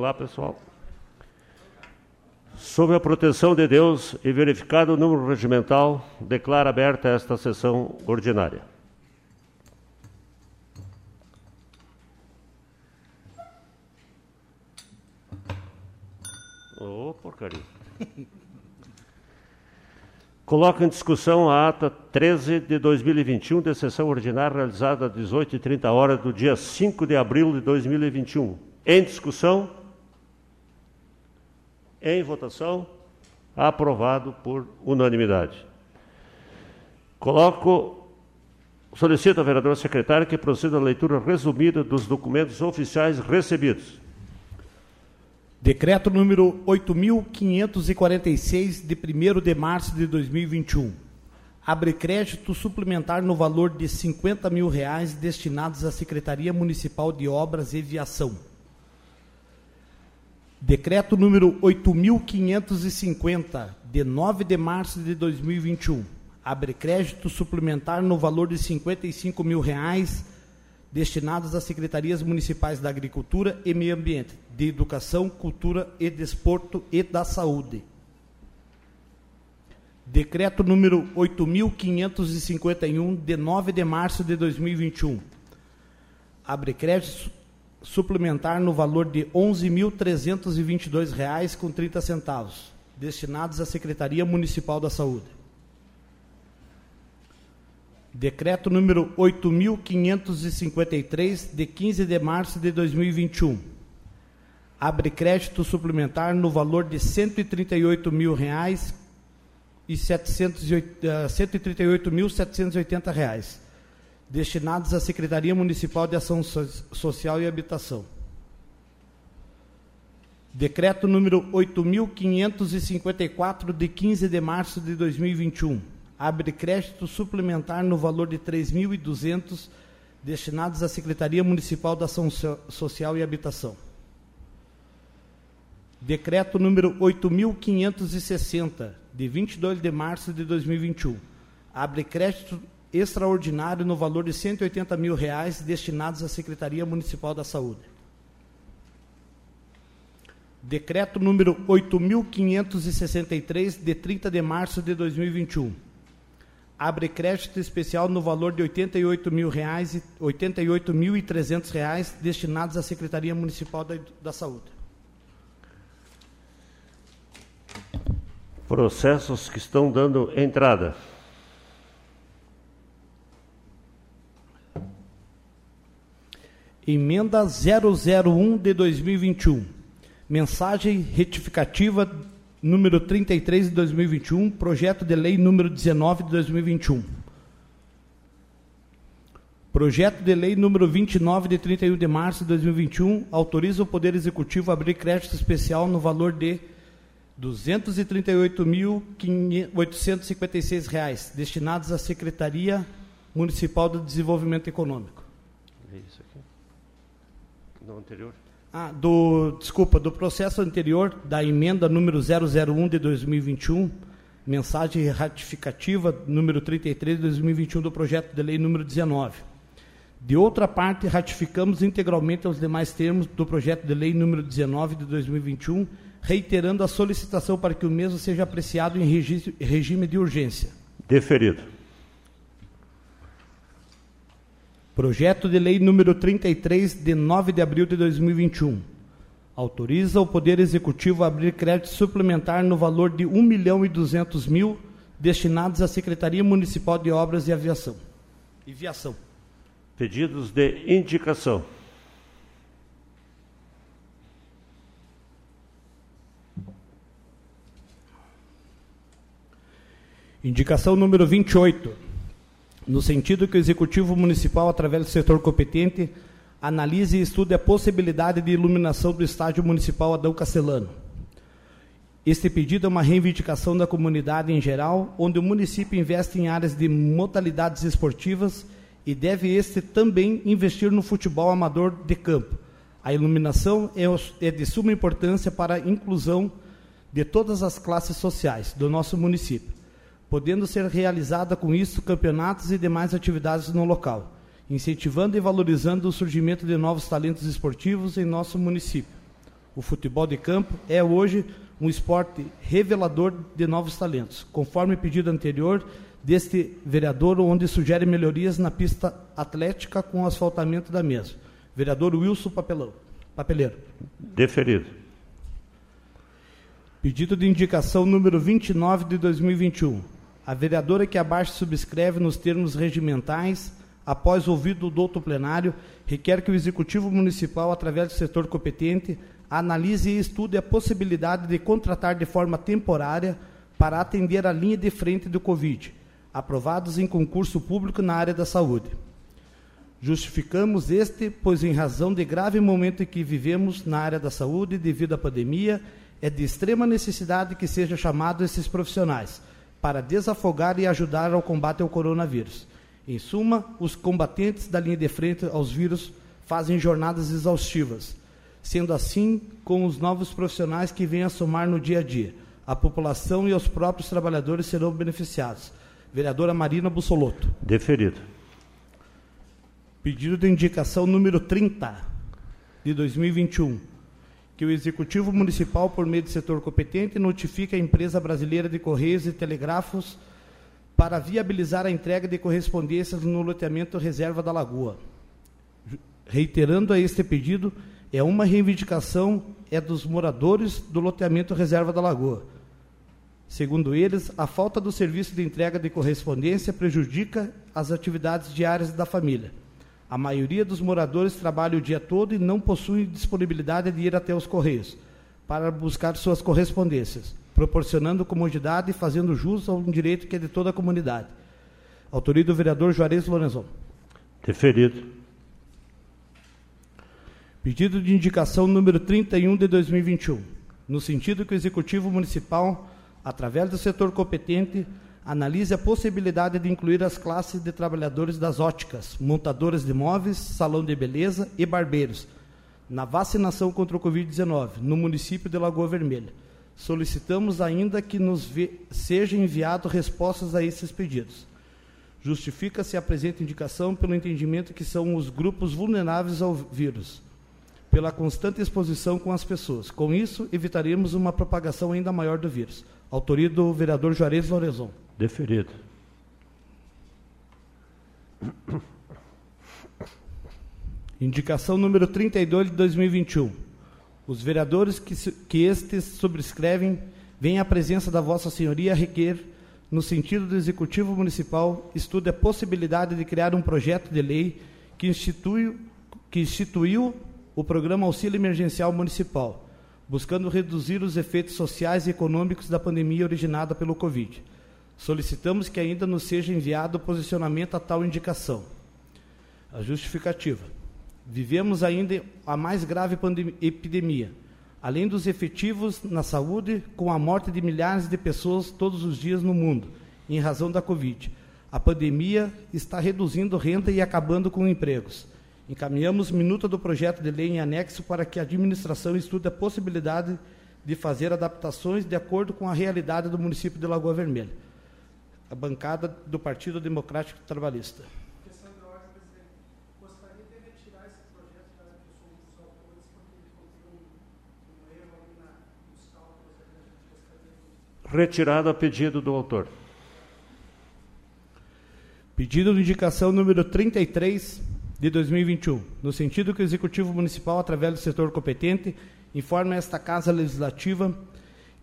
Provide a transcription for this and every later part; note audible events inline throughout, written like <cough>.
Vamos lá, pessoal. Sob a proteção de Deus e verificado o número regimental, declaro aberta esta sessão ordinária. Ô, oh, porcaria. <laughs> Coloco em discussão a ata 13 de 2021 de sessão ordinária realizada às 18h30 horas do dia 5 de abril de 2021. Em discussão? Em votação? Aprovado por unanimidade. Coloco, solicito à vereadora secretária que proceda à leitura resumida dos documentos oficiais recebidos. Decreto número 8.546, de 1 de março de 2021. Abre crédito suplementar no valor de 50 mil reais destinados à Secretaria Municipal de Obras e Viação. Decreto número 8.550, de 9 de março de 2021. Abre crédito suplementar no valor de 55 mil reais destinados às secretarias municipais da Agricultura e Meio Ambiente, de Educação, Cultura e Desporto e da Saúde. Decreto número 8551 de 9 de março de 2021. Abre crédito suplementar no valor de R$ 11.322,30 com centavos, destinados à Secretaria Municipal da Saúde. Decreto número 8.553, de 15 de março de 2021. Abre crédito suplementar no valor de 138 mil reais e 138.780 ah, reais, destinados à Secretaria Municipal de Ação Social e Habitação. Decreto número 8.554, de 15 de março de 2021 abre crédito suplementar no valor de 3.200 destinados à Secretaria Municipal da Ação Social e Habitação. Decreto número 8.560, de 22 de março de 2021. Abre crédito extraordinário no valor de 180 mil reais destinados à Secretaria Municipal da Saúde. Decreto número 8.563, de 30 de março de 2021 abre crédito especial no valor de 88 mil reais, 88.300 reais destinados à Secretaria Municipal da, da Saúde. Processos que estão dando entrada. Emenda 001 de 2021. Mensagem retificativa número 33 de 2021, projeto de lei número 19 de 2021. Projeto de lei número 29 de 31 de março de 2021 autoriza o Poder Executivo a abrir crédito especial no valor de R$ 238.856 destinados à Secretaria Municipal do Desenvolvimento Econômico. É isso aqui. No anterior. Ah, do, desculpa, do processo anterior da emenda número 001 de 2021, mensagem ratificativa número 33 de 2021 do projeto de lei número 19. De outra parte, ratificamos integralmente os demais termos do projeto de lei número 19 de 2021, reiterando a solicitação para que o mesmo seja apreciado em regime de urgência. Deferido. Projeto de Lei número 33, de 9 de abril de 2021. Autoriza o Poder Executivo a abrir crédito suplementar no valor de R$ 1 milhão e 200 mil destinados à Secretaria Municipal de Obras e Aviação. E Viação. Pedidos de indicação. Indicação número 28 no sentido que o Executivo Municipal, através do setor competente, analise e estude a possibilidade de iluminação do Estádio Municipal Adão Castelano. Este pedido é uma reivindicação da comunidade em geral, onde o município investe em áreas de modalidades esportivas e deve este também investir no futebol amador de campo. A iluminação é, é de suma importância para a inclusão de todas as classes sociais do nosso município podendo ser realizada com isso campeonatos e demais atividades no local, incentivando e valorizando o surgimento de novos talentos esportivos em nosso município. O futebol de campo é hoje um esporte revelador de novos talentos, conforme pedido anterior deste vereador, onde sugere melhorias na pista atlética com o asfaltamento da mesma. Vereador Wilson Papelão, Papeleiro. Deferido. Pedido de indicação número 29 de 2021. A vereadora que abaixo subscreve nos termos regimentais, após ouvido o douto plenário, requer que o Executivo Municipal, através do setor competente, analise e estude a possibilidade de contratar de forma temporária para atender a linha de frente do Covid, aprovados em concurso público na área da saúde. Justificamos este, pois, em razão de grave momento em que vivemos na área da saúde devido à pandemia, é de extrema necessidade que sejam chamados esses profissionais para desafogar e ajudar ao combate ao coronavírus. Em suma, os combatentes da linha de frente aos vírus fazem jornadas exaustivas, sendo assim com os novos profissionais que vêm a somar no dia a dia. A população e os próprios trabalhadores serão beneficiados. Vereadora Marina Bussolotto. Deferido. Pedido de indicação número 30 de 2021, que o Executivo Municipal, por meio do setor competente, notifica a empresa brasileira de Correios e Telégrafos para viabilizar a entrega de correspondências no loteamento Reserva da Lagoa. Reiterando a este pedido, é uma reivindicação é dos moradores do loteamento Reserva da Lagoa Segundo eles, a falta do serviço de entrega de correspondência prejudica as atividades diárias da família. A maioria dos moradores trabalha o dia todo e não possui disponibilidade de ir até os correios para buscar suas correspondências, proporcionando comodidade e fazendo jus a um direito que é de toda a comunidade. Autoria do vereador Juarez Lorenzon. Deferido. Pedido de indicação número 31 de 2021, no sentido que o Executivo Municipal através do setor competente, analise a possibilidade de incluir as classes de trabalhadores das óticas, montadoras de móveis, salão de beleza e barbeiros na vacinação contra o Covid-19 no município de Lagoa Vermelha. Solicitamos ainda que nos seja enviado respostas a esses pedidos. Justifica-se a presente indicação pelo entendimento que são os grupos vulneráveis ao vírus pela constante exposição com as pessoas. Com isso, evitaremos uma propagação ainda maior do vírus. Autoria do vereador Juarez Lorenzon. Deferido. Indicação número 32 de 2021. Os vereadores que, que estes subscrevem vêm à presença da Vossa Senhoria requer, no sentido do Executivo Municipal, estude a possibilidade de criar um projeto de lei que, institui, que instituiu o Programa Auxílio Emergencial Municipal, buscando reduzir os efeitos sociais e econômicos da pandemia originada pelo Covid. Solicitamos que ainda nos seja enviado o posicionamento a tal indicação. A justificativa. Vivemos ainda a mais grave epidemia, além dos efetivos na saúde, com a morte de milhares de pessoas todos os dias no mundo, em razão da Covid. A pandemia está reduzindo renda e acabando com empregos. Encaminhamos minuta do projeto de lei em anexo para que a administração estude a possibilidade de fazer adaptações de acordo com a realidade do município de Lagoa Vermelha. A bancada do Partido Democrático Trabalhista. Retirado a pedido do autor. Pedido de indicação número 33 de 2021, no sentido que o Executivo Municipal, através do setor competente, informe a esta Casa Legislativa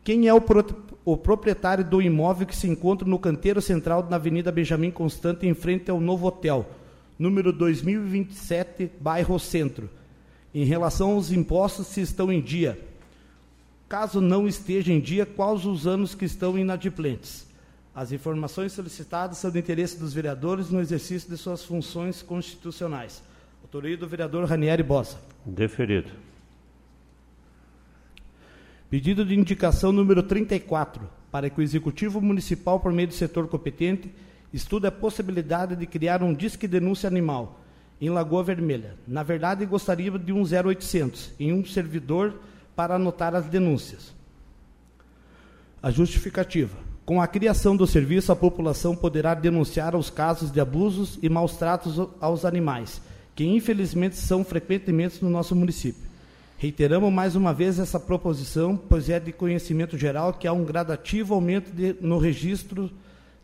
quem é o, pro, o, proprietário do imóvel que se encontra no canteiro central na Avenida Benjamin Constante, em frente ao novo hotel, número 2027, bairro Centro, em relação aos impostos se estão em dia. Caso não esteja em dia, quais os anos que estão inadimplentes? As informações solicitadas são do interesse dos vereadores no exercício de suas funções constitucionais. Autoria do vereador Ranieri Bossa. Deferido. Pedido de indicação número 34, para que o Executivo Municipal, por meio do setor competente, estude a possibilidade de criar um disque denúncia animal em Lagoa Vermelha. Na verdade, gostaria de um 0800 em um servidor para anotar as denúncias. A justificativa. Com a criação do serviço, a população poderá denunciar os casos de abusos e maus tratos aos animais, que infelizmente são frequentemente no nosso município. Reiteramos mais uma vez essa proposição, pois é de conhecimento geral que há um gradativo aumento de, no registro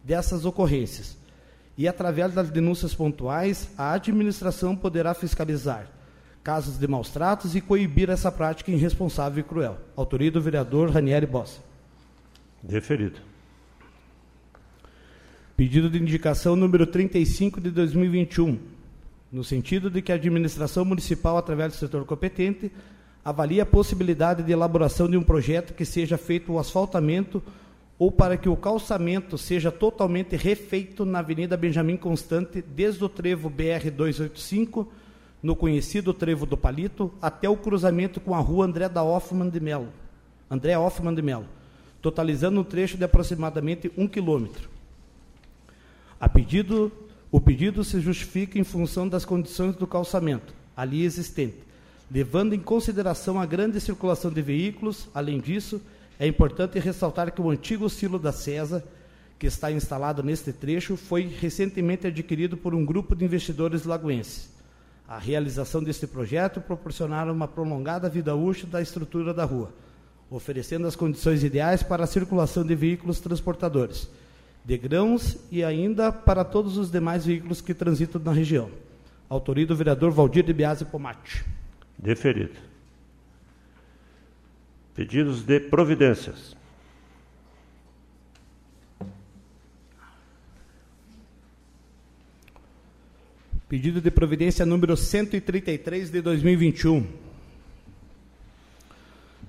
dessas ocorrências. E, através das denúncias pontuais, a administração poderá fiscalizar casos de maus tratos e coibir essa prática irresponsável e cruel. Autoria do vereador Ranieri Bossa. Deferido. Pedido de indicação número 35 de 2021, no sentido de que a administração municipal, através do setor competente, avalie a possibilidade de elaboração de um projeto que seja feito o asfaltamento ou para que o calçamento seja totalmente refeito na Avenida Benjamin Constante, desde o trevo BR 285, no conhecido trevo do Palito, até o cruzamento com a rua André da Hoffman de Melo, André Hoffman de Melo, totalizando um trecho de aproximadamente um quilômetro. A pedido, o pedido se justifica em função das condições do calçamento ali existente, levando em consideração a grande circulação de veículos. Além disso, é importante ressaltar que o antigo silo da CESA, que está instalado neste trecho, foi recentemente adquirido por um grupo de investidores lagoenses. A realização deste projeto proporcionará uma prolongada vida útil da estrutura da rua, oferecendo as condições ideais para a circulação de veículos transportadores, de grãos e ainda para todos os demais veículos que transitam na região. Autoria do vereador Valdir de Biase Pomate. Deferido. Pedidos de providências. Pedido de providência número 133 de 2021.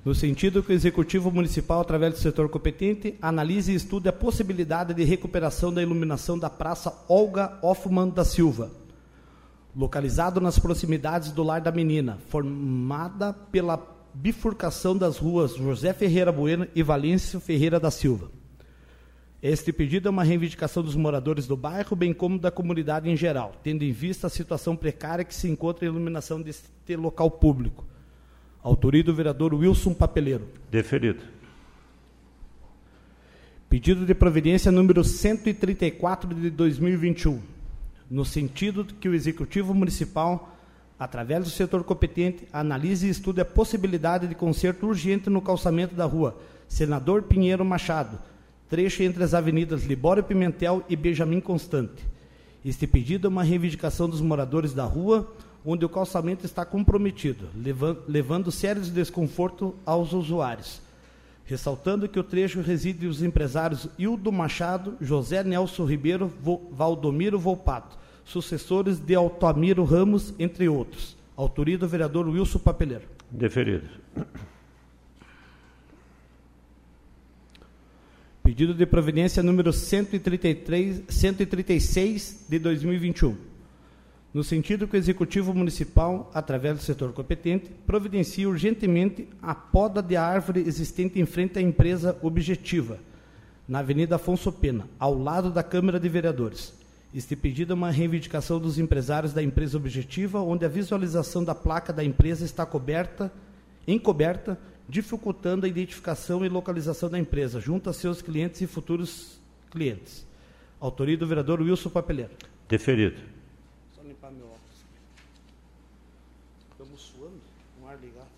No sentido que o Executivo Municipal, através do setor competente, analise e estude a possibilidade de recuperação da iluminação da Praça Olga Hoffman da Silva, localizado nas proximidades do Lar da Menina, formada pela bifurcação das ruas José Ferreira Bueno e Valêncio Ferreira da Silva. Este pedido é uma reivindicação dos moradores do bairro, bem como da comunidade em geral, tendo em vista a situação precária que se encontra em iluminação deste local público. Autoria do vereador Wilson Papeleiro. Deferido. Pedido de providência número 134 de 2021, no sentido que o Executivo Municipal através do setor competente, analise e estude a possibilidade de conserto urgente no calçamento da rua Senador Pinheiro Machado, trecho entre as avenidas Libório Pimentel e Benjamin Constante. Este pedido é uma reivindicação dos moradores da rua, onde o calçamento está comprometido, levando, levando sérios desconforto aos usuários. Ressaltando que o trecho reside os empresários Hildo Machado, José Nelson Ribeiro, Valdomiro Volpato, sucessores de Altamiro Ramos, entre outros. Autoria do vereador Wilson Papeleiro. Deferido. Pedido de providência número 133, 136 de 2021. No sentido que o Executivo Municipal, através do setor competente, providencie urgentemente a poda de árvore existente em frente à empresa Objetiva, na Avenida Afonso Pena, ao lado da Câmara de Vereadores este pedido é uma reivindicação dos empresários da empresa objetiva, onde a visualização da placa da empresa está coberta, encoberta, dificultando a identificação e localização da empresa junto a seus clientes e futuros clientes. Autoria do vereador Wilson Papeleiro. Deferido. Só limpar meu óculos. Estamos suando, um ar ligado.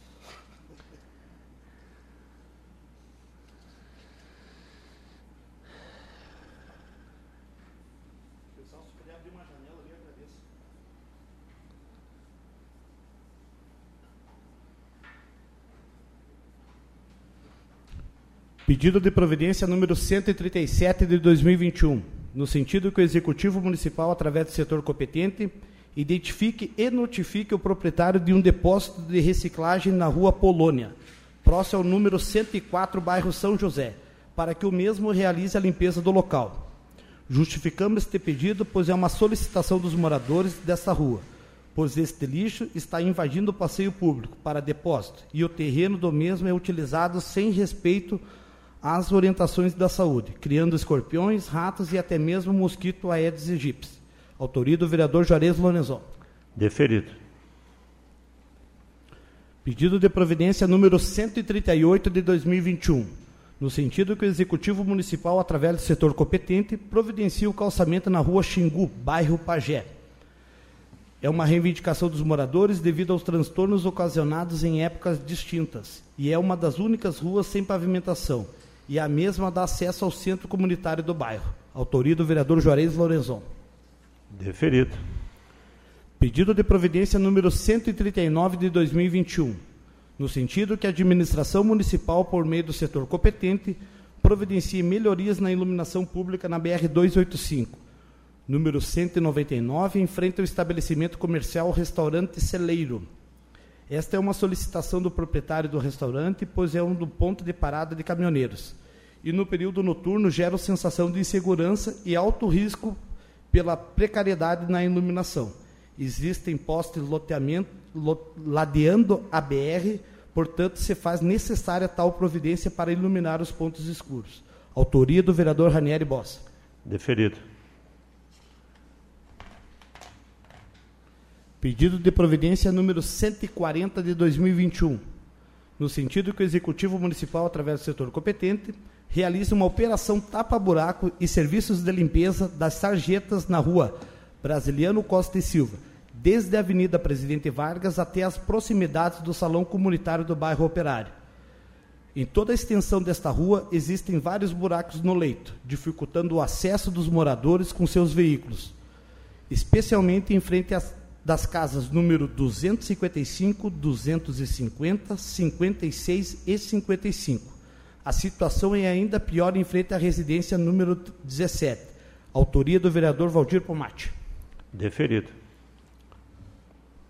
Pedido de providência número 137 de 2021, no sentido que o Executivo Municipal, através do setor competente, identifique e notifique o proprietário de um depósito de reciclagem na rua Polônia, próximo ao número 104, bairro São José, para que o mesmo realize a limpeza do local. Justificamos este pedido, pois é uma solicitação dos moradores dessa rua, pois este lixo está invadindo o passeio público para depósito e o terreno do mesmo é utilizado sem respeito as orientações da saúde, criando escorpiões, ratos e até mesmo mosquito Aedes aegypti. Autoria do vereador Juarez Lonezon. Deferido. Pedido de providência número 138 de 2021, no sentido que o Executivo Municipal, através do setor competente, providencie o calçamento na rua Xingu, bairro Pagé. É uma reivindicação dos moradores devido aos transtornos ocasionados em épocas distintas e é uma das únicas ruas sem pavimentação e a mesma dá acesso ao centro comunitário do bairro. Autoria do vereador Juarez Lorenzon. Deferido. Pedido de providência número 139 de 2021, no sentido que a administração municipal, por meio do setor competente, providencie melhorias na iluminação pública na BR 285, número 199, em frente ao estabelecimento comercial Restaurante Celeiro. Esta é uma solicitação do proprietário do restaurante, pois é um do ponto de parada de caminhoneiros. E no período noturno gera sensação de insegurança e alto risco pela precariedade na iluminação. Existem postes loteamento, ladeando a BR, portanto, se faz necessária tal providência para iluminar os pontos escuros. Autoria do vereador Ranieri Bossa. Deferido. Pedido de providência número 140 de 2021, no sentido que o Executivo Municipal, através do setor competente, realize uma operação tapa-buraco e serviços de limpeza das sarjetas na rua Brasiliano Costa e Silva, desde a Avenida Presidente Vargas até as proximidades do Salão Comunitário do Bairro Operário. Em toda a extensão desta rua existem vários buracos no leito, dificultando o acesso dos moradores com seus veículos, especialmente em frente às das casas número 255, 250, 56 e 55. A situação é ainda pior em frente à residência número 17. Autoria do vereador Valdir Pomate. Deferido.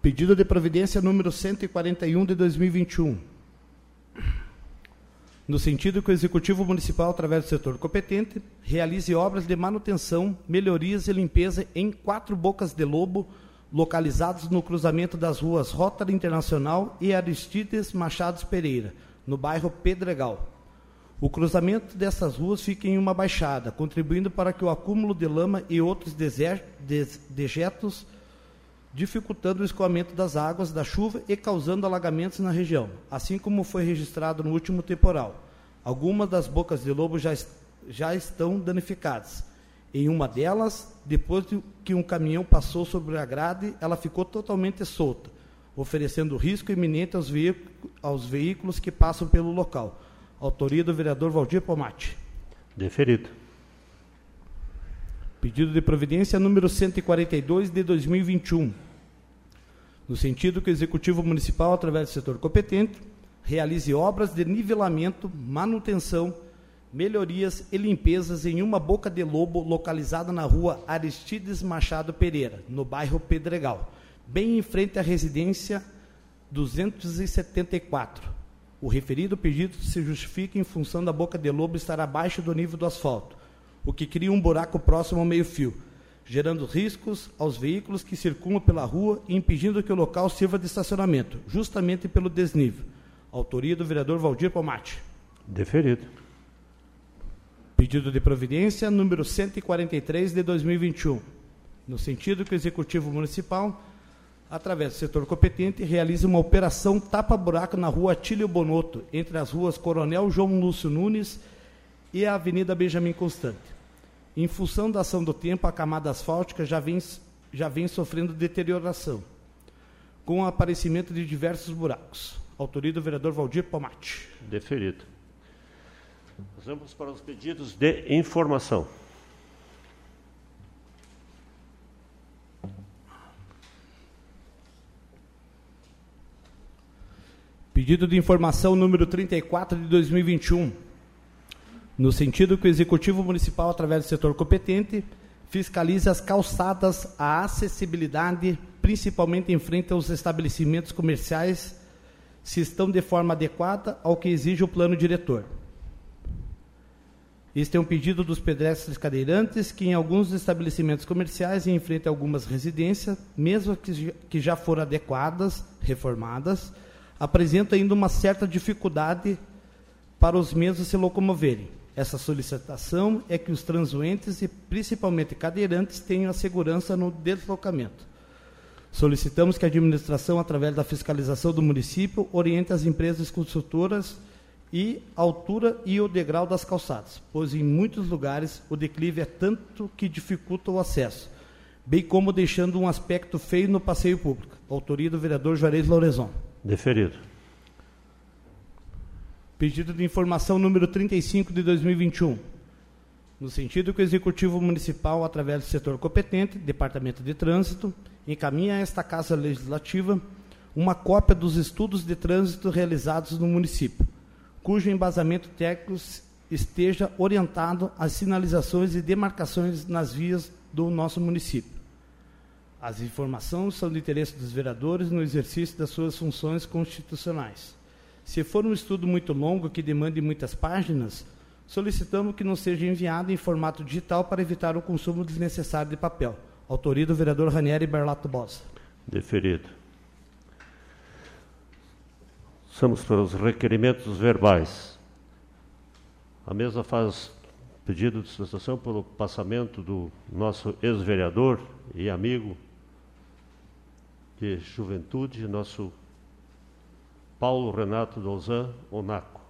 Pedido de providência número 141 de 2021. No sentido que o Executivo Municipal, através do setor competente, realize obras de manutenção, melhorias e limpeza em quatro bocas de lobo localizados no cruzamento das ruas Rota Internacional e Aristides Machados Pereira, no bairro Pedregal. O cruzamento dessas ruas fica em uma baixada, contribuindo para que o acúmulo de lama e outros dejetos dificultando o escoamento das águas da chuva e causando alagamentos na região, assim como foi registrado no último temporal. Algumas das bocas de lobo já, já estão danificadas. Em uma delas, depois que um caminhão passou sobre a grade, ela ficou totalmente solta, oferecendo risco iminente aos, aos veículos que passam pelo local. Autoria do vereador Valdir Pomate. Deferido. Pedido de providência número 142 de 2021. No sentido que o Executivo Municipal, através do setor competente, realize obras de nivelamento, manutenção, melhorias e limpezas em uma boca de lobo localizada na rua Aristides Machado Pereira, no bairro Pedregal, bem em frente à residência 274. O referido pedido se justifica em função da boca de lobo estar abaixo do nível do asfalto, o que cria um buraco próximo ao meio-fio, gerando riscos aos veículos que circulam pela rua e impedindo que o local sirva de estacionamento, justamente pelo desnível. Autoria do vereador Valdir Pomate. Deferido. Pedido de providência número 143 de 2021, no sentido que o Executivo Municipal, através do setor competente, realize uma operação tapa-buraco na rua Atílio Bonotto, entre as ruas Coronel João Lúcio Nunes e a Avenida Benjamin Constante. Em função da ação do tempo, a camada asfáltica já vem, já vem sofrendo deterioração, com o aparecimento de diversos buracos. Autoria do vereador Valdir Pomate. Deferido. Vamos para os pedidos de informação. Pedido de informação número 34 de 2021. No sentido que o Executivo Municipal, através do setor competente, fiscalize as calçadas, a acessibilidade, principalmente em frente aos estabelecimentos comerciais, se estão de forma adequada ao que exige o plano diretor. Este é um pedido dos pedestres cadeirantes que em alguns estabelecimentos comerciais e em frente a algumas residências, mesmo que, que já foram adequadas, reformadas, apresentam ainda uma certa dificuldade para os mesmos se locomoverem. Essa solicitação é que os transuentes e principalmente cadeirantes tenham a segurança no deslocamento. Solicitamos que a administração, através da fiscalização do município, oriente as empresas construtoras e a altura e o degrau das calçadas, pois em muitos lugares o declive é tanto que dificulta o acesso, bem como deixando um aspecto feio no passeio público. Autoria do vereador Juarez Lourezon. Deferido. Pedido de informação número 35 de 2021. No sentido que o Executivo Municipal, através do setor competente, Departamento de Trânsito, encaminha a esta Casa Legislativa uma cópia dos estudos de trânsito realizados no município, cujo embasamento técnico esteja orientado às sinalizações e demarcações nas vias do nosso município. As informações são de interesse dos vereadores no exercício das suas funções constitucionais. Se for um estudo muito longo que demande muitas páginas, solicitamos que não seja enviado em formato digital para evitar o consumo desnecessário de papel. Autoria do vereador Ranieri Berlato Bossa. Deferido. Vamos para os requerimentos verbais. A mesa faz pedido de sustentação pelo passamento do nosso ex-vereador e amigo de juventude, nosso Paulo Renato Douzan Onaco,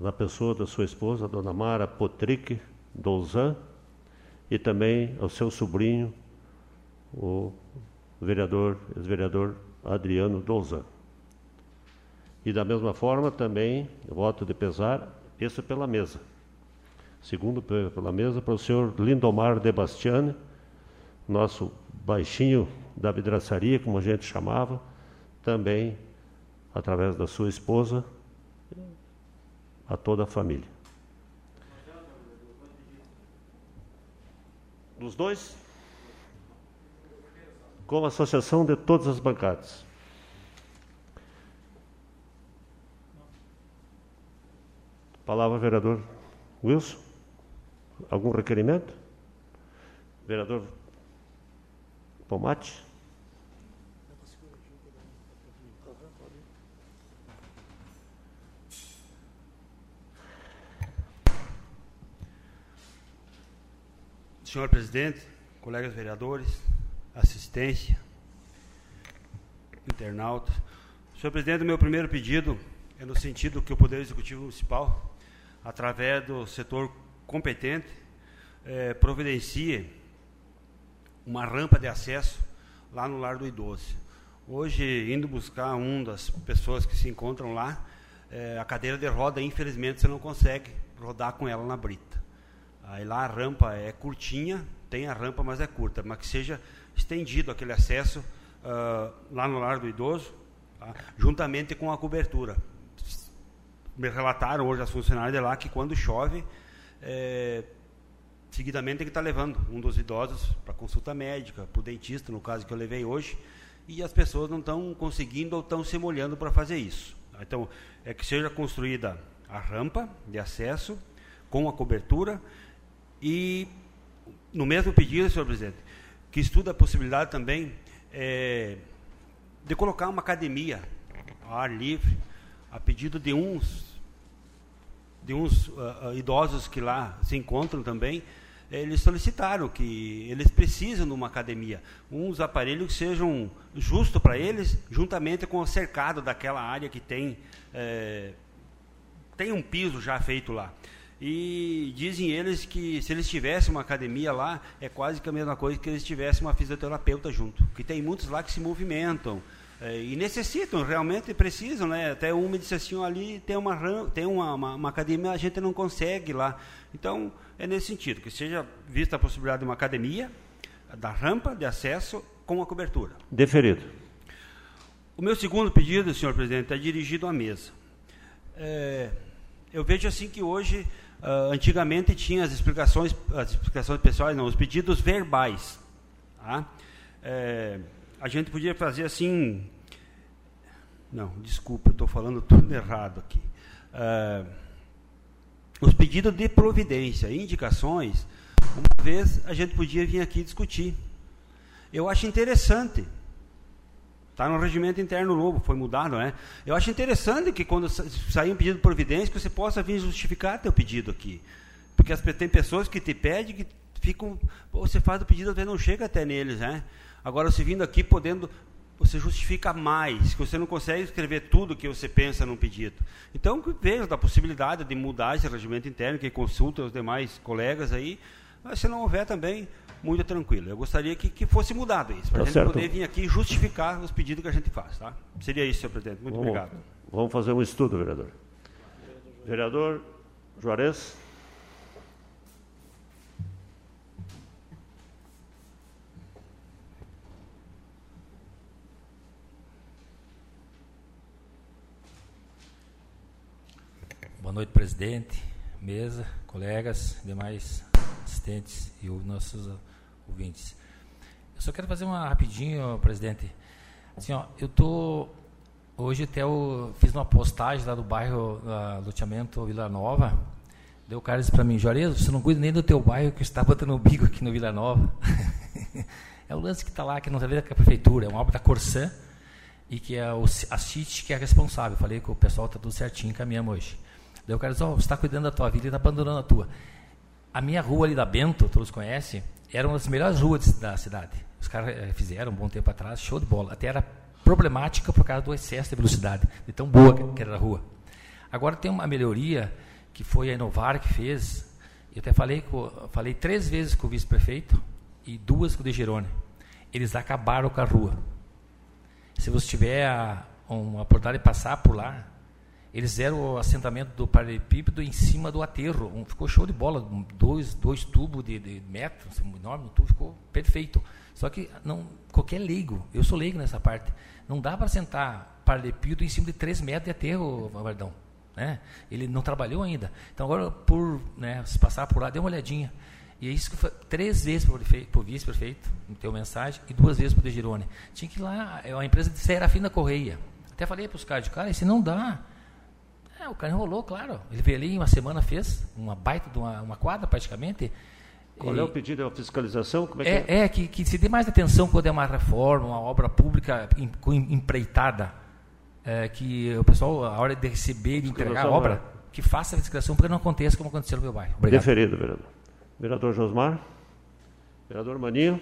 na pessoa da sua esposa, Dona Mara Potric Douzan, e também ao seu sobrinho, o vereador, ex-vereador Adriano Douzan. E da mesma forma também, voto de pesar, isso pela mesa. Segundo pela mesa, para o senhor Lindomar de Bastiani, nosso baixinho da vidraçaria, como a gente chamava, também através da sua esposa, a toda a família. Dos dois? Com a associação de todas as bancadas. Palavra, vereador Wilson. Algum requerimento? Vereador Pomate? Senhor presidente, colegas vereadores, assistência, internautas. Senhor presidente, o meu primeiro pedido é no sentido que o Poder Executivo Municipal, através do setor competente, é, providencie uma rampa de acesso lá no Lar do Idoso. Hoje, indo buscar um das pessoas que se encontram lá, é, a cadeira de roda, infelizmente, você não consegue rodar com ela na brita. Aí lá a rampa é curtinha, tem a rampa, mas é curta, mas que seja estendido aquele acesso uh, lá no lar do idoso, tá? juntamente com a cobertura. Me relataram hoje as funcionárias de lá que quando chove, é, seguidamente tem que estar levando um dos idosos para consulta médica, para o dentista, no caso que eu levei hoje, e as pessoas não estão conseguindo ou estão se molhando para fazer isso. Então, é que seja construída a rampa de acesso com a cobertura e, no mesmo pedido, senhor presidente, que estuda a possibilidade também é, de colocar uma academia ao ar livre, a pedido de uns, de uns uh, idosos que lá se encontram também, eles solicitaram que eles precisam de uma academia, uns aparelhos que sejam justos para eles, juntamente com o cercado daquela área que tem é, tem um piso já feito lá. E dizem eles que se eles tivessem uma academia lá, é quase que a mesma coisa que eles tivessem uma fisioterapeuta junto. Que tem muitos lá que se movimentam é, e necessitam, realmente precisam, né? Até uma disse assim, ali tem uma tem uma, uma, uma, academia, a gente não consegue lá. Então, é nesse sentido, que seja vista a possibilidade de uma academia, da rampa de acesso com a cobertura. Deferido. O meu segundo pedido, senhor presidente, é dirigido à mesa. É, eu vejo assim que hoje Uh, antigamente tinha as explicações, as explicações pessoais, não, os pedidos verbais. Tá? É, a gente podia fazer assim. Não, desculpa, estou falando tudo errado aqui. Uh, os pedidos de providência, indicações, uma vez a gente podia vir aqui discutir. Eu acho interessante Está no regimento interno novo, foi mudado, né? Eu acho interessante que quando sair um pedido de providência, que você possa vir justificar teu pedido aqui. Porque as, tem pessoas que te pedem que ficam. Você faz o pedido, vezes não chega até neles, né? Agora, você vindo aqui podendo. Você justifica mais, que você não consegue escrever tudo que você pensa num pedido. Então, veja da possibilidade de mudar esse regimento interno, que consulta os demais colegas aí, Mas se não houver também, muito tranquilo. Eu gostaria que, que fosse mudado isso, para a Tá gente certo. poder vir aqui justificar os pedidos que a gente faz. Tá? Seria isso, senhor presidente. Muito Vamos, obrigado. vamos fazer um estudo, vereador. Vereador Juarez. Boa noite, presidente, mesa, colegas, demais assistentes e os nossos ouvintes. Eu só quero fazer uma rapidinho, presidente. Assim, ó, eu tô hoje até eu fiz uma postagem lá do bairro uh, loteamento Vila Nova. Deu o cara disse para mim, Juarez, você não cuida nem do teu bairro que está botando o bico aqui no Vila Nova. <laughs> é o lance que está lá, que não a ver com a prefeitura, é uma obra da Corsã e que é o, a CIT que é responsável. Falei que o pessoal está tudo certinho, caminhamos hoje. Daí o cara diz, oh, você está cuidando da tua vida e está abandonando a tua. A minha rua ali da Bento, todos conhecem, era uma das melhores ruas da cidade. Os caras eh, fizeram um bom tempo atrás, show de bola. Até era problemática por causa do excesso de velocidade, de tão boa que, era a rua. Agora tem uma melhoria que foi a Inovar que fez. Eu até falei, com, falei três vezes com o vice-prefeito e duas com o de Gerone. Eles acabaram com a rua. Se você tiver a, uma oportunidade de passar por lá, eles fizeram o assentamento do paralelepípedo em cima do aterro. Um, ficou show de bola, um, dois, dois tubos de, de metro, assim, enorme, um tubo ficou perfeito. Só que não, qualquer leigo, eu sou leigo nessa parte, não dá para sentar paralelepípedo em cima de três metros de aterro, Vardão. Né? Ele não trabalhou ainda. Então agora, por né, se passar por lá, dê uma olhadinha. E é isso que foi três vezes para o vice-prefeito, no teu mensagem, e duas vezes para o De Girone. Tinha que ir lá, é uma empresa de Serafina Correia. Até falei para os caras, cara, esse não dá. É, o cara enrolou, claro. Ele veio ali em uma semana, fez uma baita de uma, uma quadra praticamente. Qual e, é o pedido? É a fiscalização? Como é, é, que é? é que, que, se dê mais atenção quando é uma reforma, uma obra pública em, empreitada, é, que o pessoal, a hora de receber e entregar a obra, é. que faça a fiscalização para que não aconteça como aconteceu no meu bairro. Obrigado. Deferido, vereador. Vereador Josmar. Vereador Maninho.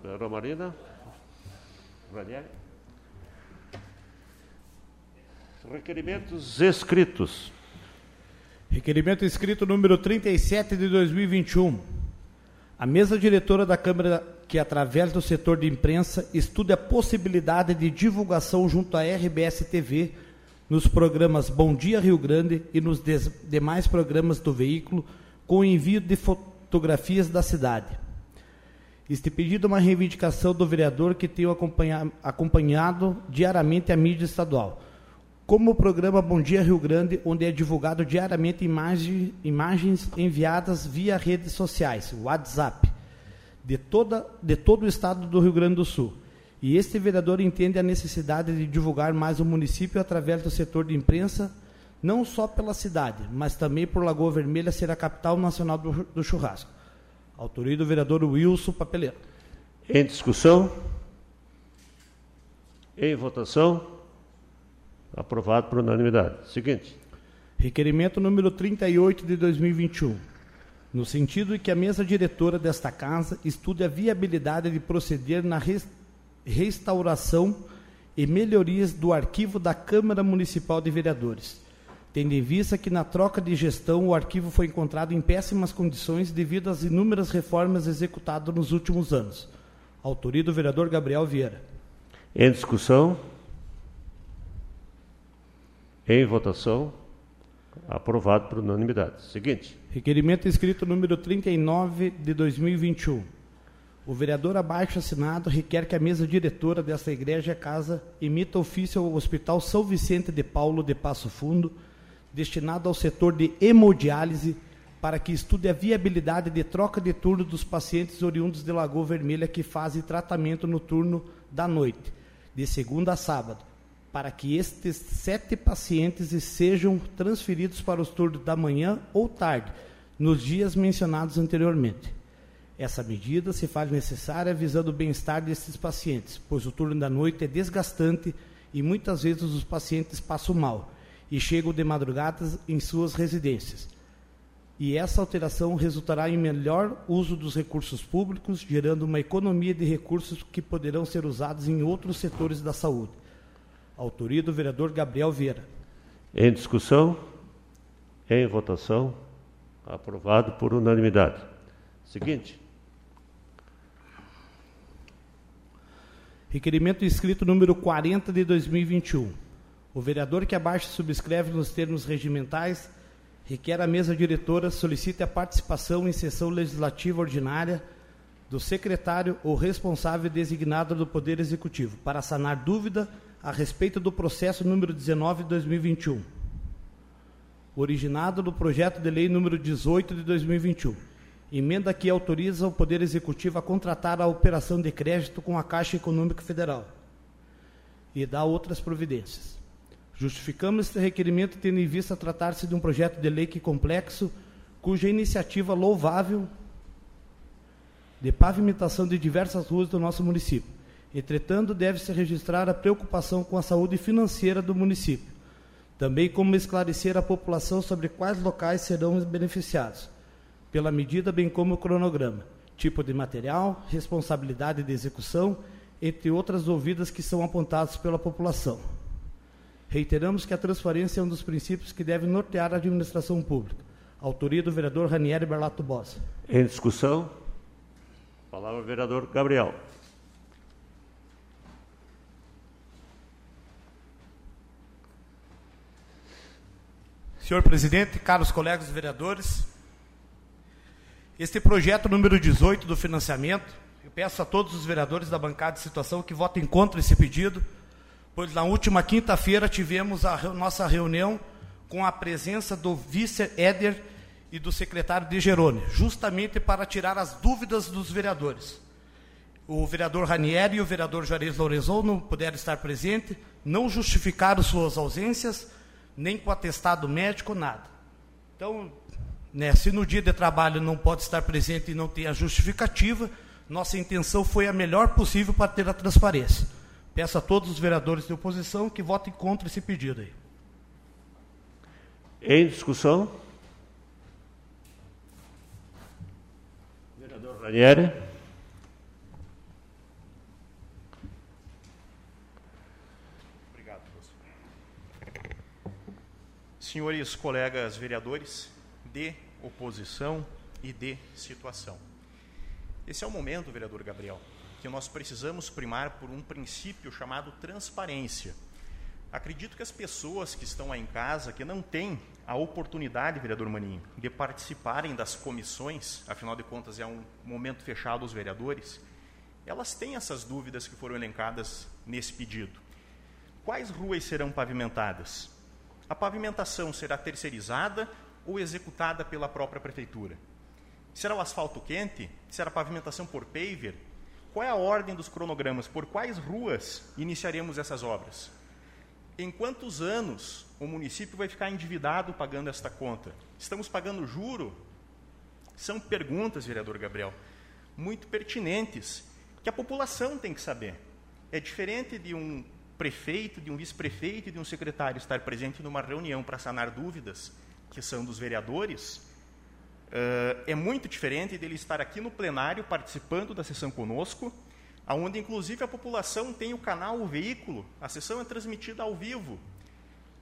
Vereador Marina. Ranieri. Requerimentos escritos. Requerimento escrito número 37 de 2021. A mesa diretora da Câmara, que através do setor de imprensa, estuda a possibilidade de divulgação junto à RBS TV nos programas Bom Dia Rio Grande e nos demais programas do veículo, com envio de fotografias da cidade. Este pedido é uma reivindicação do vereador que tem acompanhado diariamente a mídia estadual como o programa Bom Dia Rio Grande, onde é divulgado diariamente imagem, imagens enviadas via redes sociais, WhatsApp, de, toda, de todo o estado do Rio Grande do Sul. E este vereador entende a necessidade de divulgar mais o município através do setor de imprensa, não só pela cidade, mas também por Lagoa Vermelha ser a capital nacional do, do churrasco. Autoria do vereador Wilson Papeleiro. Em discussão? Em votação? Aprovado por unanimidade. Seguinte. Requerimento número 38 de 2021. No sentido de que a mesa diretora desta casa estude a viabilidade de proceder na restauração e melhorias do arquivo da Câmara Municipal de Vereadores, tendo em vista que na troca de gestão o arquivo foi encontrado em péssimas condições devido às inúmeras reformas executadas nos últimos anos. Autoria do vereador Gabriel Vieira. Em discussão? Em votação. Aprovado por unanimidade. Seguinte. Requerimento escrito número 39 de 2021. O vereador abaixo assinado requer que a mesa diretora desta igreja casa emita ofício ao Hospital São Vicente de Paulo de Passo Fundo, destinado ao setor de hemodiálise, para que estude a viabilidade de troca de turno dos pacientes oriundos de Lagoa Vermelha que fazem tratamento no turno da noite, de segunda a sábado, para que estes sete pacientes sejam transferidos para os turnos da manhã ou tarde, nos dias mencionados anteriormente. Essa medida se faz necessária visando o bem-estar destes pacientes, pois o turno da noite é desgastante e muitas vezes os pacientes passam mal e chegam de madrugadas em suas residências. E essa alteração resultará em melhor uso dos recursos públicos, gerando uma economia de recursos que poderão ser usados em outros setores da saúde. Autoria do vereador Gabriel Vieira. Em discussão? Em votação? Aprovado por unanimidade. Seguinte. Requerimento escrito número 40 de 2021. O vereador que abaixo subscreve nos termos regimentais requer à mesa diretora solicite a participação em sessão legislativa ordinária do secretário ou responsável designado do Poder Executivo para sanar dúvida a respeito do processo número 19 de 2021, originado do projeto de lei número 18 de 2021 Emenda que autoriza o Poder Executivo a contratar a operação de crédito com a Caixa Econômica Federal e dá outras providências. Justificamos este requerimento tendo em vista tratar-se de um projeto de lei que complexo, cuja iniciativa louvável de pavimentação de diversas ruas do nosso município. Entretanto, deve-se registrar a preocupação com a saúde financeira do município, também como esclarecer a população sobre quais locais serão beneficiados pela medida, bem como o cronograma, tipo de material, responsabilidade de execução, entre outras dúvidas que são apontadas pela população. Reiteramos que a transparência é um dos princípios que deve nortear a administração pública. Autoria do vereador Ranieri Berlato Bossa. Em discussão, palavra vereador Gabriel. Senhor presidente, caros colegas vereadores, este projeto número 18 do financiamento, eu peço a todos os vereadores da bancada de situação que votem contra esse pedido, pois na última quinta-feira tivemos a nossa reunião com a presença do vice Éder e do secretário de Gerone, justamente para tirar as dúvidas dos vereadores. O vereador Ranieri e o vereador Juarez Lorenzon não puderam estar presentes, não justificaram suas ausências, nem com atestado médico, nada. Então, né? Se no dia de trabalho não pode estar presente e não tem a justificativa, nossa intenção foi a melhor possível para ter a transparência. Peço a todos os vereadores de oposição que votem contra esse pedido aí. Em discussão? Vereador Ranieri. Obrigado, professor. Senhores colegas vereadores, de oposição e de situação. Esse é o momento, vereador Gabriel, que nós precisamos primar por um princípio chamado transparência. Acredito que as pessoas que estão aí em casa, que não têm a oportunidade, vereador Maninho, de participarem das comissões, afinal de contas é um momento fechado aos vereadores, elas têm essas dúvidas que foram elencadas nesse pedido. Quais ruas serão pavimentadas? A pavimentação será terceirizada ou executada pela própria prefeitura? Será o asfalto quente? Será a pavimentação por paver? Qual é a ordem dos cronogramas? Por quais ruas iniciaremos essas obras? Em quantos anos o município vai ficar endividado pagando esta conta? Estamos pagando juro? São perguntas, vereador Gabriel, muito pertinentes, que a população tem que saber. É diferente de um prefeito, de um vice-prefeito e de um secretário estar presente numa reunião para sanar dúvidas que são dos vereadores, uh, é muito diferente dele estar aqui no plenário participando da sessão conosco, aonde inclusive a população tem o canal, o veículo, a sessão é transmitida ao vivo,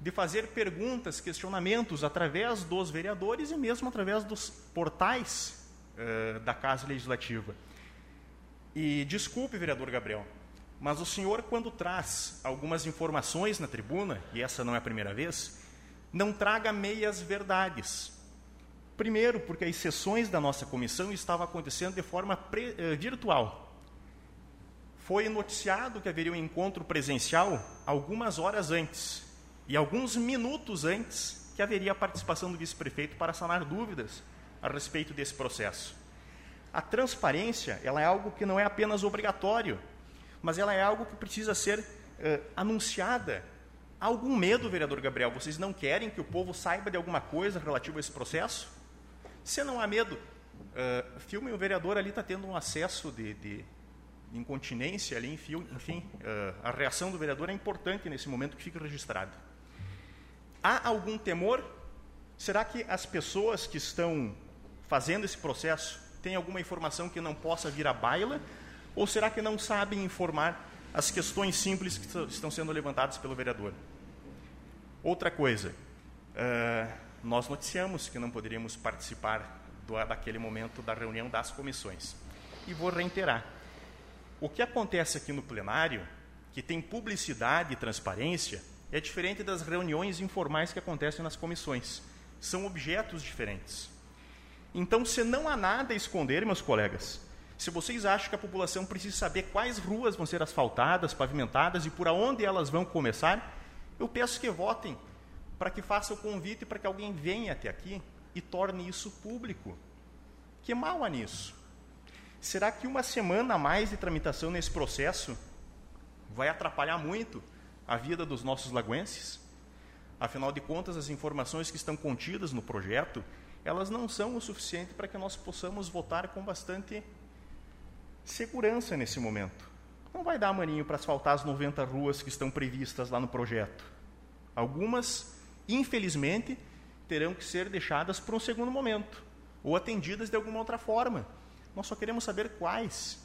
de fazer perguntas, questionamentos através dos vereadores e mesmo através dos portais uh, da Casa Legislativa. E desculpe, vereador Gabriel, mas o senhor, quando traz algumas informações na tribuna, e essa não é a primeira vez, não traga meias verdades. Primeiro, porque as sessões da nossa comissão estavam acontecendo de forma eh, virtual. Foi noticiado que haveria um encontro presencial algumas horas antes e alguns minutos antes que haveria a participação do vice-prefeito para sanar dúvidas a respeito desse processo. A transparência ela é algo que não é apenas obrigatório, mas ela é algo que precisa ser eh, anunciada Há algum medo, vereador Gabriel? Vocês não querem que o povo saiba de alguma coisa relativa a esse processo? Se não há medo, uh, filme o vereador ali está tendo um acesso de, de incontinência ali, enfim, enfim uh, a reação do vereador é importante nesse momento que fica registrado. Há algum temor? Será que as pessoas que estão fazendo esse processo têm alguma informação que não possa vir à baila? Ou será que não sabem informar as questões simples que estão sendo levantadas pelo vereador? Outra coisa, uh, nós noticiamos que não poderíamos participar do, daquele momento da reunião das comissões. E vou reiterar: o que acontece aqui no plenário, que tem publicidade e transparência, é diferente das reuniões informais que acontecem nas comissões. São objetos diferentes. Então, se não há nada a esconder, meus colegas, se vocês acham que a população precisa saber quais ruas vão ser asfaltadas, pavimentadas e por onde elas vão começar, eu peço que votem para que faça o convite para que alguém venha até aqui e torne isso público. Que mal há nisso? Será que uma semana a mais de tramitação nesse processo vai atrapalhar muito a vida dos nossos laguenses? Afinal de contas, as informações que estão contidas no projeto, elas não são o suficiente para que nós possamos votar com bastante segurança nesse momento. Não vai dar maninho para asfaltar as 90 ruas que estão previstas lá no projeto. Algumas, infelizmente, terão que ser deixadas para um segundo momento ou atendidas de alguma outra forma. Nós só queremos saber quais.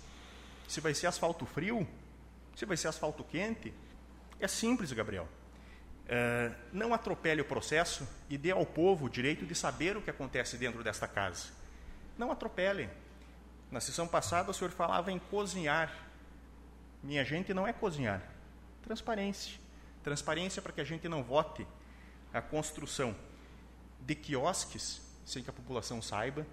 Se vai ser asfalto frio, se vai ser asfalto quente. É simples, Gabriel. Uh, não atropele o processo e dê ao povo o direito de saber o que acontece dentro desta casa. Não atropele. Na sessão passada, o senhor falava em cozinhar. Minha gente não é cozinhar. Transparência. Transparência para que a gente não vote a construção de quiosques sem que a população saiba,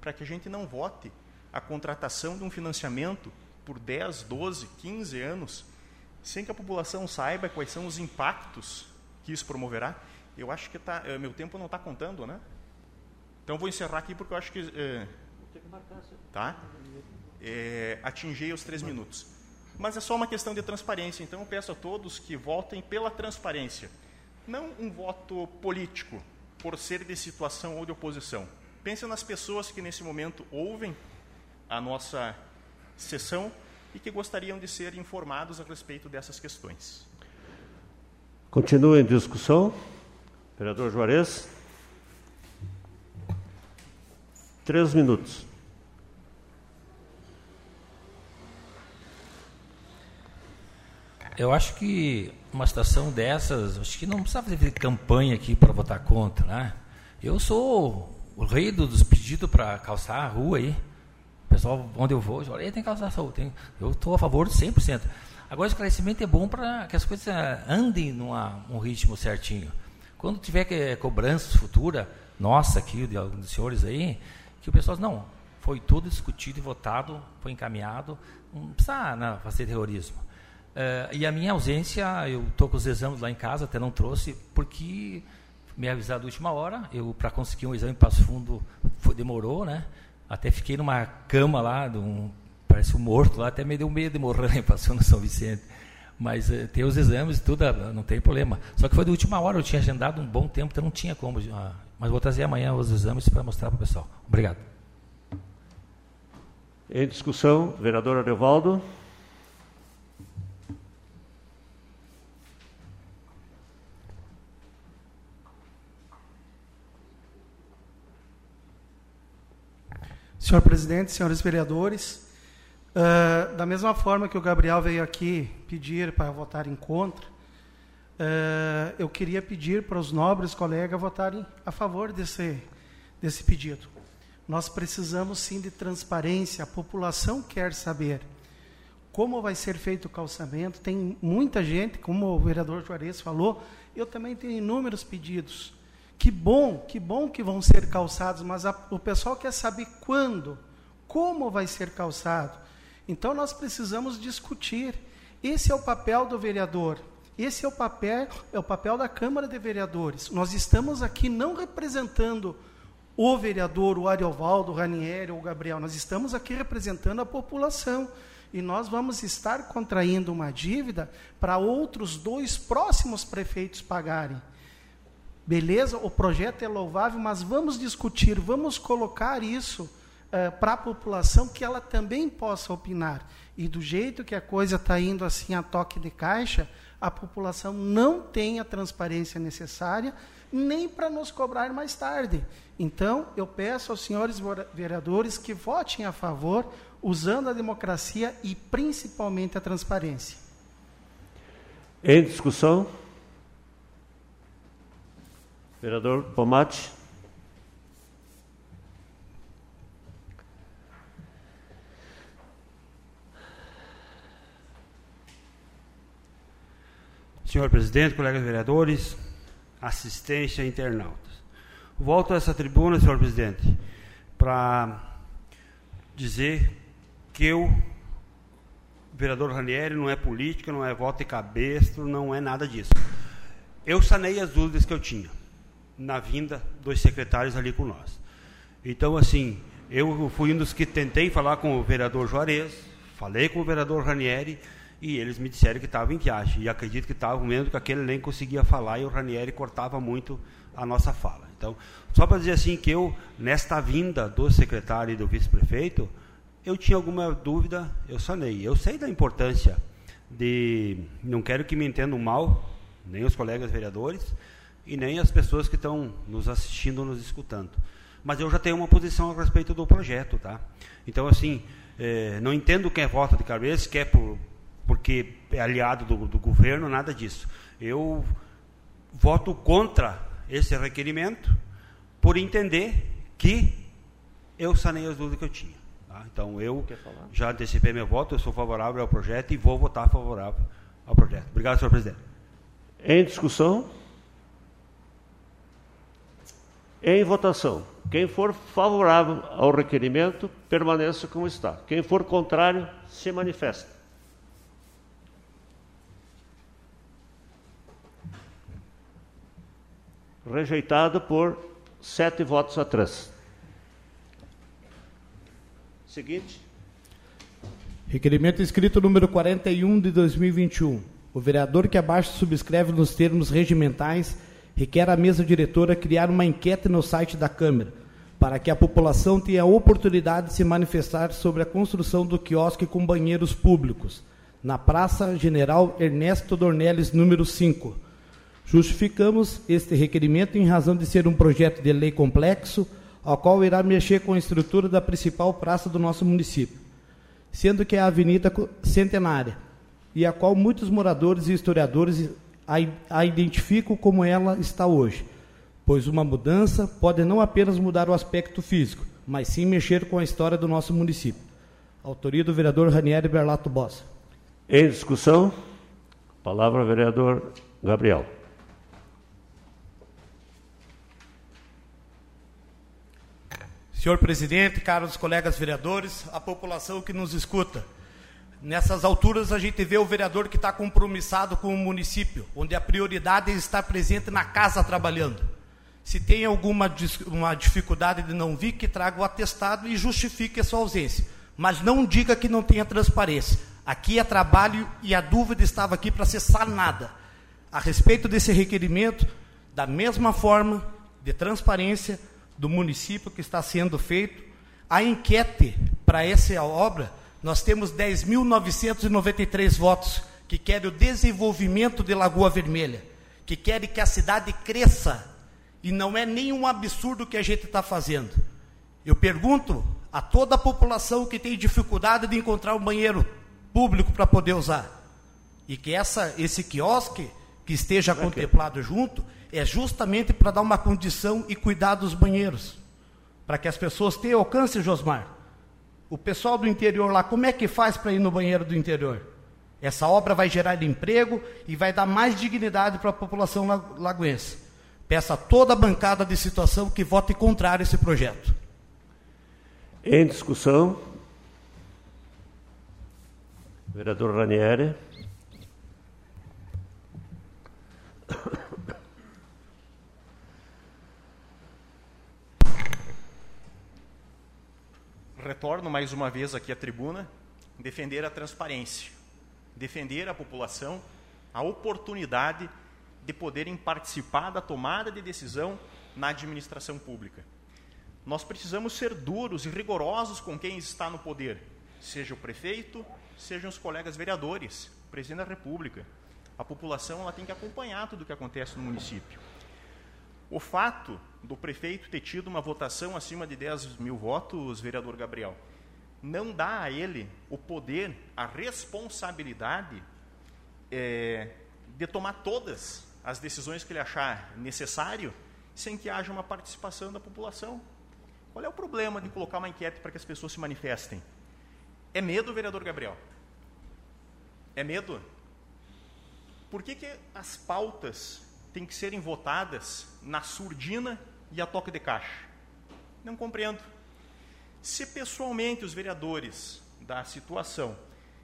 para que a gente não vote a contratação de um financiamento por 10, 12, 15 anos, sem que a população saiba quais são os impactos que isso promoverá. Eu acho que tá, meu tempo não está contando, né? Então vou encerrar aqui porque eu acho que. É, tá? É, atingi os três minutos. Mas é só uma questão de transparência. Então eu peço a todos que votem pela transparência. Não um voto político, por ser de situação ou de oposição. Pense nas pessoas que nesse momento ouvem a nossa sessão e que gostariam de ser informados a respeito dessas questões. Continua em discussão. Vereador Juarez. Três minutos. Eu acho que uma situação dessas, acho que não precisa fazer campanha aqui para votar contra, né? Eu sou o rei dos pedidos para calçar a rua aí. O pessoal, onde eu vou, olha, tem que calçar a rua. Tem, eu estou a favor de 100%. Agora, o esclarecimento é bom para que as coisas andem num ritmo certinho. Quando tiver que, cobrança futura, nossa aqui, de alguns senhores aí, que o pessoal, não, foi tudo discutido e votado, foi encaminhado, não precisa não, fazer terrorismo. Uh, e a minha ausência, eu estou com os exames lá em casa, até não trouxe, porque me avisaram da última hora, eu para conseguir um exame em Passo Fundo foi, demorou, né? Até fiquei numa cama lá, parece um morto lá, até me deu medo de morrer <laughs> em Passo Fundo, São Vicente. Mas uh, tem os exames tudo, uh, não tem problema. Só que foi da última hora, eu tinha agendado um bom tempo, então não tinha como. Uh, mas vou trazer amanhã os exames para mostrar para o pessoal. Obrigado. Em discussão, vereador Adevaldo. Senhor presidente, senhores vereadores, uh, da mesma forma que o Gabriel veio aqui pedir para votar em contra, uh, eu queria pedir para os nobres colegas votarem a favor desse, desse pedido. Nós precisamos sim de transparência, a população quer saber como vai ser feito o calçamento. Tem muita gente, como o vereador Juarez falou, eu também tenho inúmeros pedidos. Que bom, que bom que vão ser calçados, mas a, o pessoal quer saber quando, como vai ser calçado. Então nós precisamos discutir. Esse é o papel do vereador. Esse é o papel, é o papel da Câmara de Vereadores. Nós estamos aqui não representando o vereador, o Ariovaldo, o Ranieri ou o Gabriel. Nós estamos aqui representando a população. E nós vamos estar contraindo uma dívida para outros dois próximos prefeitos pagarem. Beleza, o projeto é louvável, mas vamos discutir, vamos colocar isso uh, para a população que ela também possa opinar. E do jeito que a coisa está indo assim a toque de caixa, a população não tem a transparência necessária, nem para nos cobrar mais tarde. Então, eu peço aos senhores vereadores que votem a favor, usando a democracia e principalmente a Vereador Pomate. Senhor presidente, colegas vereadores, assistência e internautas. Volto a essa tribuna, senhor presidente, para dizer que eu, vereador Ranieri, não é política, não é voto de cabeça, não é nada disso. Eu sanei as dúvidas que eu tinha na vinda dos secretários ali com nós. Então, assim, eu fui um dos que tentei falar com o vereador Juarez, falei com o vereador Ranieri, e eles me disseram que estava em viagem. E acredito que estava mesmo que aquele nem conseguia falar e o Ranieri cortava muito a nossa fala. Então, só para dizer assim que eu, nesta vinda do secretário e do vice-prefeito, eu tinha alguma dúvida, eu sanei. Eu sei da importância de. Não quero que me entendam mal, nem os colegas vereadores, e nem as pessoas que estão nos assistindo, nos escutando. Mas eu já tenho uma posição a respeito do projeto, tá? Então, assim, é, não entendo quem é vota de cabeça, quer por, porque é aliado do, do governo, nada disso. Eu voto contra esse requerimento por entender que eu sanei as dúvidas que eu tinha. Tá? Então, eu já antecipei meu voto, eu sou favorável ao projeto e vou votar favorável ao projeto. Obrigado, senhor presidente. Em discussão? Em votação. Quem for favorável ao requerimento, permaneça como está. Quem for contrário, se manifesta. Rejeitado por sete votos a três. Seguinte. Requerimento escrito número 41 de 2021. O vereador que abaixo subscreve nos termos regimentais requer à mesa diretora criar uma enquete no site da Câmara, para que a população tenha a oportunidade de se manifestar sobre a construção do quiosque com banheiros públicos, na Praça General Ernesto Dornelles, número 5. Justificamos este requerimento em razão de ser um projeto de lei complexo, ao qual irá mexer com a estrutura da principal praça do nosso município, sendo que é a Avenida Centenária, e a qual muitos moradores e historiadores a, a identificam como ela está hoje, pois uma mudança pode não apenas mudar o aspecto físico, mas sim mexer com a história do nosso município. Autoria do vereador Ranieri Berlato Bossa. Em discussão, palavra vereador Gabriel. Senhor presidente, caros colegas vereadores, a população que nos escuta. Nessas alturas, a gente vê o vereador que está compromissado com o município, onde a prioridade é estar presente na casa trabalhando. Se tem alguma uma dificuldade de não vir, que traga o atestado e justifique a sua ausência. Mas não diga que não tenha transparência. Aqui é trabalho e a dúvida estava aqui para ser sanada. A respeito desse requerimento, da mesma forma de transparência do município que está sendo feito, a enquete para essa obra nós temos 10.993 votos que querem o desenvolvimento de Lagoa Vermelha, que querem que a cidade cresça. E não é nenhum absurdo que a gente está fazendo. Eu pergunto a toda a população que tem dificuldade de encontrar um banheiro público para poder usar. E que essa, esse quiosque que esteja contemplado junto é justamente para dar uma condição e cuidar dos banheiros. Para que as pessoas tenham alcance, Josmar. O pessoal do interior lá, como é que faz para ir no banheiro do interior? Essa obra vai gerar emprego e vai dar mais dignidade para a população lagoense. Peço a toda a bancada de situação que vote contrário esse projeto. Em discussão, vereador Ranieri. Retorno mais uma vez aqui à tribuna, defender a transparência, defender a população a oportunidade de poderem participar da tomada de decisão na administração pública. Nós precisamos ser duros e rigorosos com quem está no poder, seja o prefeito, sejam os colegas vereadores, presidente da República. A população ela tem que acompanhar tudo o que acontece no município. O fato do prefeito ter tido uma votação acima de 10 mil votos, vereador Gabriel, não dá a ele o poder, a responsabilidade é, de tomar todas as decisões que ele achar necessário sem que haja uma participação da população. Qual é o problema de colocar uma enquete para que as pessoas se manifestem? É medo, vereador Gabriel? É medo? Por que, que as pautas têm que serem votadas na surdina e a toque de caixa? Não compreendo. Se pessoalmente os vereadores da situação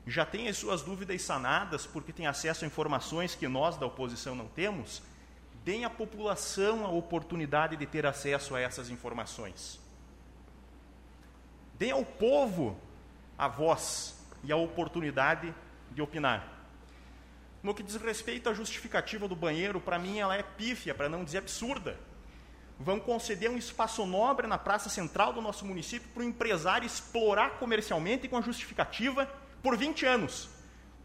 já têm as suas dúvidas sanadas porque têm acesso a informações que nós da oposição não temos, deem à população a oportunidade de ter acesso a essas informações. Deem ao povo a voz e a oportunidade de opinar. No que diz respeito à justificativa do banheiro, para mim ela é pífia, para não dizer absurda. Vão conceder um espaço nobre na praça central do nosso município para o empresário explorar comercialmente com a justificativa por 20 anos.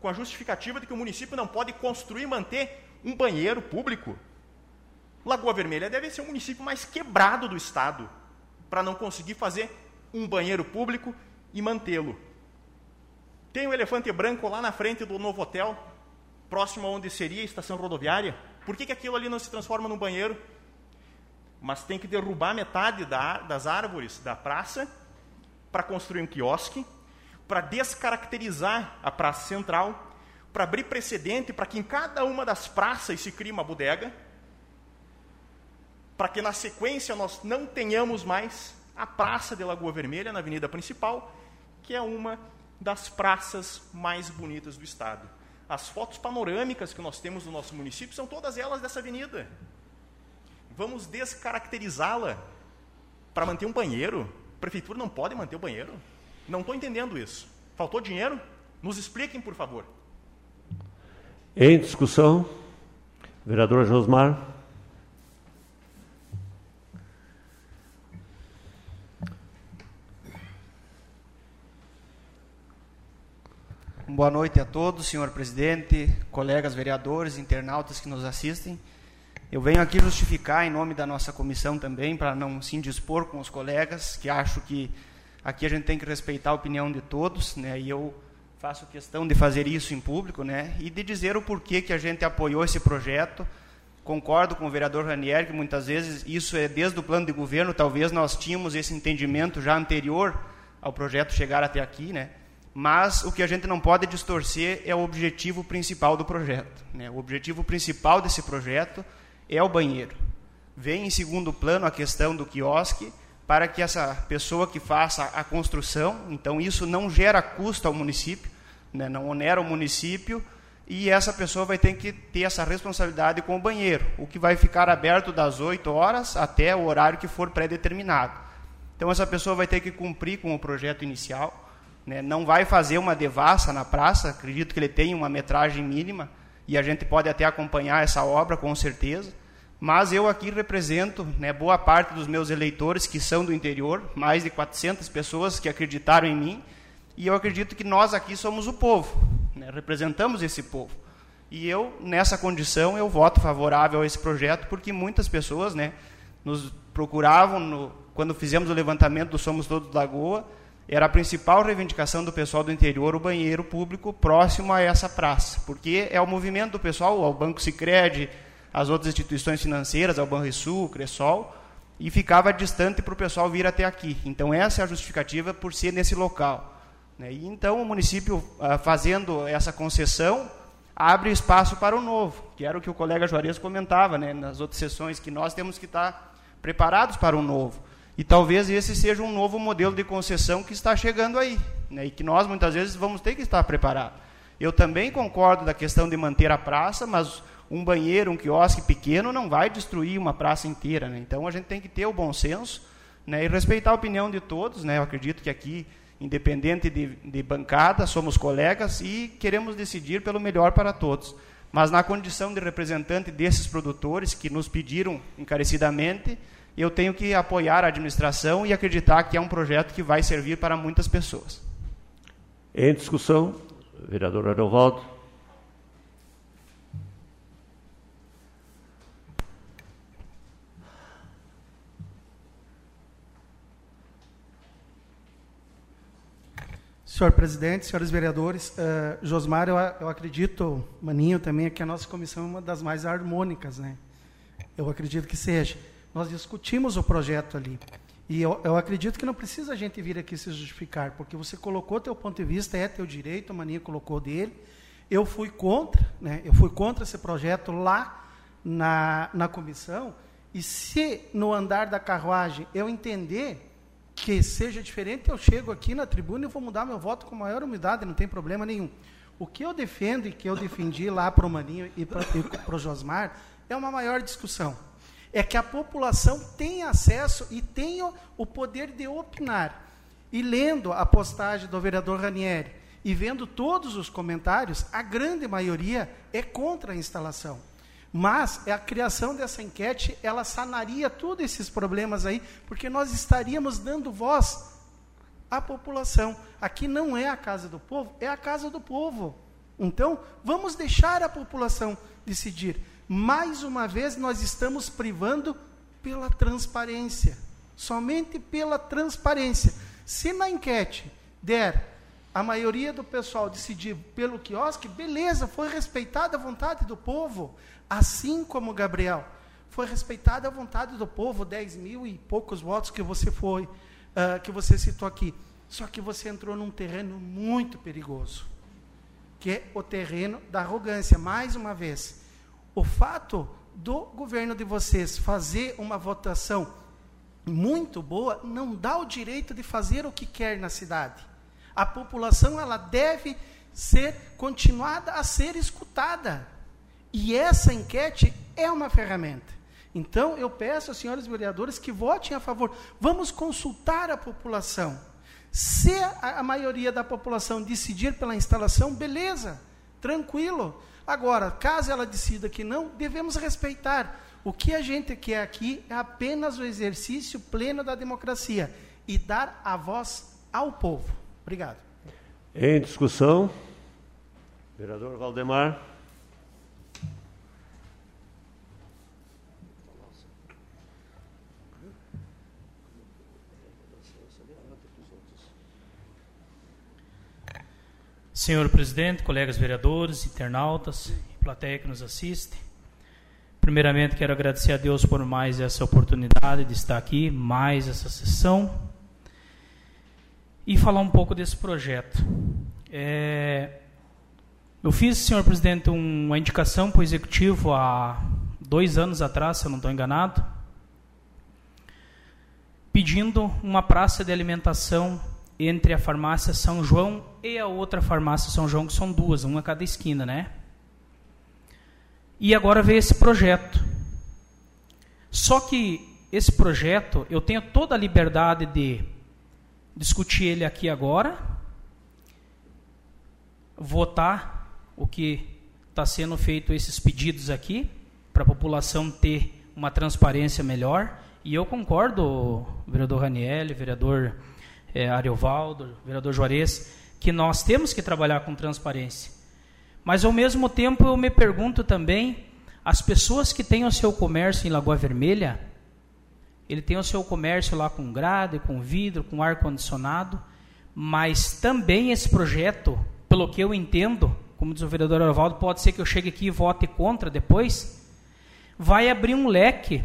Com a justificativa de que o município não pode construir e manter um banheiro público. Lagoa Vermelha deve ser o município mais quebrado do estado para não conseguir fazer um banheiro público e mantê-lo. Tem o elefante branco lá na frente do novo hotel, próximo a onde seria a estação rodoviária. Por que, que aquilo ali não se transforma num banheiro? Mas tem que derrubar metade da, das árvores da praça para construir um quiosque, para descaracterizar a praça central, para abrir precedente para que em cada uma das praças se crie uma bodega, para que na sequência nós não tenhamos mais a Praça de Lagoa Vermelha, na avenida principal, que é uma das praças mais bonitas do estado. As fotos panorâmicas que nós temos no nosso município são todas elas dessa avenida. Vamos descaracterizá-la para manter um banheiro? A prefeitura não pode manter o banheiro? Não estou entendendo isso. Faltou dinheiro? Nos expliquem, por favor. Em discussão, vereador Josmar. Boa noite a todos, senhor presidente, colegas vereadores, internautas que nos assistem. Eu venho aqui justificar em nome da nossa comissão também, para não se indispor com os colegas, que acho que aqui a gente tem que respeitar a opinião de todos, né? E eu faço questão de fazer isso em público, né? E de dizer o porquê que a gente apoiou esse projeto. Concordo com o vereador Ranier que muitas vezes isso é desde o plano de governo, talvez nós tínhamos esse entendimento já anterior ao projeto chegar até aqui, né? Mas o que a gente não pode distorcer é o objetivo principal do projeto. Né? O objetivo principal desse projeto é o banheiro. Vem em segundo plano a questão do quiosque, para que essa pessoa que faça a construção, então isso não gera custo ao município, né? não onera o município, e essa pessoa vai ter que ter essa responsabilidade com o banheiro, o que vai ficar aberto das 8 horas até o horário que for pré-determinado. Então essa pessoa vai ter que cumprir com o projeto inicial, né, não vai fazer uma devassa na praça, acredito que ele tem uma metragem mínima, e a gente pode até acompanhar essa obra com certeza, mas eu aqui represento né, boa parte dos meus eleitores que são do interior, mais de 400 pessoas que acreditaram em mim, e eu acredito que nós aqui somos o povo, né, representamos esse povo. E eu, nessa condição, eu voto favorável a esse projeto, porque muitas pessoas né, nos procuravam, no, quando fizemos o levantamento do Somos Todos Lagoa, era a principal reivindicação do pessoal do interior o banheiro público próximo a essa praça, porque é o movimento do pessoal ao Banco Sicredi, às outras instituições financeiras, ao Banrisul, Cressol, e ficava distante para o pessoal vir até aqui. Então essa é a justificativa por ser nesse local. Né? E então o município, ah, fazendo essa concessão, abre espaço para o novo, que era o que o colega Juarez comentava né, nas outras sessões, que nós temos que estar preparados para o novo. E talvez esse seja um novo modelo de concessão que está chegando aí, né, e que nós muitas vezes vamos ter que estar preparados. Eu também concordo da questão de manter a praça, mas um banheiro, um quiosque pequeno não vai destruir uma praça inteira. Né? Então a gente tem que ter o bom senso né, e respeitar a opinião de todos. Né? Eu acredito que aqui, independente de, de bancada, somos colegas e queremos decidir pelo melhor para todos. Mas na condição de representante desses produtores que nos pediram encarecidamente, eu tenho que apoiar a administração e acreditar que é um projeto que vai servir para muitas pessoas. Em discussão, vereador Arovaldo. Senhor presidente, senhores vereadores, uh, Josmar, eu, eu acredito, Maninho também, que a nossa comissão é uma das mais harmônicas, né? Eu acredito que seja. Nós discutimos o projeto ali. E eu, eu, acredito que não precisa a gente vir aqui se justificar, porque você colocou teu ponto de vista, é teu direito, a Maninha colocou dele. Eu fui contra, né? eu fui contra esse projeto lá na, na comissão, e se no andar da carruagem eu entender que seja diferente, eu chego aqui na tribuna e vou mudar meu voto com maior humildade, não tem problema nenhum. O que eu defendo e que eu defendi lá para o Maninho e para o Josmar é uma maior discussão. É que a população tem acesso e tenha o poder de opinar. E lendo a postagem do vereador Ranieri e vendo todos os comentários, a grande maioria é contra a instalação. Mas a criação dessa enquete, ela sanaria todos esses problemas aí, porque nós estaríamos dando voz à população. Aqui não é a casa do povo, é a casa do povo. Então, vamos deixar a população decidir. Mais uma vez, nós estamos privando pela transparência. Somente pela transparência. Se na enquete der a maioria do pessoal decidir pelo quiosque, beleza, foi respeitada a vontade do povo. Assim como Gabriel, foi respeitada a vontade do povo, 10 mil e poucos votos que você foi, uh, que você citou aqui. Só que você entrou num terreno muito perigoso, que é o terreno da arrogância. Mais uma vez, o fato do governo de vocês fazer uma votação muito boa não dá o direito de fazer o que quer na cidade. A população ela deve ser continuada a ser escutada. E essa enquete é uma ferramenta. Então, eu peço aos senhores vereadores que votem a favor. Vamos consultar a população. Se a, maioria da população decidir pela instalação, beleza, tranquilo. Agora, caso ela decida que não, devemos respeitar. O que a gente quer aqui é apenas o exercício pleno da democracia e dar a voz ao povo. Obrigado. Em discussão, vereador Valdemar. Senhor presidente, colegas vereadores, internautas, plateia que nos assiste. Primeiramente, quero agradecer a Deus por mais essa oportunidade de estar aqui, mais essa sessão, e falar um pouco desse projeto. É, eu fiz, senhor presidente, uma indicação para o executivo há dois anos atrás, se eu não estou enganado, pedindo uma praça de alimentação entre a farmácia São João e a outra farmácia São João, que são duas, uma a cada esquina, né? E agora veio esse projeto. Só que esse projeto, eu tenho toda a liberdade de discutir ele aqui agora, votar o que está sendo feito, esses pedidos aqui, para a população ter uma transparência melhor. E eu concordo, vereador Raniel, vereador é, Ariovaldo, vereador Juarez, que nós temos que trabalhar com transparência. Mas, ao mesmo tempo, eu me pergunto também, as pessoas que têm o seu comércio em Lagoa Vermelha, ele tem o seu comércio lá com grade, com vidro, com ar-condicionado, mas também esse projeto, pelo que eu entendo, como diz o vereador Ariovaldo, pode ser que eu chegue aqui e vote contra depois, vai abrir um leque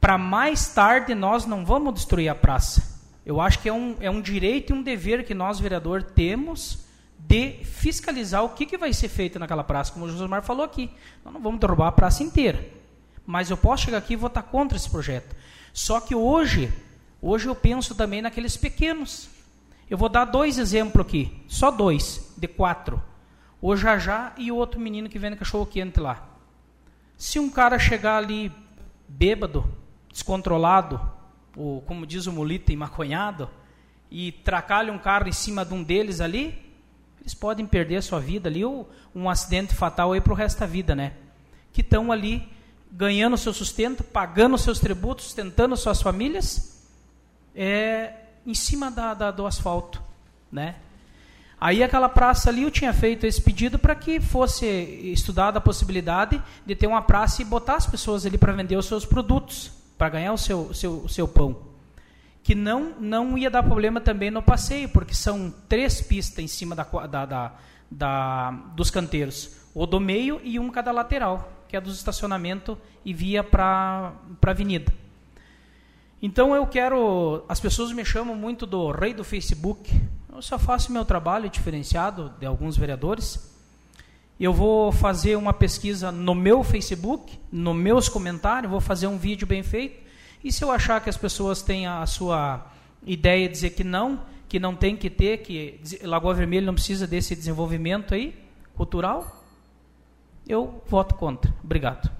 para mais tarde nós não vamos destruir a praça eu acho que é um, é um direito e um dever que nós, vereador, temos de fiscalizar o que, que vai ser feito naquela praça, como o Josemar falou aqui. Nós não vamos derrubar a praça inteira. Mas eu posso chegar aqui e votar contra esse projeto. Só que hoje, hoje eu penso também naqueles pequenos. Eu vou dar dois exemplos aqui, só dois, de quatro. O Jajá e o outro menino que vende cachorro quente lá. Se um cara chegar ali bêbado, descontrolado, o, como diz o mulita, maconhado, e tracalha um carro em cima de um deles ali, eles podem perder a sua vida ali, ou um acidente fatal aí para o resto da vida, né? Que estão ali ganhando seu sustento, pagando seus tributos, sustentando suas famílias, é, em cima da, da, do asfalto, né? Aí aquela praça ali eu tinha feito esse pedido para que fosse estudada a possibilidade de ter uma praça e botar as pessoas ali para vender os seus produtos para ganhar o seu, seu, seu pão. Que não, não ia dar problema também no passeio, porque são três pistas em cima da, da, da, da dos canteiros. O do meio e um cada lateral, que é dos estacionamento e via para a avenida. Então eu quero. As pessoas me chamam muito do rei do Facebook. Eu só faço meu trabalho diferenciado de alguns vereadores. Eu vou fazer uma pesquisa no meu Facebook, nos meus comentários, vou fazer um vídeo bem feito. E se eu achar que as pessoas têm a sua ideia de dizer que não, que não tem que ter, que Lagoa Vermelha não precisa desse desenvolvimento aí, cultural, eu voto contra. Obrigado.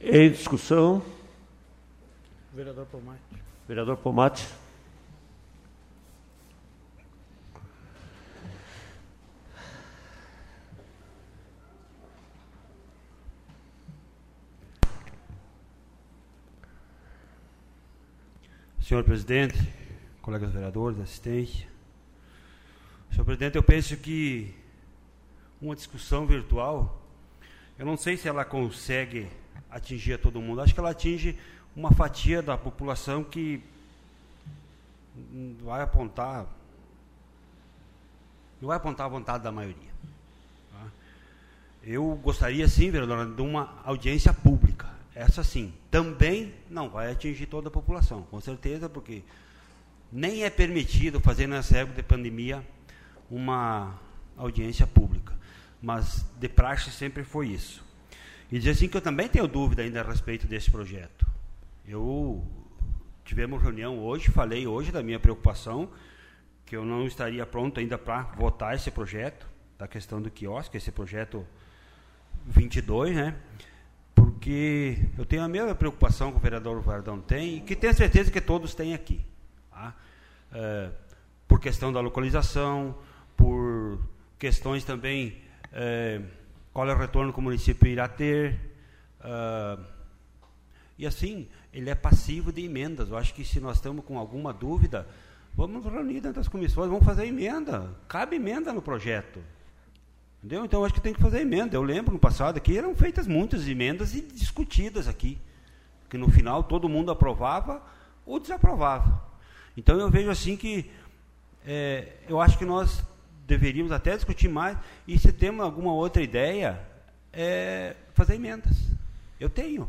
Em discussão. Vereador Pomate. Vereador Pomate. Senhor presidente, colegas vereadores, assistente. Senhor presidente, eu penso que uma discussão virtual, eu não sei se ela consegue atingir a todo mundo. Acho que ela atinge uma fatia da população que vai apontar não vai apontar a vontade da maioria. Eu gostaria, sim, vereadora, de uma audiência pública. Essa sim, também não vai atingir toda a população, com certeza, porque nem é permitido fazer nessa época de pandemia uma audiência pública. Mas de praxe sempre foi isso. E dizer assim que eu também tenho dúvida ainda a respeito desse projeto. Eu tivemos reunião hoje, falei hoje da minha preocupação, que eu não estaria pronto ainda para votar esse projeto, da questão do quiosque, esse projeto 22, né? Porque eu tenho a mesma preocupação que o vereador Vardão tem, e que tenho certeza que todos têm aqui. Tá? É, por questão da localização, por questões também, é, qual é o retorno que o município irá ter. É, e assim, ele é passivo de emendas. Eu acho que se nós estamos com alguma dúvida, vamos reunir dentro das comissões, vamos fazer emenda. Cabe emenda no projeto. Entendeu? Então acho que tem que fazer emenda. Eu lembro no passado que eram feitas muitas emendas e discutidas aqui. Que no final todo mundo aprovava ou desaprovava. Então eu vejo assim que é, eu acho que nós deveríamos até discutir mais e se temos alguma outra ideia, é, fazer emendas. Eu tenho.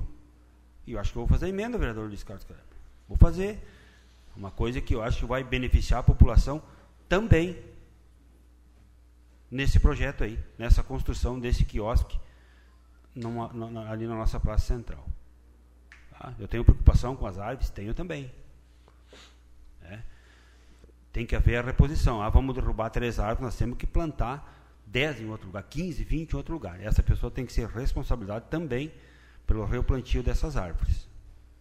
E eu acho que eu vou fazer emenda, vereador Luiz Carlos Kleber. Vou fazer. Uma coisa que eu acho que vai beneficiar a população também nesse projeto aí, nessa construção desse quiosque numa, numa, ali na nossa praça central. Tá? Eu tenho preocupação com as árvores? Tenho também. É. Tem que haver a reposição. Ah, vamos derrubar três árvores, nós temos que plantar 10 em outro lugar, 15, 20 em outro lugar. Essa pessoa tem que ser responsabilidade também pelo replantio dessas árvores.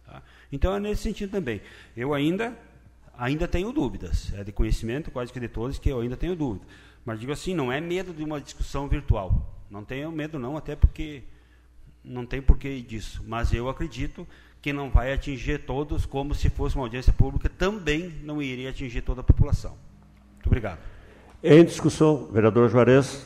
Tá? Então é nesse sentido também. Eu ainda ainda tenho dúvidas. É de conhecimento quase que de todos que eu ainda tenho dúvida. Mas digo assim, não é medo de uma discussão virtual. Não tenho medo não, até porque não tem porquê disso. Mas eu acredito que não vai atingir todos, como se fosse uma audiência pública, também não iria atingir toda a população. Muito obrigado. Em discussão, vereador Juarez.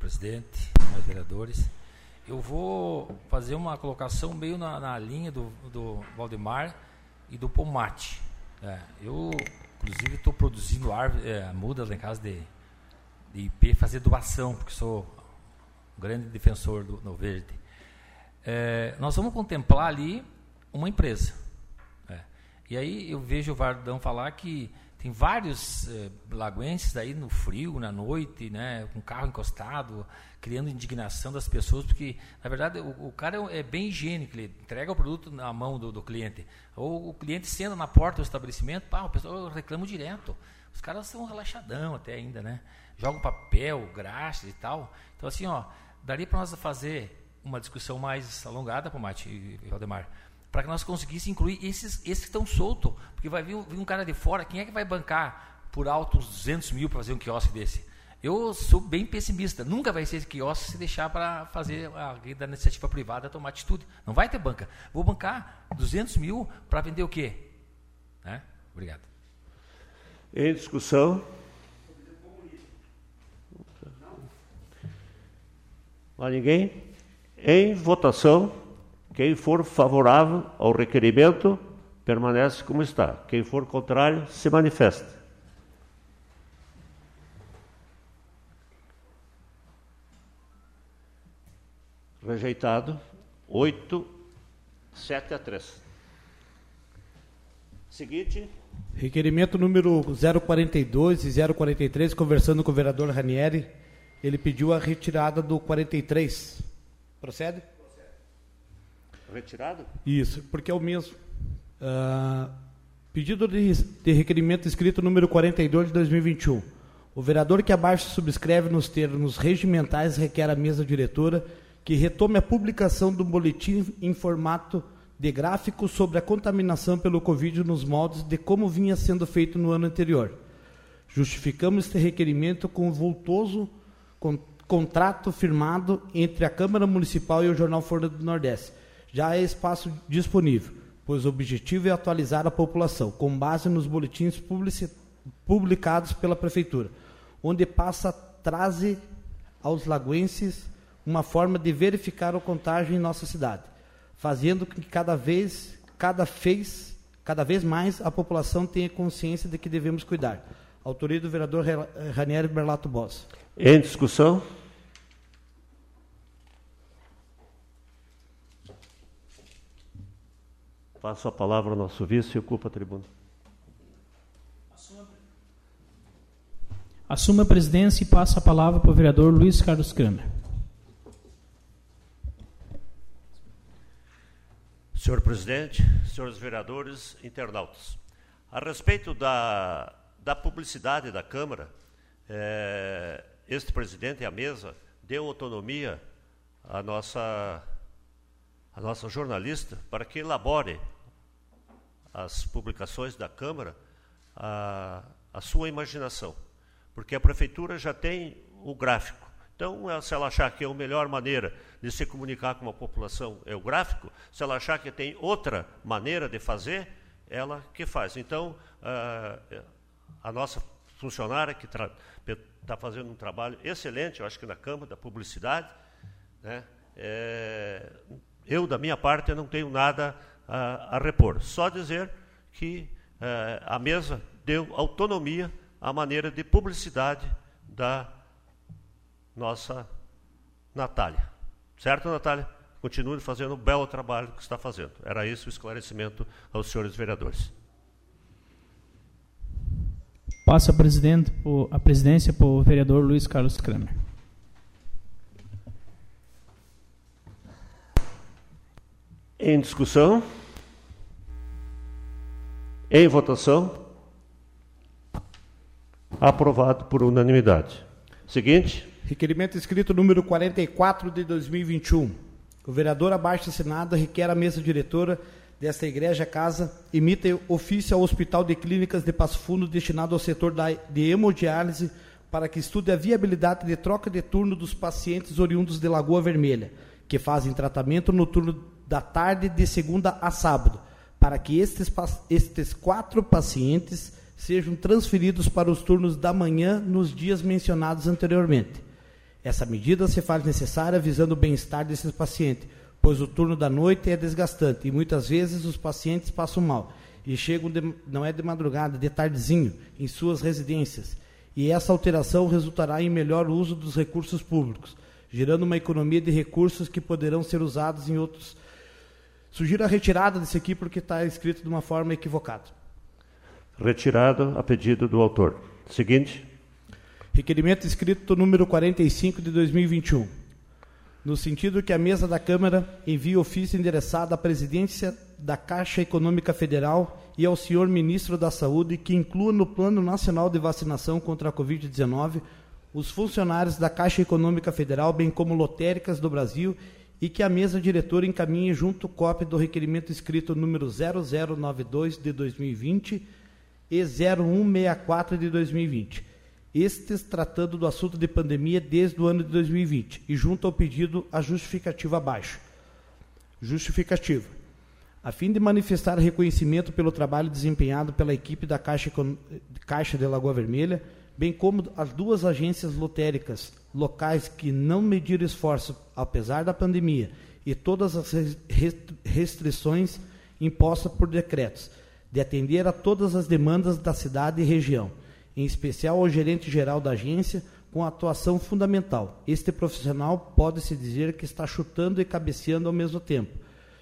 Presidente, mais vereadores. Eu vou fazer uma colocação meio na, na linha do, do Valdemar e do Pomate. É, eu, inclusive, estou produzindo árvore, é, mudas lá em casa de, de IP, fazer doação, porque sou um grande defensor do, do verde. É, nós vamos contemplar ali uma empresa. É. E aí eu vejo o Vardão falar que tem vários eh, aí no frio, na noite, né, com o carro encostado, criando indignação das pessoas, porque, na verdade, o, o cara é, é bem higiênico, ele entrega o produto na mão do, do cliente. Ou o cliente sendo na porta do estabelecimento, pá, o pessoal reclama direto. Os caras são relaxadão até ainda, né? Jogam papel, graxas e tal. Então, assim, ó, daria para nós fazer uma discussão mais alongada, Pomate e Valdemar, para que nós conseguíssemos incluir esses, esses que estão soltos. Porque vai vir, vir, um cara de fora, quem é que vai bancar por alto uns 200 mil para fazer um quiosque desse? Eu sou bem pessimista. Nunca vai ser esse quiosque se deixar para fazer alguém da iniciativa privada tomar atitude. Não vai ter banca. Vou bancar 200 mil para vender o quê? Né? Obrigado. Em discussão. Mais ninguém? Em votação. Quem for favorável ao requerimento, permanece como está. Quem for contrário, se manifeste. Rejeitado. 8, 7 a 3. Seguinte. Requerimento número 042 e 043, conversando com o vereador Ranieri, ele pediu a retirada do 43. Procede? Procede. Retirado? Isso, porque é o mesmo. Uh, pedido de, de requerimento escrito número 42 de 2021. O vereador que abaixo subscreve nos termos regimentais requer à mesa diretora que retome a publicação do boletim em formato de gráfico sobre a contaminação pelo Covid nos moldes de como vinha sendo feito no ano anterior. Justificamos este requerimento com o voltoso con contrato firmado entre a Câmara Municipal e o Jornal Folha do Nordeste. Já há espaço disponível, pois o objetivo é atualizar a população, com base nos boletins publicados pela Prefeitura, onde passa traze aos lagoenses uma forma de verificar o contágio em nossa cidade, fazendo com que cada vez, cada vez, cada vez mais a população tenha consciência de que devemos cuidar. Autoria do vereador Ranieri Berlato Boss. Em discussão? Passo a palavra ao nosso vice e ocupa a tribuna. Assuma a presidência e passa a palavra para o vereador Luiz Carlos Kramer. Senhor presidente, senhores vereadores, internautas, a respeito da, da publicidade da Câmara, é, este presidente e a mesa deu autonomia à nossa, à nossa jornalista para que elabore as publicações da Câmara a, a sua imaginação, porque a prefeitura já tem o gráfico. Então, se ela achar que é a melhor maneira de se comunicar com a população é o gráfico, se ela achar que tem outra maneira de fazer, ela que faz. Então, a, a nossa funcionária que está fazendo um trabalho excelente, eu acho que na Câmara da Publicidade. Né? É, eu, da minha parte, não tenho nada a, a repor. Só dizer que é, a mesa deu autonomia à maneira de publicidade da nossa Natália. Certo, Natália? Continue fazendo um belo trabalho que está fazendo. Era isso o esclarecimento aos senhores vereadores. Passa a, presidente, a presidência para o vereador Luiz Carlos Kramer. Em discussão? Em votação? Aprovado por unanimidade. Seguinte. Requerimento escrito número 44 de 2021. O vereador abaixo assinado requer à mesa diretora desta igreja casa emite ofício ao Hospital de Clínicas de Passo Fundo destinado ao setor da, de hemodiálise para que estude a viabilidade de troca de turno dos pacientes oriundos de Lagoa Vermelha, que fazem tratamento no turno da tarde de segunda a sábado, para que estes, estes quatro pacientes sejam transferidos para os turnos da manhã nos dias mencionados anteriormente. Essa medida se faz necessária visando o bem-estar desses pacientes, pois o turno da noite é desgastante e muitas vezes os pacientes passam mal e chegam, de, não é de madrugada, de tardezinho, em suas residências. E essa alteração resultará em melhor uso dos recursos públicos, gerando uma economia de recursos que poderão ser usados em outros. Sugiro a retirada desse aqui porque está escrito de uma forma equivocada. Retirado a pedido do autor. Seguinte. Requerimento escrito número 45 de 2021 no sentido que a mesa da Câmara envie ofício endereçado à presidência da Caixa Econômica Federal e ao senhor ministro da Saúde que inclua no Plano Nacional de Vacinação contra a Covid-19 os funcionários da Caixa Econômica Federal, bem como lotéricas do Brasil, e que a mesa diretora encaminhe junto cópia do requerimento escrito número 0092 de 2020 e 0164 de 2020 estes tratando do assunto de pandemia desde o ano de 2020 e junto ao pedido a justificativa abaixo. Justificativa. A fim de manifestar reconhecimento pelo trabalho desempenhado pela equipe da Caixa, Caixa de Lagoa Vermelha, bem como as duas agências lotéricas locais que não mediram esforço apesar da pandemia e todas as restrições impostas por decretos, de atender a todas as demandas da cidade e região em especial ao gerente geral da agência, com atuação fundamental. Este profissional pode-se dizer que está chutando e cabeceando ao mesmo tempo.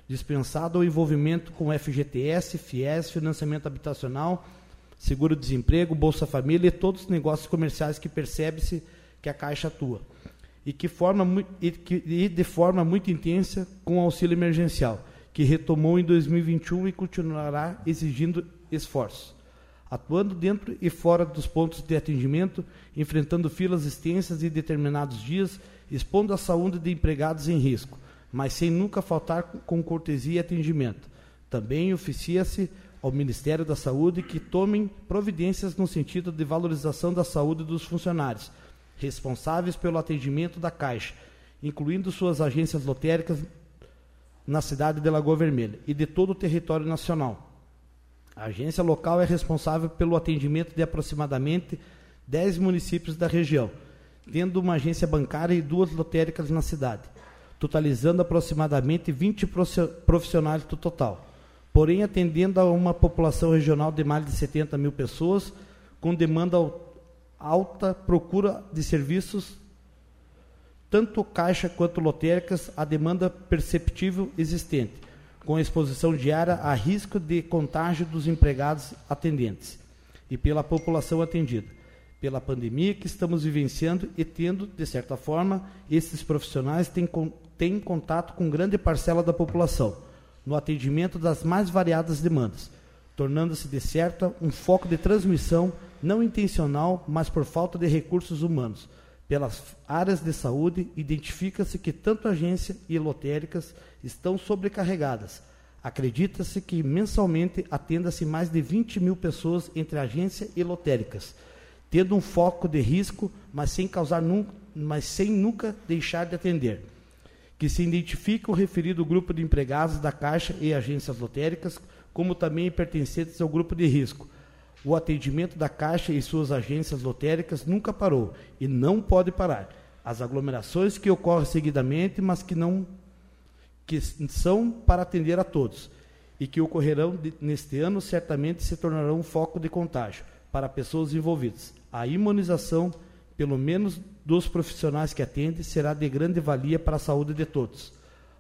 Dispensado o envolvimento com FGTS, FIES, financiamento habitacional, seguro-desemprego, Bolsa Família e todos os negócios comerciais que percebe-se que a Caixa atua. E, que forma, e, que, e de forma muito intensa com o auxílio emergencial, que retomou em 2021 e continuará exigindo esforços atuando dentro e fora dos pontos de atendimento, enfrentando filas extensas em determinados dias, expondo a saúde de empregados em risco, mas sem nunca faltar com cortesia e atendimento. Também oficia-se ao Ministério da Saúde que tomem providências no sentido de valorização da saúde dos funcionários, responsáveis pelo atendimento da Caixa, incluindo suas agências lotéricas na cidade de Lagoa Vermelha e de todo o território nacional a agência local é responsável pelo atendimento de aproximadamente 10 municípios da região, tendo uma agência bancária e duas lotéricas na cidade, totalizando aproximadamente 20 profissionais do total. Porém, atendendo a uma população regional de mais de 70 mil pessoas, com demanda alta procura de serviços, tanto caixa quanto lotéricas, a demanda perceptível existente com exposição diária a risco de contágio dos empregados atendentes e pela população atendida, pela pandemia que estamos vivenciando e tendo, de certa forma, esses profissionais têm, têm contato com grande parcela da população, no atendimento das mais variadas demandas, tornando-se, de certa, um foco de transmissão não intencional, mas por falta de recursos humanos. Pelas áreas de saúde, identifica-se que tanto agência e lotéricas estão sobrecarregadas. Acredita-se que mensalmente atenda-se mais de 20 mil pessoas entre agência e lotéricas, tendo um foco de risco, mas sem causar nunca, mas sem nunca deixar de atender. Que se identifica o referido grupo de empregados da Caixa e agências lotéricas, como também pertencentes ao grupo de risco. O atendimento da Caixa e suas agências lotéricas nunca parou e não pode parar. As aglomerações que ocorrem seguidamente, mas que não que são para atender a todos e que ocorrerão de, neste ano certamente se tornarão um foco de contágio para pessoas envolvidas. A imunização, pelo menos dos profissionais que atendem, será de grande valia para a saúde de todos.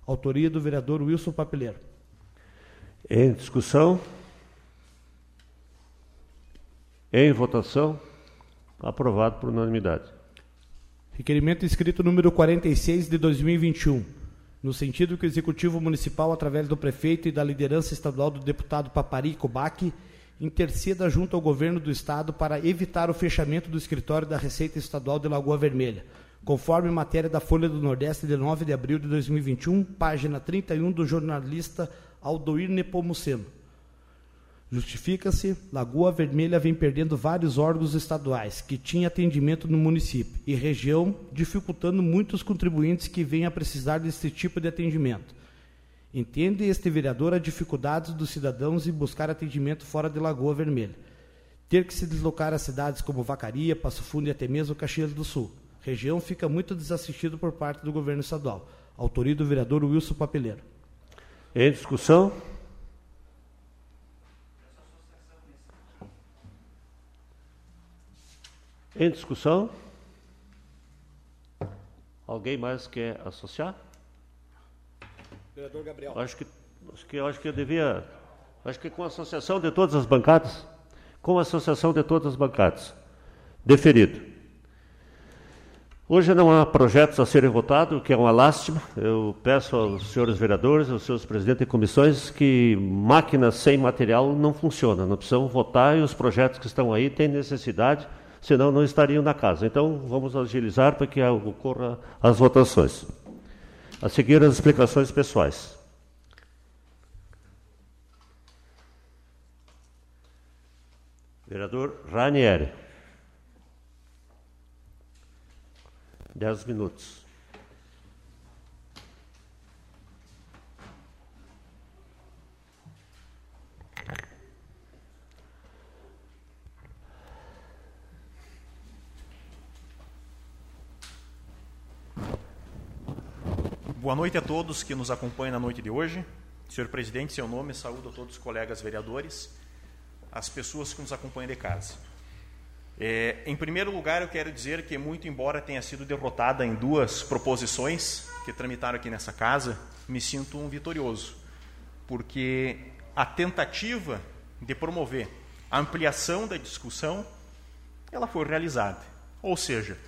Autoria do vereador Wilson Papeleiro. Em discussão? Em votação? Aprovado por unanimidade. Requerimento escrito número 46 de 2021 no sentido que o Executivo Municipal, através do prefeito e da liderança estadual do deputado Papari Kobac, interceda junto ao governo do estado para evitar o fechamento do escritório da Receita Estadual de Lagoa Vermelha, conforme matéria da Folha do Nordeste de 9 de abril de 2021, página 31 do jornalista Aldoir Nepomuceno. Justifica-se, Lagoa Vermelha vem perdendo vários órgãos estaduais que tinham atendimento no município e região, dificultando muitos contribuintes que venham a precisar desse tipo de atendimento. Entende este vereador a dificuldade dos cidadãos em buscar atendimento fora de Lagoa Vermelha. Ter que se deslocar a cidades como Vacaria, Passo Fundo e até mesmo Caxias do Sul. Região fica muito desassistida por parte do governo estadual. Autoria do vereador Wilson Papeleiro. Em discussão? Em discussão? Alguém mais quer associar? Vereador Gabriel. Acho que, acho que, acho que eu devia. Acho que com a associação de todas as bancadas, com a associação de todas as bancadas, deferido. Hoje não há projetos a serem votados, o que é uma lástima. Eu peço aos senhores vereadores, aos seus presidentes de comissões, que máquinas sem material não funcionam. Não precisam votar e os projetos que estão aí têm necessidade senão não estariam na casa. Então, vamos agilizar para que ocorra as votações. A seguir, as explicações pessoais. Vereador Ranieri. Dez minutos. Boa noite a todos que nos acompanham na noite de hoje. Senhor presidente, seu nome, saúdo a todos os colegas vereadores, as pessoas que nos acompanham de casa. É, em primeiro lugar, eu quero dizer que, muito embora tenha sido derrotada em duas proposições que tramitaram aqui nessa casa, me sinto um vitorioso, porque a tentativa de promover a ampliação da discussão, ela foi realizada. Ou seja,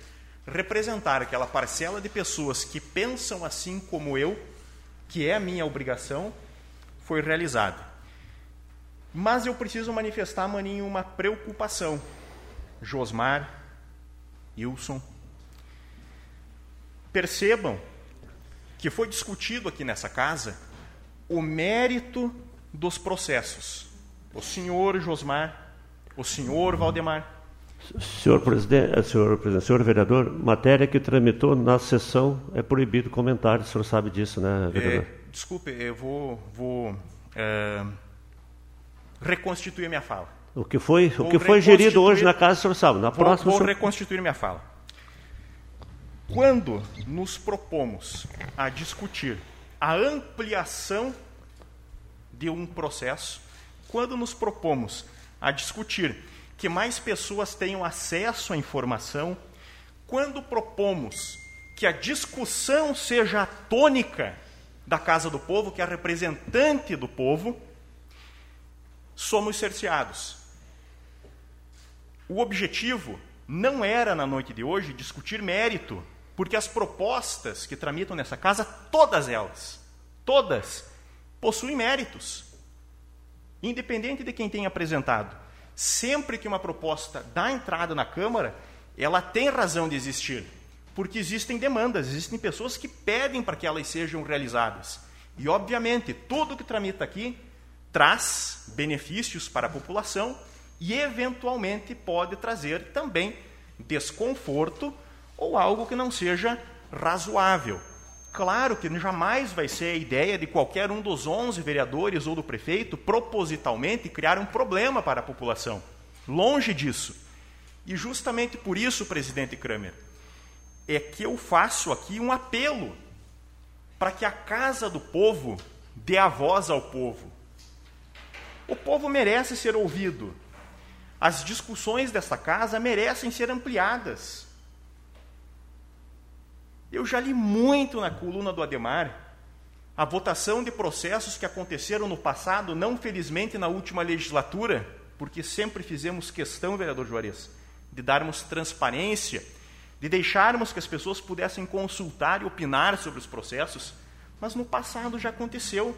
representar aquela parcela de pessoas que pensam assim como eu, que é a minha obrigação, foi realizada. Mas eu preciso manifestar, Maninho, uma preocupação Josmar, Wilson. Percebam que foi discutido aqui nessa casa o mérito dos processos. O senhor Josmar, o senhor Valdemar. Senhor presidente, senhor, presidente, senhor vereador, matéria que tramitou na sessão é proibido comentário, o senhor sabe disso, né, vereador? É, desculpe, eu vou, vou é, reconstituir minha fala. O que foi, o que foi gerido hoje na casa, o senhor sabe. Na vou, próxima. Vou senhor... reconstituir minha fala. Quando nos propomos a discutir a ampliação de um processo, quando nos propomos a discutir que mais pessoas tenham acesso à informação, quando propomos que a discussão seja a tônica da Casa do Povo, que é a representante do povo, somos cerceados. O objetivo não era, na noite de hoje, discutir mérito, porque as propostas que tramitam nessa casa, todas elas, todas, possuem méritos. Independente de quem tenha apresentado. Sempre que uma proposta dá entrada na Câmara, ela tem razão de existir. Porque existem demandas, existem pessoas que pedem para que elas sejam realizadas. E, obviamente, tudo que tramita aqui traz benefícios para a população e, eventualmente, pode trazer também desconforto ou algo que não seja razoável. Claro que jamais vai ser a ideia de qualquer um dos 11 vereadores ou do prefeito propositalmente criar um problema para a população. Longe disso. E justamente por isso, presidente Kramer, é que eu faço aqui um apelo para que a casa do povo dê a voz ao povo. O povo merece ser ouvido, as discussões desta casa merecem ser ampliadas. Eu já li muito na coluna do Ademar a votação de processos que aconteceram no passado, não felizmente na última legislatura, porque sempre fizemos questão, vereador Juarez, de darmos transparência, de deixarmos que as pessoas pudessem consultar e opinar sobre os processos, mas no passado já aconteceu.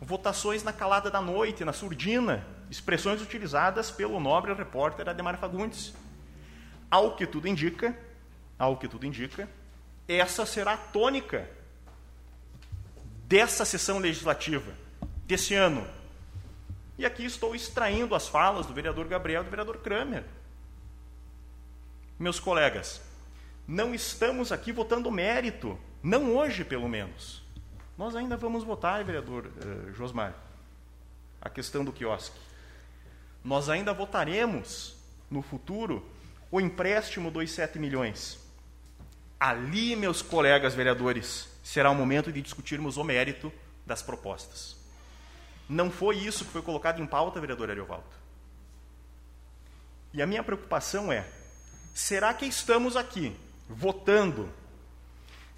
Votações na calada da noite, na surdina, expressões utilizadas pelo nobre repórter Ademar Fagundes. Ao que tudo indica, ao que tudo indica, essa será a tônica dessa sessão legislativa, desse ano. E aqui estou extraindo as falas do vereador Gabriel e do vereador Kramer. Meus colegas, não estamos aqui votando mérito, não hoje pelo menos. Nós ainda vamos votar, vereador uh, Josmar, a questão do quiosque nós ainda votaremos no futuro o empréstimo dos 7 milhões. Ali, meus colegas vereadores, será o momento de discutirmos o mérito das propostas. Não foi isso que foi colocado em pauta, vereador Ariovaldo. E a minha preocupação é: será que estamos aqui votando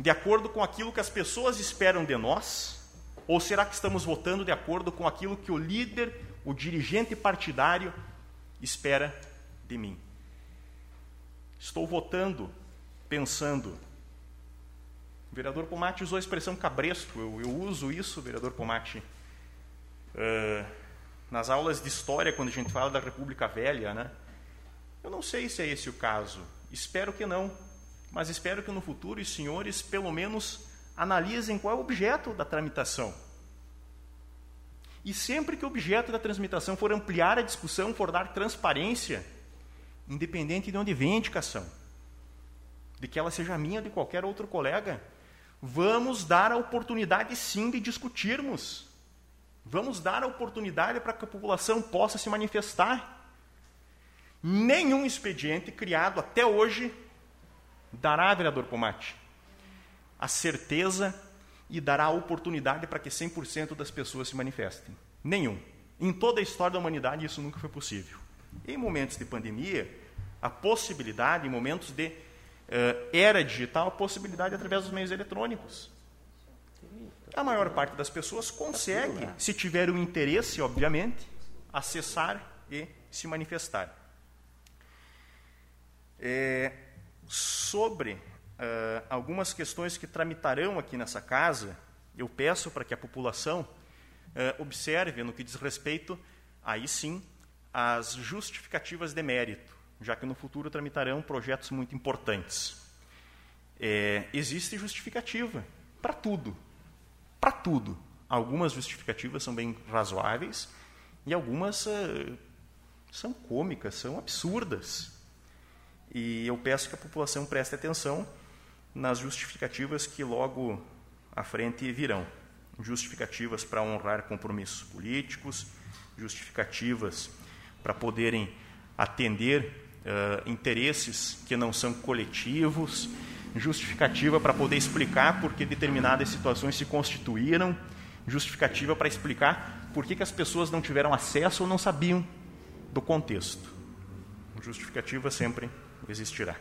de acordo com aquilo que as pessoas esperam de nós? Ou será que estamos votando de acordo com aquilo que o líder o dirigente partidário espera de mim. Estou votando pensando. O vereador Pomate usou a expressão cabresto, eu, eu uso isso, vereador Pomate, uh, nas aulas de história, quando a gente fala da República Velha, né? Eu não sei se é esse o caso, espero que não, mas espero que no futuro os senhores, pelo menos, analisem qual é o objeto da tramitação. E sempre que o objeto da transmissão for ampliar a discussão, for dar transparência, independente de onde vem a indicação, de que ela seja minha ou de qualquer outro colega, vamos dar a oportunidade sim de discutirmos. Vamos dar a oportunidade para que a população possa se manifestar. Nenhum expediente criado até hoje dará, vereador Pomate, a certeza e dará a oportunidade para que 100% das pessoas se manifestem. Nenhum. Em toda a história da humanidade isso nunca foi possível. Em momentos de pandemia, a possibilidade, em momentos de era digital, a possibilidade através dos meios eletrônicos. A maior parte das pessoas consegue, se tiver o interesse, obviamente, acessar e se manifestar. É, sobre uh, algumas questões que tramitarão aqui nessa casa, eu peço para que a população uh, observe no que diz respeito, aí sim, às justificativas de mérito, já que no futuro tramitarão projetos muito importantes. É, existe justificativa para tudo, para tudo. Algumas justificativas são bem razoáveis e algumas uh, são cômicas, são absurdas. E eu peço que a população preste atenção nas justificativas que logo à frente virão. Justificativas para honrar compromissos políticos, justificativas para poderem atender uh, interesses que não são coletivos, justificativa para poder explicar por que determinadas situações se constituíram, justificativa para explicar por que, que as pessoas não tiveram acesso ou não sabiam do contexto. Justificativa sempre existirá.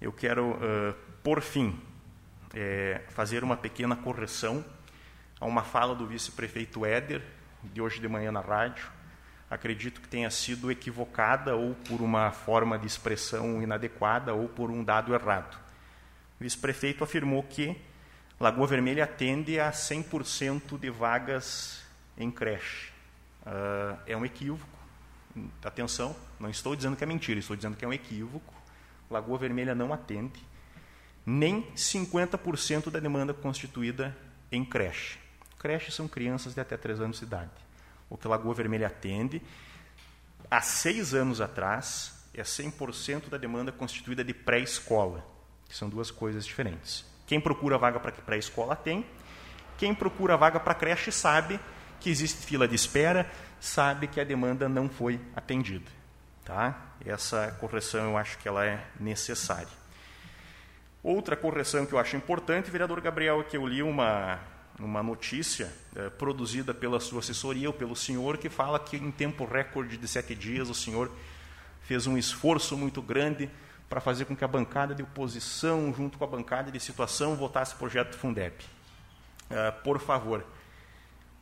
Eu quero, uh, por fim, é, fazer uma pequena correção a uma fala do vice-prefeito Éder, de hoje de manhã na rádio. Acredito que tenha sido equivocada ou por uma forma de expressão inadequada ou por um dado errado. O vice-prefeito afirmou que Lagoa Vermelha atende a 100% de vagas em creche. Uh, é um equívoco. Atenção, não estou dizendo que é mentira, estou dizendo que é um equívoco. Lagoa Vermelha não atende nem 50% da demanda constituída em creche. Creche são crianças de até 3 anos de idade. O que Lagoa Vermelha atende, há seis anos atrás, é 100% da demanda constituída de pré-escola, que são duas coisas diferentes. Quem procura vaga para pré-escola tem, quem procura vaga para creche sabe que existe fila de espera, sabe que a demanda não foi atendida. Tá? Essa correção eu acho que ela é necessária. Outra correção que eu acho importante, vereador Gabriel, é que eu li uma, uma notícia é, produzida pela sua assessoria ou pelo senhor que fala que em tempo recorde de sete dias o senhor fez um esforço muito grande para fazer com que a bancada de oposição, junto com a bancada de situação, votasse o projeto Fundeb. Uh, por favor,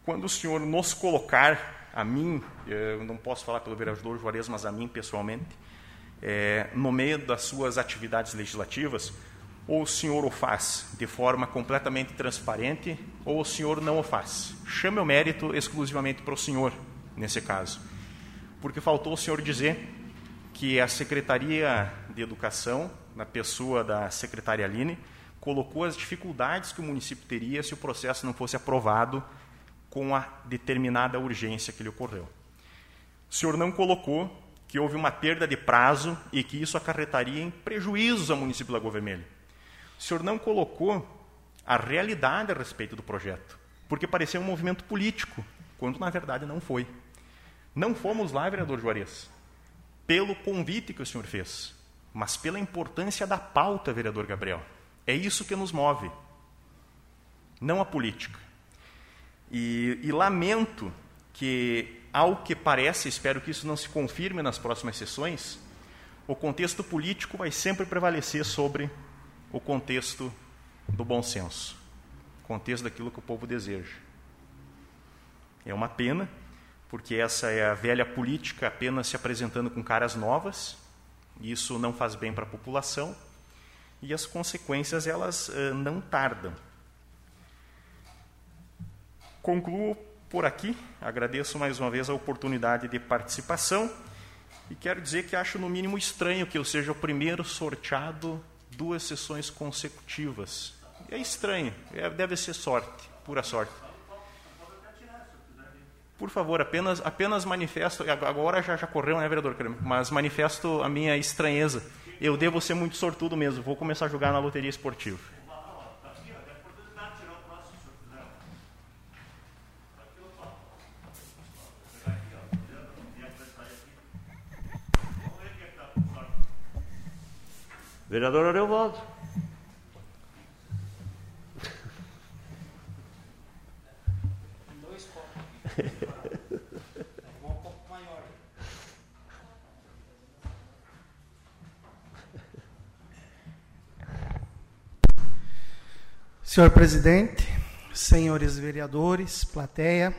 quando o senhor nos colocar a mim, eu não posso falar pelo vereador Juarez, mas a mim pessoalmente, é, no meio das suas atividades legislativas, ou o senhor o faz de forma completamente transparente, ou o senhor não o faz. Chame o mérito exclusivamente para o senhor, nesse caso. Porque faltou o senhor dizer que a Secretaria de Educação, na pessoa da secretária Aline, colocou as dificuldades que o município teria se o processo não fosse aprovado com a determinada urgência que lhe ocorreu. O senhor não colocou que houve uma perda de prazo e que isso acarretaria em prejuízos ao município de Lagoa Vermelha. O senhor não colocou a realidade a respeito do projeto, porque parecia um movimento político, quando na verdade não foi. Não fomos lá, vereador Juarez, pelo convite que o senhor fez, mas pela importância da pauta, vereador Gabriel. É isso que nos move, não a política. E, e lamento que, ao que parece, espero que isso não se confirme nas próximas sessões, o contexto político vai sempre prevalecer sobre o contexto do bom senso, o contexto daquilo que o povo deseja. É uma pena, porque essa é a velha política apenas se apresentando com caras novas, e isso não faz bem para a população, e as consequências elas uh, não tardam. Concluo por aqui, agradeço mais uma vez a oportunidade de participação e quero dizer que acho no mínimo estranho que eu seja o primeiro sorteado duas sessões consecutivas. É estranho, é, deve ser sorte, pura sorte. Por favor, apenas, apenas manifesto, agora já, já correu, né, vereador? Mas manifesto a minha estranheza. Eu devo ser muito sortudo mesmo, vou começar a jogar na loteria esportiva. Vereador Areovaldo. Dois copos. Senhor presidente, senhores vereadores, plateia,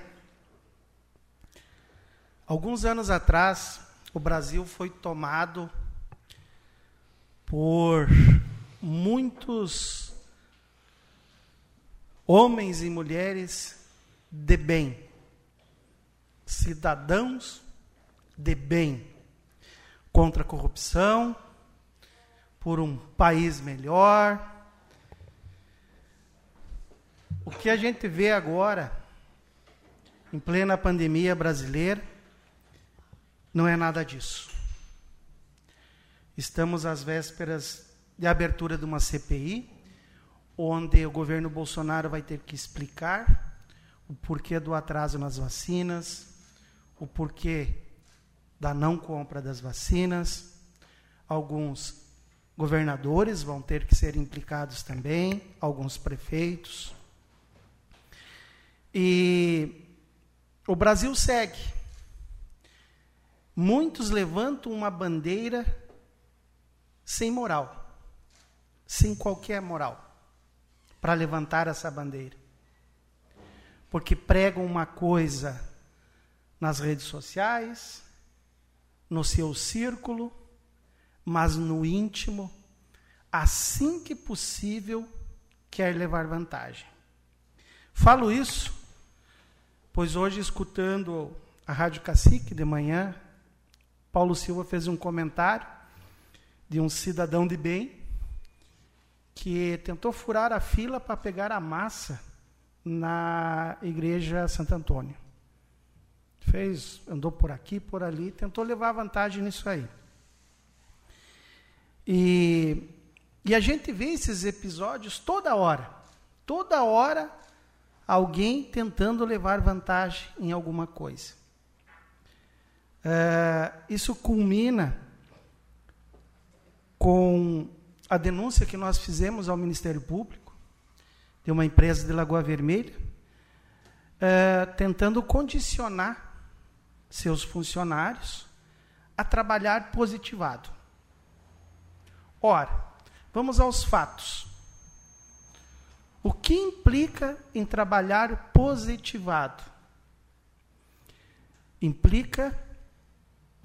alguns anos atrás o Brasil foi tomado por muitos homens e mulheres de bem, cidadãos de bem, contra a corrupção, por um país melhor. O que a gente vê agora, em plena pandemia brasileira, não é nada disso. Estamos às vésperas de abertura de uma CPI, onde o governo Bolsonaro vai ter que explicar o porquê do atraso nas vacinas, o porquê da não compra das vacinas. Alguns governadores vão ter que ser implicados também, alguns prefeitos. E o Brasil segue. Muitos levantam uma bandeira sem moral, sem qualquer moral, para levantar essa bandeira. Porque pregam uma coisa nas redes sociais, no seu círculo, mas no íntimo, assim que possível, quer levar vantagem. Falo isso, pois hoje, escutando a Rádio Cacique de manhã, Paulo Silva fez um comentário de um cidadão de bem que tentou furar a fila para pegar a massa na igreja Santo Antônio. Fez, andou por aqui, por ali, tentou levar vantagem nisso aí. E, e a gente vê esses episódios toda hora. Toda hora alguém tentando levar vantagem em alguma coisa. É, isso culmina com a denúncia que nós fizemos ao Ministério Público de uma empresa de Lagoa Vermelha, é, tentando condicionar seus funcionários a trabalhar positivado. Ora, vamos aos fatos. O que implica em trabalhar positivado? Implica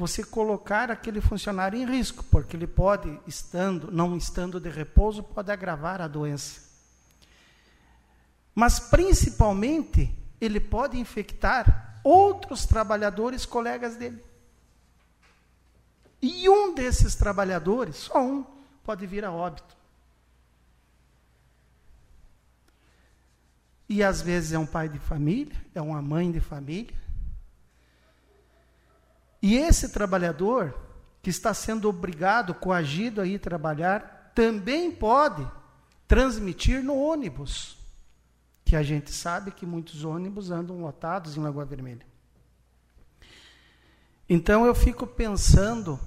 você colocar aquele funcionário em risco, porque ele pode, estando, não estando de repouso, pode agravar a doença. Mas principalmente, ele pode infectar outros trabalhadores, colegas dele. E um desses trabalhadores, só um, pode vir a óbito. E às vezes é um pai de família, é uma mãe de família, e esse trabalhador que está sendo obrigado, coagido a ir trabalhar, também pode transmitir no ônibus, que a gente sabe que muitos ônibus andam lotados em Lagoa Vermelha. Então eu fico pensando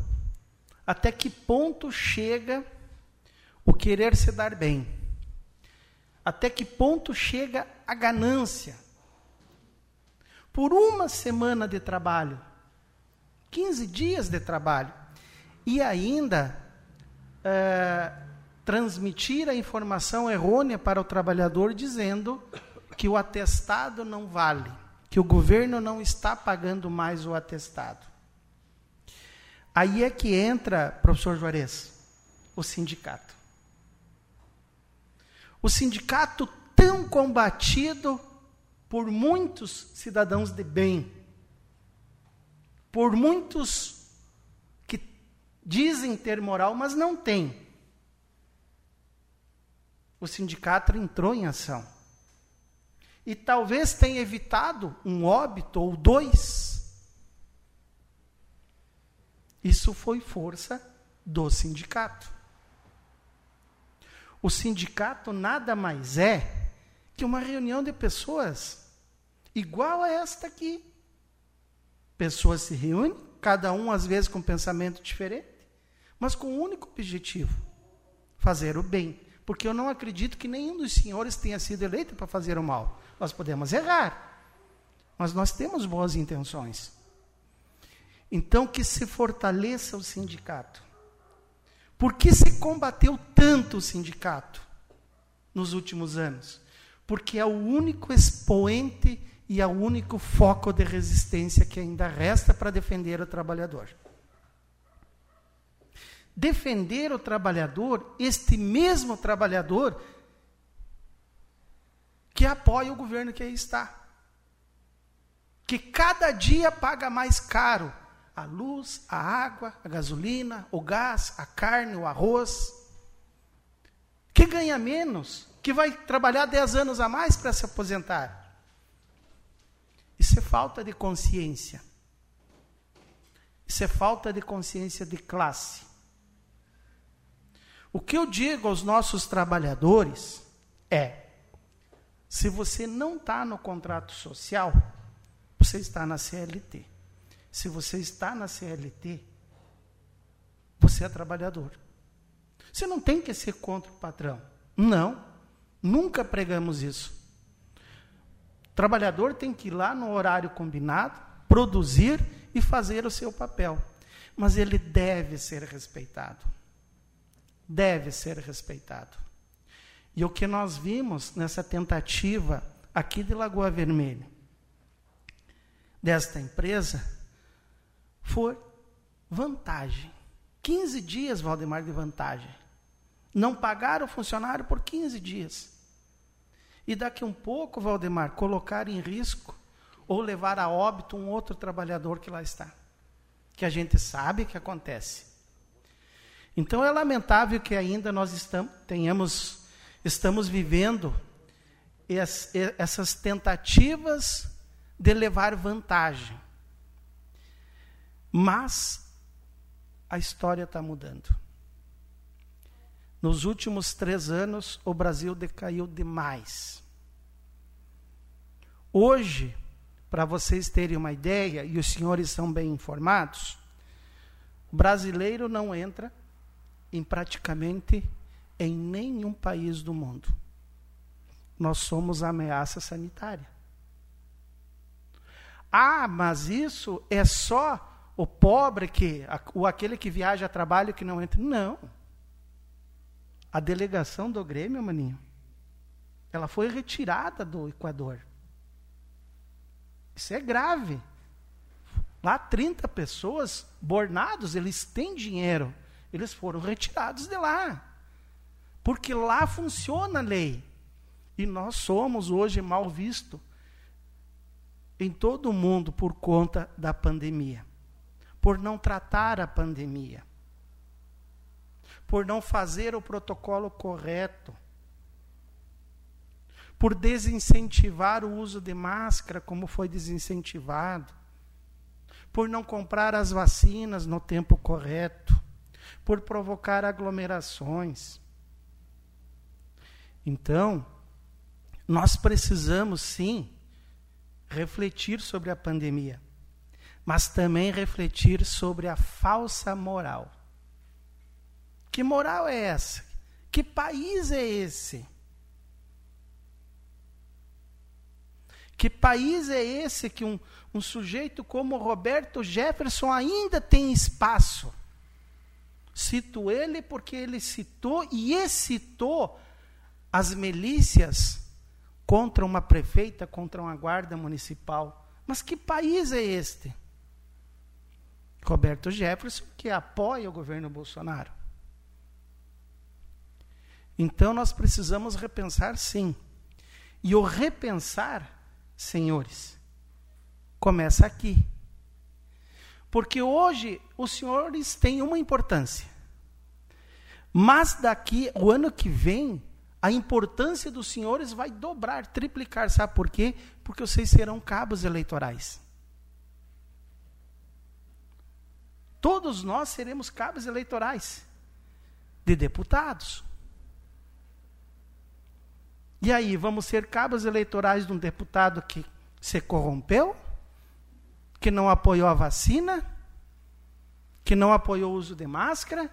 até que ponto chega o querer se dar bem. Até que ponto chega a ganância. Por uma semana de trabalho, 15 dias de trabalho. E ainda é, transmitir a informação errônea para o trabalhador dizendo que o atestado não vale, que o governo não está pagando mais o atestado. Aí é que entra, professor Juarez, o sindicato. O sindicato tão combatido por muitos cidadãos de bem, por muitos que dizem ter moral, mas não têm. O sindicato entrou em ação. E talvez tenha evitado um óbito ou dois. Isso foi força do sindicato. O sindicato nada mais é que uma reunião de pessoas igual a esta aqui Pessoas se reúnem, cada um às vezes com um pensamento diferente, mas com um único objetivo: fazer o bem. Porque eu não acredito que nenhum dos senhores tenha sido eleito para fazer o mal. Nós podemos errar, mas nós temos boas intenções. Então, que se fortaleça o sindicato. Por que se combateu tanto o sindicato? nos últimos anos, porque é o único expoente e é o único foco de resistência que ainda resta para defender o trabalhador. Defender o trabalhador, este mesmo trabalhador que apoia o governo que aí está. Que cada dia paga mais caro a luz, a água, a gasolina, o gás, a carne, o arroz. Que ganha menos, que vai trabalhar 10 anos a mais para se aposentar. Isso é falta de consciência. Isso é falta de consciência de classe. O que eu digo aos nossos trabalhadores é: se você não está no contrato social, você está na CLT. Se você está na CLT, você é trabalhador. Você não tem que ser contra o patrão. Não, nunca pregamos isso. O trabalhador tem que ir lá no horário combinado, produzir e fazer o seu papel. Mas ele deve ser respeitado. Deve ser respeitado. E o que nós vimos nessa tentativa aqui de Lagoa Vermelha, desta empresa, for vantagem. 15 dias, Valdemar, de vantagem. Não pagar o funcionário por 15 dias. E daqui um pouco, Valdemar, colocar em risco ou levar a óbito um outro trabalhador que lá está. Que a gente sabe que acontece. Então é lamentável que ainda nós estamos, tenhamos, estamos vivendo essas tentativas de levar vantagem. Mas a história está mudando. Nos últimos três anos, o Brasil decaiu demais. Hoje, para vocês terem uma ideia, e os senhores são bem informados, o brasileiro não entra em praticamente em nenhum país do mundo. Nós somos ameaça sanitária. Ah, mas isso é só o pobre que, ou aquele que viaja a trabalho que não entra. Não. A delegação do Grêmio, maninho, ela foi retirada do Equador. Isso é grave. Lá 30 pessoas bornados, eles têm dinheiro. Eles foram retirados de lá. Porque lá funciona a lei. E nós somos hoje mal vistos em todo o mundo por conta da pandemia por não tratar a pandemia, por não fazer o protocolo correto, por desincentivar o uso de máscara, como foi desincentivado, por não comprar as vacinas no tempo correto, por provocar aglomerações. Então, nós precisamos sim refletir sobre a pandemia mas também refletir sobre a falsa moral. Que moral é essa? Que país é esse? Que país é esse que um, um sujeito como Roberto Jefferson ainda tem espaço? Cito ele porque ele citou e excitou as milícias contra uma prefeita, contra uma guarda municipal. Mas que país é este? Roberto Jefferson, que apoia o governo Bolsonaro. Então nós precisamos repensar sim. E o repensar, senhores, começa aqui. Porque hoje os senhores têm uma importância. Mas daqui, o ano que vem, a importância dos senhores vai dobrar, triplicar. Sabe por quê? Porque vocês serão cabos eleitorais. Todos nós seremos cabos eleitorais de deputados. E aí, vamos ser cabos eleitorais de um deputado que se corrompeu, que não apoiou a vacina, que não apoiou o uso de máscara,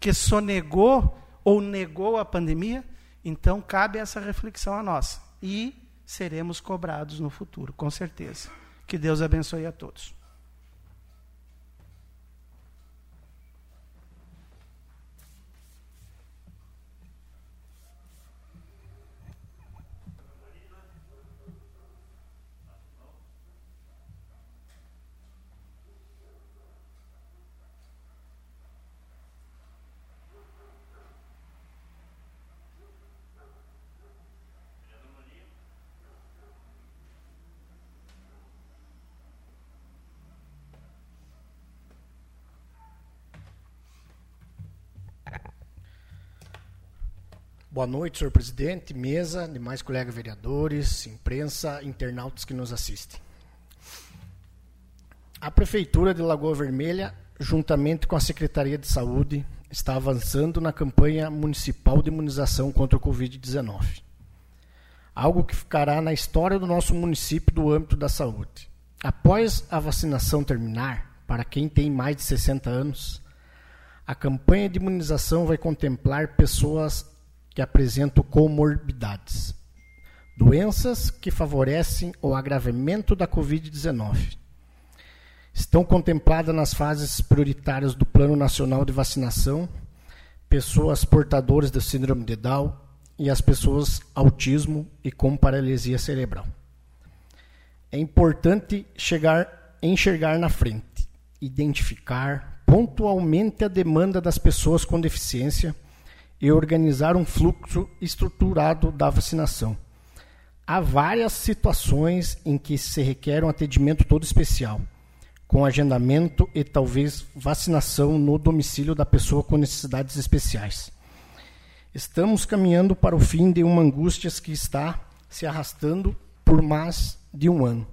que sonegou ou negou a pandemia? Então, cabe essa reflexão a nós. E seremos cobrados no futuro, com certeza. Que Deus abençoe a todos. Boa noite, senhor presidente, mesa, demais colegas vereadores, imprensa, internautas que nos assistem. A Prefeitura de Lagoa Vermelha, juntamente com a Secretaria de Saúde, está avançando na campanha municipal de imunização contra o Covid-19. Algo que ficará na história do nosso município do âmbito da saúde. Após a vacinação terminar, para quem tem mais de 60 anos, a campanha de imunização vai contemplar pessoas que apresentam comorbidades, doenças que favorecem o agravamento da Covid-19. Estão contempladas nas fases prioritárias do Plano Nacional de Vacinação pessoas portadoras da síndrome de Down e as pessoas autismo e com paralisia cerebral. É importante chegar, enxergar na frente, identificar pontualmente a demanda das pessoas com deficiência e organizar um fluxo estruturado da vacinação. Há várias situações em que se requer um atendimento todo especial, com agendamento e talvez vacinação no domicílio da pessoa com necessidades especiais. Estamos caminhando para o fim de uma angústia que está se arrastando por mais de um ano,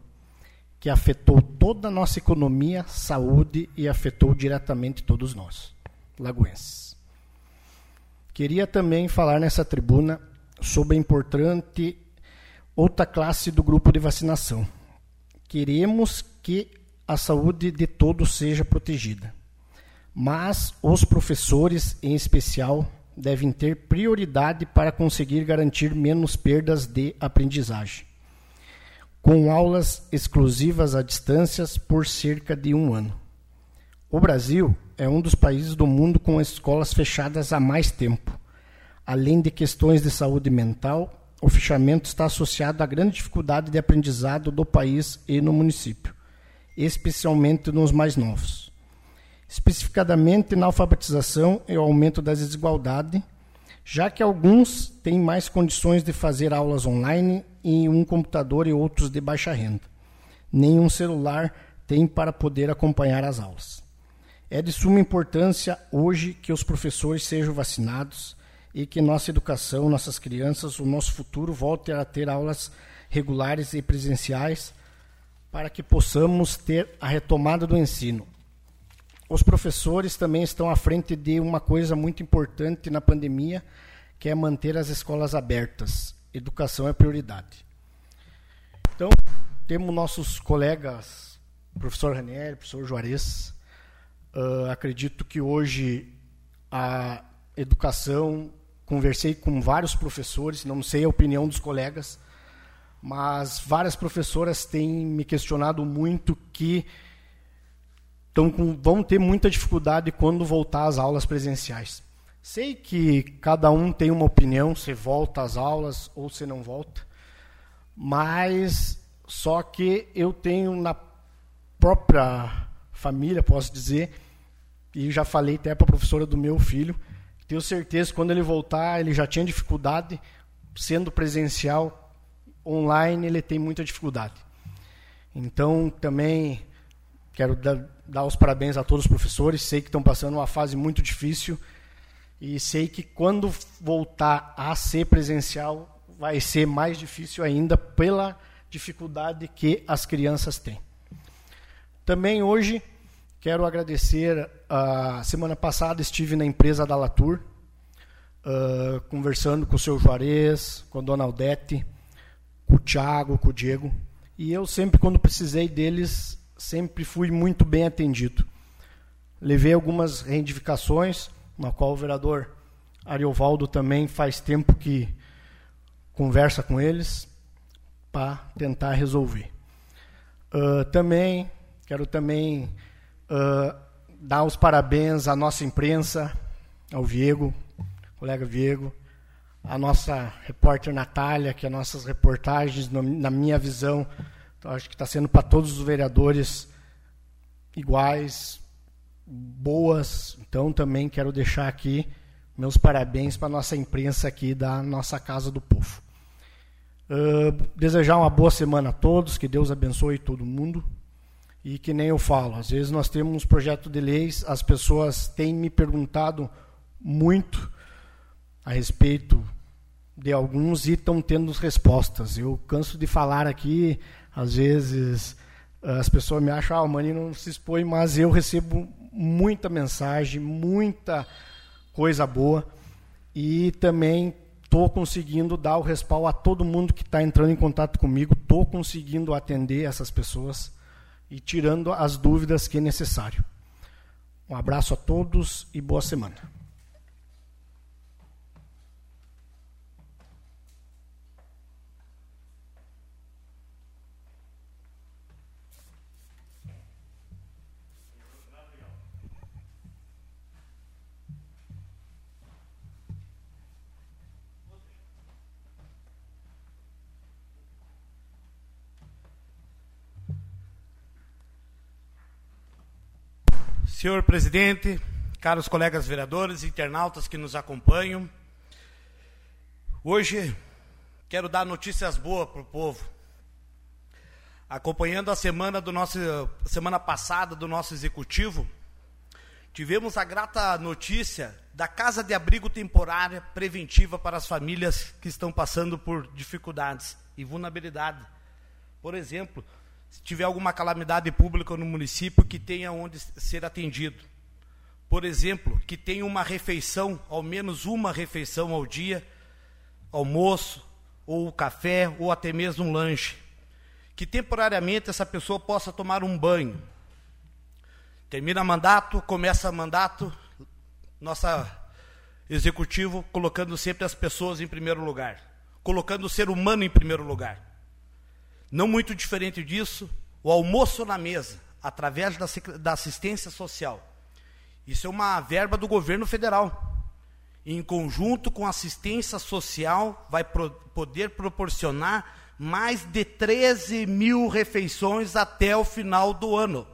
que afetou toda a nossa economia, saúde e afetou diretamente todos nós, lagoenses. Queria também falar nessa tribuna sobre a importante outra classe do grupo de vacinação. Queremos que a saúde de todos seja protegida, mas os professores, em especial, devem ter prioridade para conseguir garantir menos perdas de aprendizagem, com aulas exclusivas à distância por cerca de um ano. O Brasil é um dos países do mundo com escolas fechadas há mais tempo. Além de questões de saúde mental, o fechamento está associado à grande dificuldade de aprendizado do país e no município, especialmente nos mais novos. Especificadamente na alfabetização e o aumento da desigualdade, já que alguns têm mais condições de fazer aulas online em um computador e outros de baixa renda. Nenhum celular tem para poder acompanhar as aulas. É de suma importância hoje que os professores sejam vacinados e que nossa educação, nossas crianças, o nosso futuro volte a ter aulas regulares e presenciais para que possamos ter a retomada do ensino. Os professores também estão à frente de uma coisa muito importante na pandemia, que é manter as escolas abertas. Educação é prioridade. Então, temos nossos colegas, professor Ranieri, professor Juarez, Uh, acredito que hoje a educação, conversei com vários professores, não sei a opinião dos colegas, mas várias professoras têm me questionado muito que tão vão ter muita dificuldade quando voltar às aulas presenciais. Sei que cada um tem uma opinião, se volta às aulas ou se não volta, mas só que eu tenho na própria família, posso dizer, e já falei até para a professora do meu filho, tenho certeza que quando ele voltar, ele já tinha dificuldade, sendo presencial, online ele tem muita dificuldade. Então, também quero dar, dar os parabéns a todos os professores, sei que estão passando uma fase muito difícil, e sei que quando voltar a ser presencial, vai ser mais difícil ainda pela dificuldade que as crianças têm. Também hoje Quero agradecer. A semana passada estive na empresa da Latour, uh, conversando com o seu Juarez, com a dona Aldete, com o Thiago, com o Diego. E eu sempre, quando precisei deles, sempre fui muito bem atendido. Levei algumas reivindicações, na qual o vereador Ariovaldo também faz tempo que conversa com eles para tentar resolver. Uh, também quero também uh, dar os parabéns à nossa imprensa, ao Viego, colega Viego, à nossa repórter Natália, que as nossas reportagens, na minha visão, acho que está sendo para todos os vereadores iguais, boas. Então também quero deixar aqui meus parabéns para a nossa imprensa aqui da nossa Casa do Povo. Uh, desejar uma boa semana a todos, que Deus abençoe todo mundo. E que nem eu falo, às vezes nós temos um projeto de leis, as pessoas têm me perguntado muito a respeito de alguns e estão tendo respostas. Eu canso de falar aqui, às vezes as pessoas me acham, ah, o Mani não se expõe, mas eu recebo muita mensagem, muita coisa boa e também estou conseguindo dar o respaldo a todo mundo que está entrando em contato comigo, estou conseguindo atender essas pessoas e tirando as dúvidas que é necessário. Um abraço a todos e boa semana. Senhor presidente, caros colegas vereadores, internautas que nos acompanham, hoje quero dar notícias boas para o povo. Acompanhando a semana do nosso semana passada do nosso executivo, tivemos a grata notícia da casa de abrigo temporária preventiva para as famílias que estão passando por dificuldades e vulnerabilidade. Por exemplo, se tiver alguma calamidade pública no município, que tenha onde ser atendido. Por exemplo, que tenha uma refeição, ao menos uma refeição ao dia, almoço, ou café, ou até mesmo um lanche. Que temporariamente essa pessoa possa tomar um banho. Termina mandato, começa mandato, nossa executivo colocando sempre as pessoas em primeiro lugar, colocando o ser humano em primeiro lugar. Não muito diferente disso, o almoço na mesa, através da, da assistência social. Isso é uma verba do governo federal. Em conjunto com assistência social, vai pro, poder proporcionar mais de 13 mil refeições até o final do ano.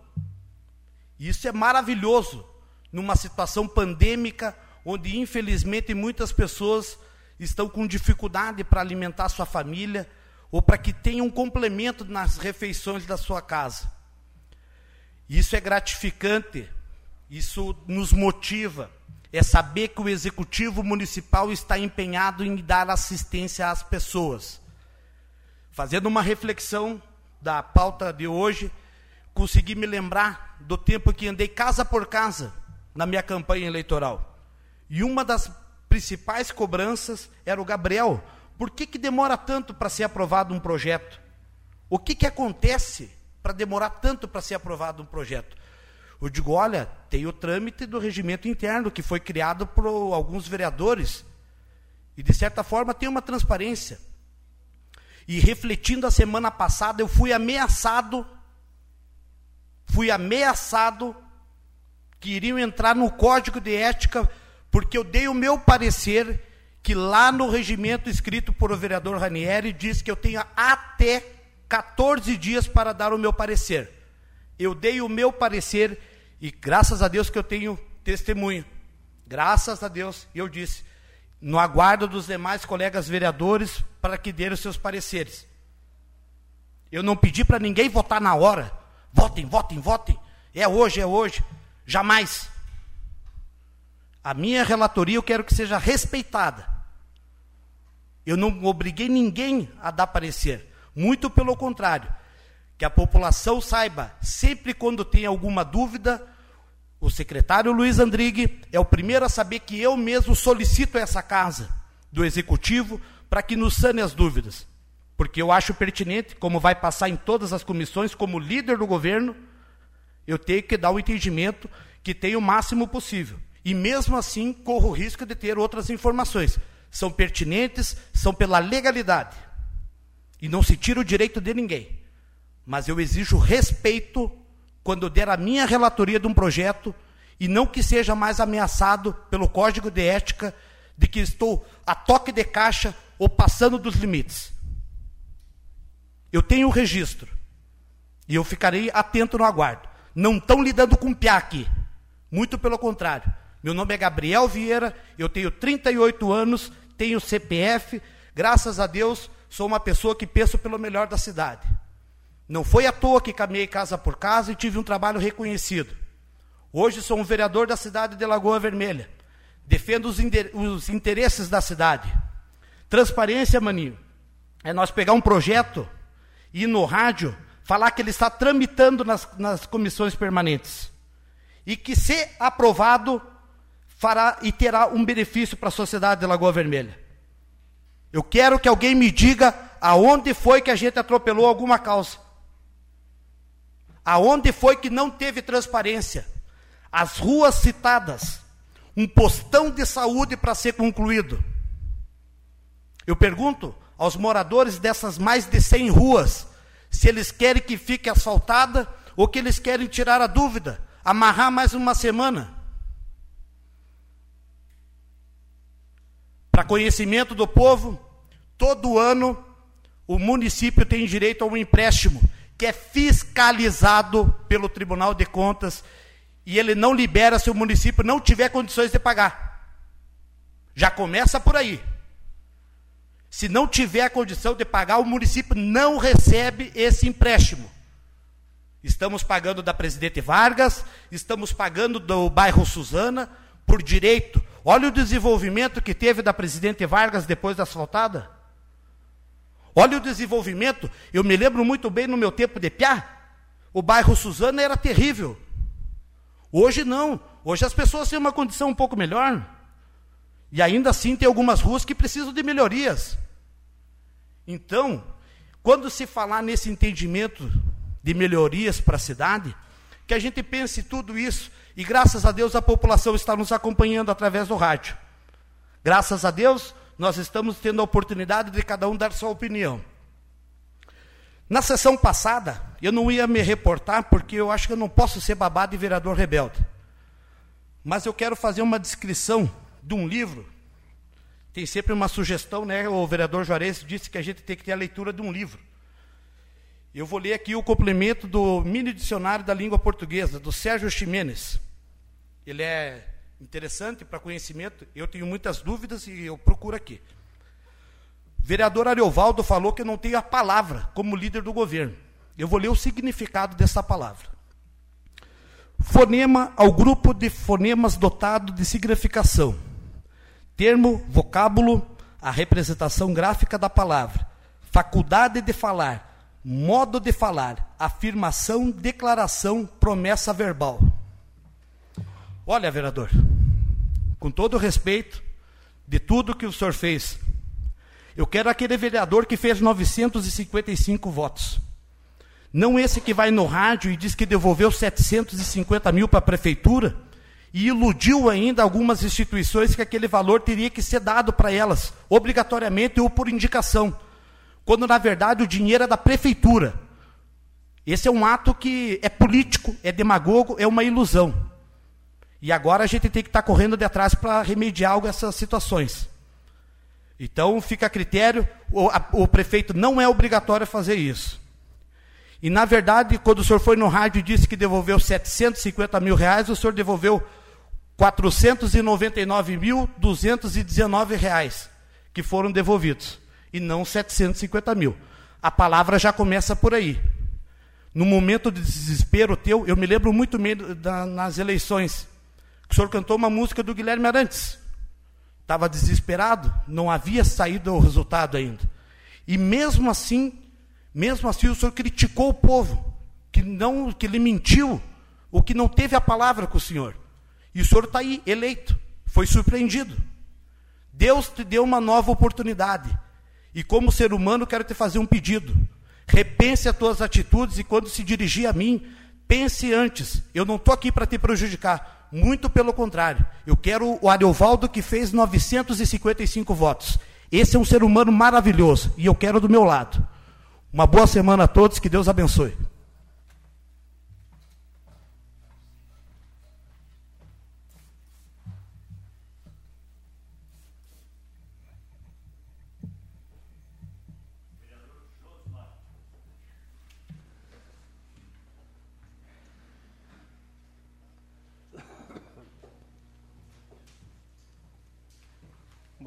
Isso é maravilhoso numa situação pandêmica, onde infelizmente muitas pessoas estão com dificuldade para alimentar sua família, ou para que tenha um complemento nas refeições da sua casa. Isso é gratificante, isso nos motiva, é saber que o executivo municipal está empenhado em dar assistência às pessoas. Fazendo uma reflexão da pauta de hoje, consegui me lembrar do tempo que andei casa por casa na minha campanha eleitoral. E uma das principais cobranças era o Gabriel, por que, que demora tanto para ser aprovado um projeto? O que, que acontece para demorar tanto para ser aprovado um projeto? Eu digo, olha, tem o trâmite do regimento interno que foi criado por alguns vereadores e de certa forma tem uma transparência. E refletindo a semana passada, eu fui ameaçado, fui ameaçado que iriam entrar no código de ética porque eu dei o meu parecer que lá no regimento escrito por o vereador Ranieri diz que eu tenho até 14 dias para dar o meu parecer. Eu dei o meu parecer e graças a Deus que eu tenho testemunho. Graças a Deus, eu disse, no aguardo dos demais colegas vereadores para que os seus pareceres. Eu não pedi para ninguém votar na hora. Votem, votem, votem. É hoje, é hoje. Jamais. A minha relatoria eu quero que seja respeitada. Eu não obriguei ninguém a dar parecer. Muito pelo contrário. Que a população saiba, sempre quando tem alguma dúvida, o secretário Luiz Andrigue é o primeiro a saber que eu mesmo solicito essa casa do executivo para que nos sane as dúvidas. Porque eu acho pertinente, como vai passar em todas as comissões, como líder do governo, eu tenho que dar o entendimento que tem o máximo possível. E mesmo assim, corro o risco de ter outras informações são pertinentes, são pela legalidade. E não se tira o direito de ninguém. Mas eu exijo respeito quando der a minha relatoria de um projeto e não que seja mais ameaçado pelo código de ética de que estou a toque de caixa ou passando dos limites. Eu tenho o registro e eu ficarei atento no aguardo. Não estão lidando com piá aqui. Muito pelo contrário. Meu nome é Gabriel Vieira, eu tenho 38 anos tenho CPF, graças a Deus, sou uma pessoa que penso pelo melhor da cidade. Não foi à toa que caminhei casa por casa e tive um trabalho reconhecido. Hoje sou um vereador da cidade de Lagoa Vermelha. Defendo os, os interesses da cidade. Transparência, maninho, é nós pegar um projeto e ir no rádio falar que ele está tramitando nas, nas comissões permanentes. E que, se aprovado, fará e terá um benefício para a sociedade de Lagoa Vermelha. Eu quero que alguém me diga aonde foi que a gente atropelou alguma causa. Aonde foi que não teve transparência? As ruas citadas, um postão de saúde para ser concluído. Eu pergunto aos moradores dessas mais de 100 ruas se eles querem que fique asfaltada ou que eles querem tirar a dúvida, amarrar mais uma semana. Para conhecimento do povo, todo ano o município tem direito a um empréstimo que é fiscalizado pelo Tribunal de Contas e ele não libera se o município não tiver condições de pagar. Já começa por aí. Se não tiver a condição de pagar, o município não recebe esse empréstimo. Estamos pagando da Presidente Vargas, estamos pagando do bairro Suzana por direito. Olha o desenvolvimento que teve da Presidente Vargas depois da asfaltada. Olha o desenvolvimento. Eu me lembro muito bem no meu tempo de piá, o bairro Suzana era terrível. Hoje não. Hoje as pessoas têm uma condição um pouco melhor. E ainda assim tem algumas ruas que precisam de melhorias. Então, quando se falar nesse entendimento de melhorias para a cidade, que a gente pense tudo isso, e graças a Deus a população está nos acompanhando através do rádio. Graças a Deus, nós estamos tendo a oportunidade de cada um dar sua opinião. Na sessão passada, eu não ia me reportar, porque eu acho que eu não posso ser babado e vereador rebelde. Mas eu quero fazer uma descrição de um livro. Tem sempre uma sugestão, né? O vereador Juarez disse que a gente tem que ter a leitura de um livro. Eu vou ler aqui o complemento do mini dicionário da língua portuguesa, do Sérgio Ximenes. Ele é interessante para conhecimento. Eu tenho muitas dúvidas e eu procuro aqui. Vereador Ariovaldo falou que não tem a palavra como líder do governo. Eu vou ler o significado dessa palavra. Fonema ao grupo de fonemas dotado de significação. Termo, vocábulo, a representação gráfica da palavra. Faculdade de falar, modo de falar, afirmação, declaração, promessa verbal. Olha, vereador, com todo o respeito de tudo que o senhor fez, eu quero aquele vereador que fez 955 votos. Não esse que vai no rádio e diz que devolveu 750 mil para a prefeitura e iludiu ainda algumas instituições que aquele valor teria que ser dado para elas, obrigatoriamente ou por indicação, quando na verdade o dinheiro é da prefeitura. Esse é um ato que é político, é demagogo, é uma ilusão. E agora a gente tem que estar tá correndo de atrás para remediar essas situações. Então fica a critério, o, a, o, prefeito não é obrigatório fazer isso. E na verdade, quando o senhor foi no rádio e disse que devolveu 750 mil reais, o senhor devolveu 499.219 reais que foram devolvidos, e não 750 mil. A palavra já começa por aí. No momento de desespero teu, eu me lembro muito bem da, nas eleições, o senhor cantou uma música do Guilherme Arantes. Estava desesperado, não havia saído o resultado ainda. E mesmo assim, mesmo assim o senhor criticou o povo, que não, que ele mentiu, o que não teve a palavra com o senhor. E o senhor está aí, eleito, foi surpreendido. Deus te deu uma nova oportunidade. E como ser humano, quero te fazer um pedido. Repense as tuas atitudes e quando se dirigir a mim, pense antes. Eu não estou aqui para te prejudicar. Muito pelo contrário. Eu quero o Ariovaldo que fez 955 votos. Esse é um ser humano maravilhoso e eu quero do meu lado. Uma boa semana a todos, que Deus abençoe.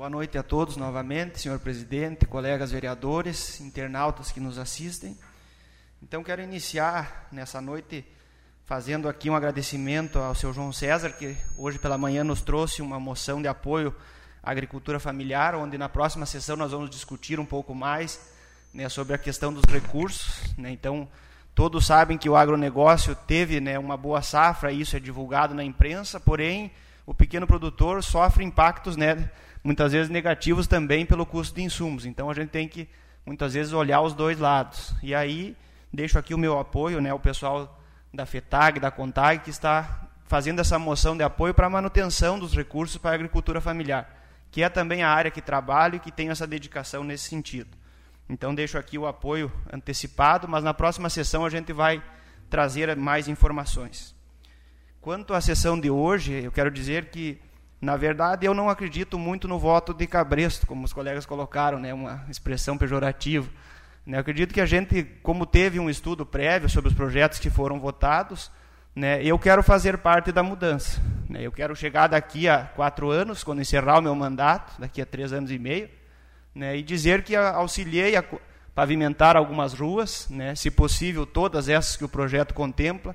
Boa noite a todos novamente, senhor presidente, colegas vereadores, internautas que nos assistem. Então, quero iniciar nessa noite fazendo aqui um agradecimento ao seu João César, que hoje pela manhã nos trouxe uma moção de apoio agricultura familiar, onde na próxima sessão nós vamos discutir um pouco mais né, sobre a questão dos recursos. Né, então, todos sabem que o agronegócio teve né, uma boa safra, isso é divulgado na imprensa, porém, o pequeno produtor sofre impactos, né, muitas vezes negativos também pelo custo de insumos. Então, a gente tem que, muitas vezes, olhar os dois lados. E aí, deixo aqui o meu apoio, né, o pessoal da FETAG, da CONTAG, que está fazendo essa moção de apoio para a manutenção dos recursos para a agricultura familiar, que é também a área que trabalho e que tem essa dedicação nesse sentido. Então, deixo aqui o apoio antecipado, mas na próxima sessão a gente vai trazer mais informações. Quanto à sessão de hoje, eu quero dizer que, na verdade, eu não acredito muito no voto de cabresto, como os colegas colocaram, né, uma expressão pejorativa. Né, eu acredito que a gente, como teve um estudo prévio sobre os projetos que foram votados, né, eu quero fazer parte da mudança. Né, eu quero chegar daqui a quatro anos, quando encerrar o meu mandato, daqui a três anos e meio, né, e dizer que auxiliei a pavimentar algumas ruas, né, se possível todas essas que o projeto contempla.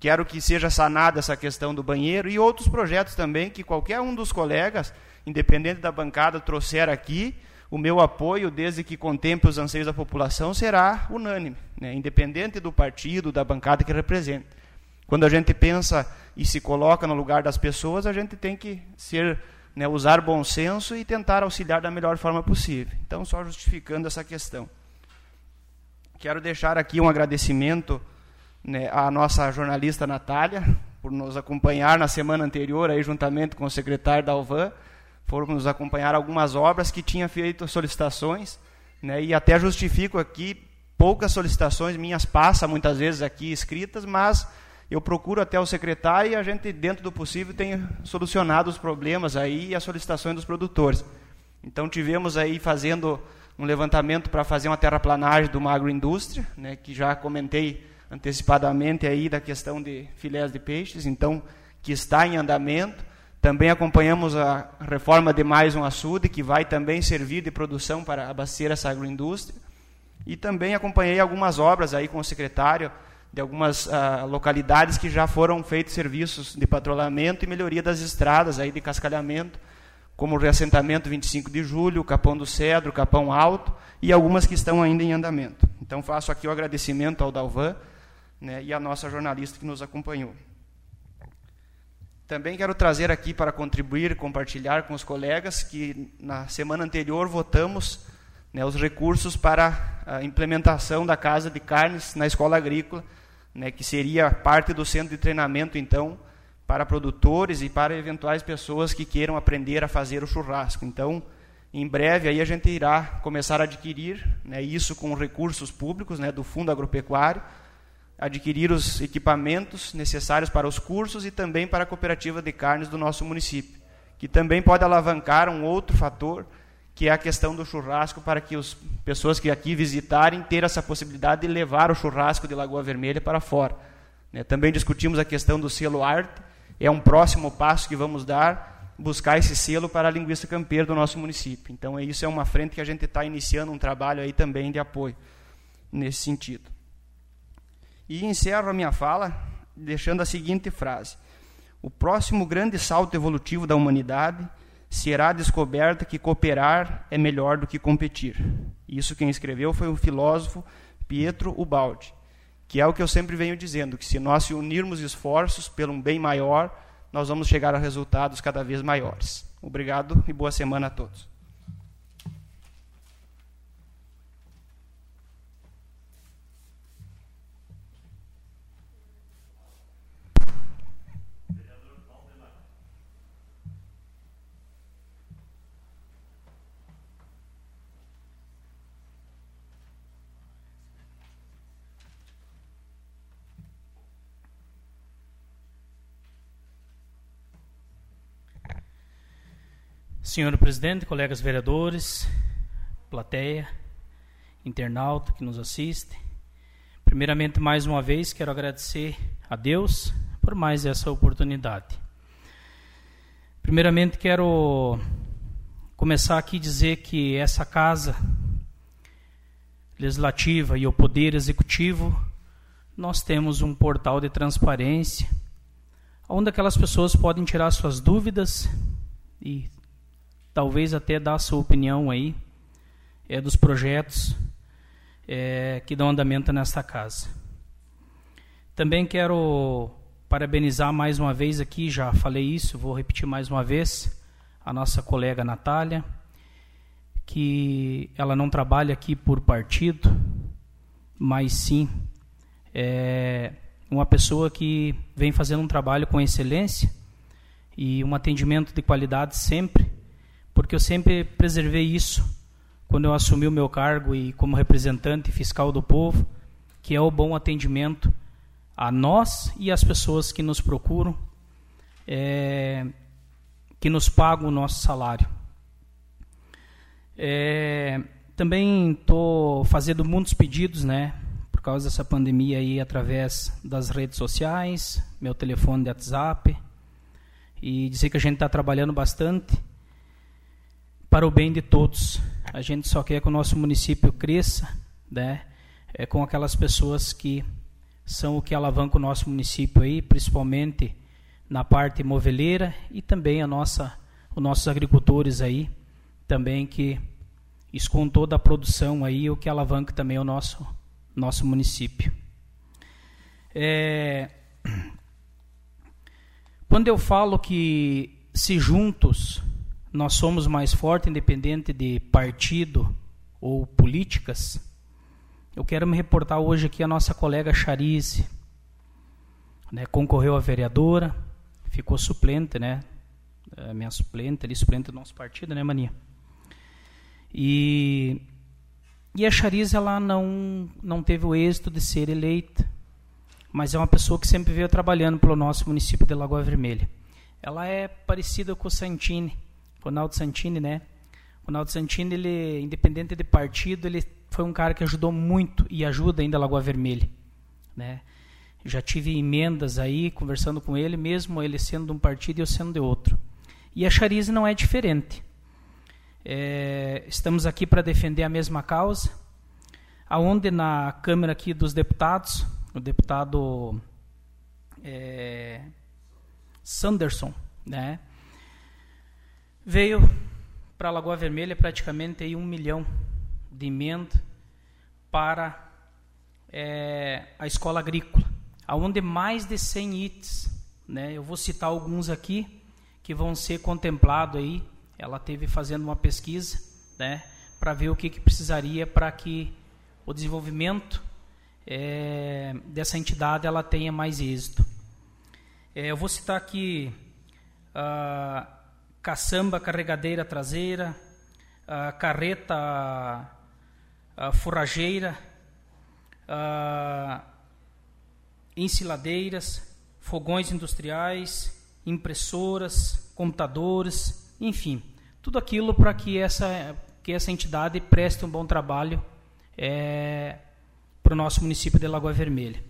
Quero que seja sanada essa questão do banheiro e outros projetos também que qualquer um dos colegas, independente da bancada, trouxer aqui, o meu apoio, desde que contemple os anseios da população, será unânime, né, independente do partido, da bancada que represente. Quando a gente pensa e se coloca no lugar das pessoas, a gente tem que ser, né, usar bom senso e tentar auxiliar da melhor forma possível. Então, só justificando essa questão. Quero deixar aqui um agradecimento né, nossa jornalista Natália, por nos acompanhar na semana anterior, aí, juntamente com o secretário da Alvan, foram nos acompanhar algumas obras que tinha feito solicitações, né, e até justifico aqui, poucas solicitações minhas passam muitas vezes aqui escritas, mas eu procuro até o secretário e a gente, dentro do possível, tem solucionado os problemas aí e as solicitações dos produtores. Então, tivemos aí fazendo um levantamento para fazer uma terraplanagem de uma agroindústria, né, que já comentei antecipadamente aí da questão de filés de peixes, então, que está em andamento. Também acompanhamos a reforma de mais um açude, que vai também servir de produção para abastecer essa agroindústria. E também acompanhei algumas obras aí com o secretário, de algumas uh, localidades que já foram feitos serviços de patrulhamento e melhoria das estradas aí de cascalhamento, como o reassentamento 25 de julho, Capão do Cedro, Capão Alto e algumas que estão ainda em andamento. Então faço aqui o agradecimento ao Dalvan né, e à nossa jornalista que nos acompanhou. Também quero trazer aqui para contribuir, compartilhar com os colegas que na semana anterior votamos né, os recursos para a implementação da casa de carnes na escola agrícola, né, que seria parte do centro de treinamento, então, para produtores e para eventuais pessoas que queiram aprender a fazer o churrasco. Então, em breve aí a gente irá começar a adquirir né, isso com recursos públicos né, do Fundo Agropecuário, adquirir os equipamentos necessários para os cursos e também para a cooperativa de carnes do nosso município, que também pode alavancar um outro fator, que é a questão do churrasco, para que as pessoas que aqui visitarem ter essa possibilidade de levar o churrasco de Lagoa Vermelha para fora. Né? Também discutimos a questão do selo arte, é um próximo passo que vamos dar, buscar esse selo para a linguiça campeira do nosso município. Então, isso é uma frente que a gente está iniciando um trabalho aí também de apoio nesse sentido. E encerro a minha fala deixando a seguinte frase: O próximo grande salto evolutivo da humanidade será a descoberta que cooperar é melhor do que competir. Isso quem escreveu foi o filósofo Pietro Ubaldi, que é o que eu sempre venho dizendo, que se nós unirmos esforços pelo um bem maior, nós vamos chegar a resultados cada vez maiores. Obrigado e boa semana a todos. Senhor presidente, colegas vereadores, plateia, internauta que nos assiste. Primeiramente, mais uma vez, quero agradecer a Deus por mais essa oportunidade. Primeiramente, quero começar aqui dizer que essa casa legislativa e o poder executivo, nós temos um portal de transparência, onde aquelas pessoas podem tirar suas dúvidas e talvez até dar a sua opinião aí é, dos projetos é, que dão andamento nesta casa. Também quero parabenizar mais uma vez aqui, já falei isso, vou repetir mais uma vez, a nossa colega Natália, que ela não trabalha aqui por partido, mas sim é uma pessoa que vem fazendo um trabalho com excelência e um atendimento de qualidade sempre, porque eu sempre preservei isso quando eu assumi o meu cargo e como representante fiscal do povo, que é o bom atendimento a nós e às pessoas que nos procuram, é, que nos pagam o nosso salário. É, também estou fazendo muitos pedidos, né? Por causa dessa pandemia aí, através das redes sociais, meu telefone de WhatsApp. E dizer que a gente está trabalhando bastante para o bem de todos. A gente só quer que o nosso município cresça, né? É, com aquelas pessoas que são o que alavanca o nosso município aí, principalmente na parte moveleira e também a nossa, os nossos agricultores aí, também que com toda a produção aí, o que alavanca também o nosso, nosso município. É, quando eu falo que se juntos nós somos mais fortes, independente de partido ou políticas, eu quero me reportar hoje aqui a nossa colega Charize, né, concorreu a vereadora, ficou suplente, né, é minha suplente, ali suplente do nosso partido, né, Mania? E, e a Chariz ela não, não teve o êxito de ser eleita, mas é uma pessoa que sempre veio trabalhando pelo nosso município de Lagoa Vermelha. Ela é parecida com o Santini, Ronaldo Santini, né? Ronaldo Santini, ele, independente de partido, ele foi um cara que ajudou muito e ajuda ainda a Lagoa Vermelha, né? Já tive emendas aí, conversando com ele, mesmo ele sendo de um partido e eu sendo de outro. E a Chariz não é diferente. É, estamos aqui para defender a mesma causa, aonde na Câmara aqui dos Deputados, o deputado é, Sanderson, né, veio para a Lagoa Vermelha praticamente aí um milhão de emenda para é, a escola agrícola, aonde mais de 100 itens, né, eu vou citar alguns aqui que vão ser contemplados aí. Ela teve fazendo uma pesquisa, né, para ver o que, que precisaria para que o desenvolvimento é, dessa entidade ela tenha mais êxito. É, eu vou citar aqui a caçamba carregadeira traseira, a carreta a forrageira, a ensiladeiras, fogões industriais, impressoras, computadores, enfim, tudo aquilo para que essa, que essa entidade preste um bom trabalho é, para o nosso município de Lagoa Vermelha.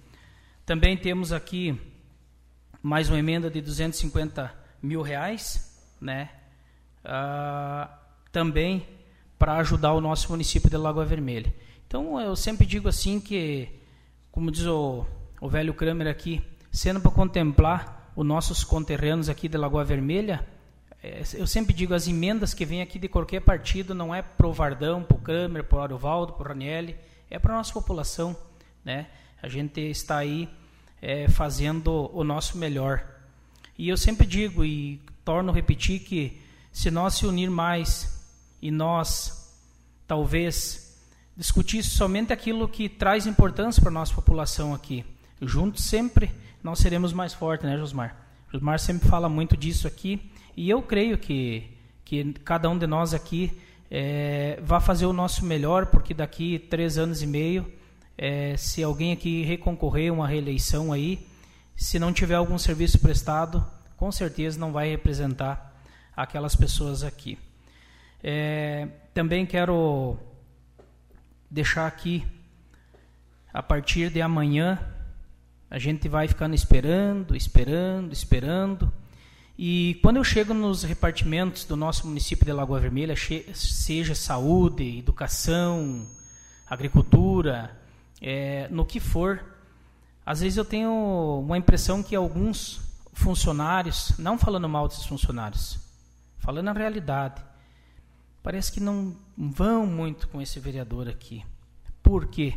Também temos aqui mais uma emenda de 250 mil reais, né? Ah, também para ajudar o nosso município de Lagoa Vermelha. Então eu sempre digo assim que, como diz o, o velho Kramer aqui, sendo para contemplar os nossos conterrâneos aqui de Lagoa Vermelha, é, eu sempre digo, as emendas que vêm aqui de qualquer partido não é pro Vardão, pro Kramer, pro Ariovaldo, pro Ranielli, é para nossa população, né? A gente está aí é, fazendo o nosso melhor. E eu sempre digo e torno a repetir que se nós se unir mais e nós talvez discutir somente aquilo que traz importância para a nossa população aqui, juntos sempre nós seremos mais fortes, né, Josmar? Josmar sempre fala muito disso aqui e eu creio que, que cada um de nós aqui é, vai fazer o nosso melhor, porque daqui três anos e meio, é, se alguém aqui reconcorrer uma reeleição aí, se não tiver algum serviço prestado, com certeza não vai representar aquelas pessoas aqui. É, também quero deixar aqui, a partir de amanhã, a gente vai ficando esperando, esperando, esperando, e quando eu chego nos repartimentos do nosso município de Lagoa Vermelha, seja saúde, educação, agricultura, é, no que for, às vezes eu tenho uma impressão que alguns funcionários, não falando mal desses funcionários, falando a realidade, parece que não vão muito com esse vereador aqui. Por quê?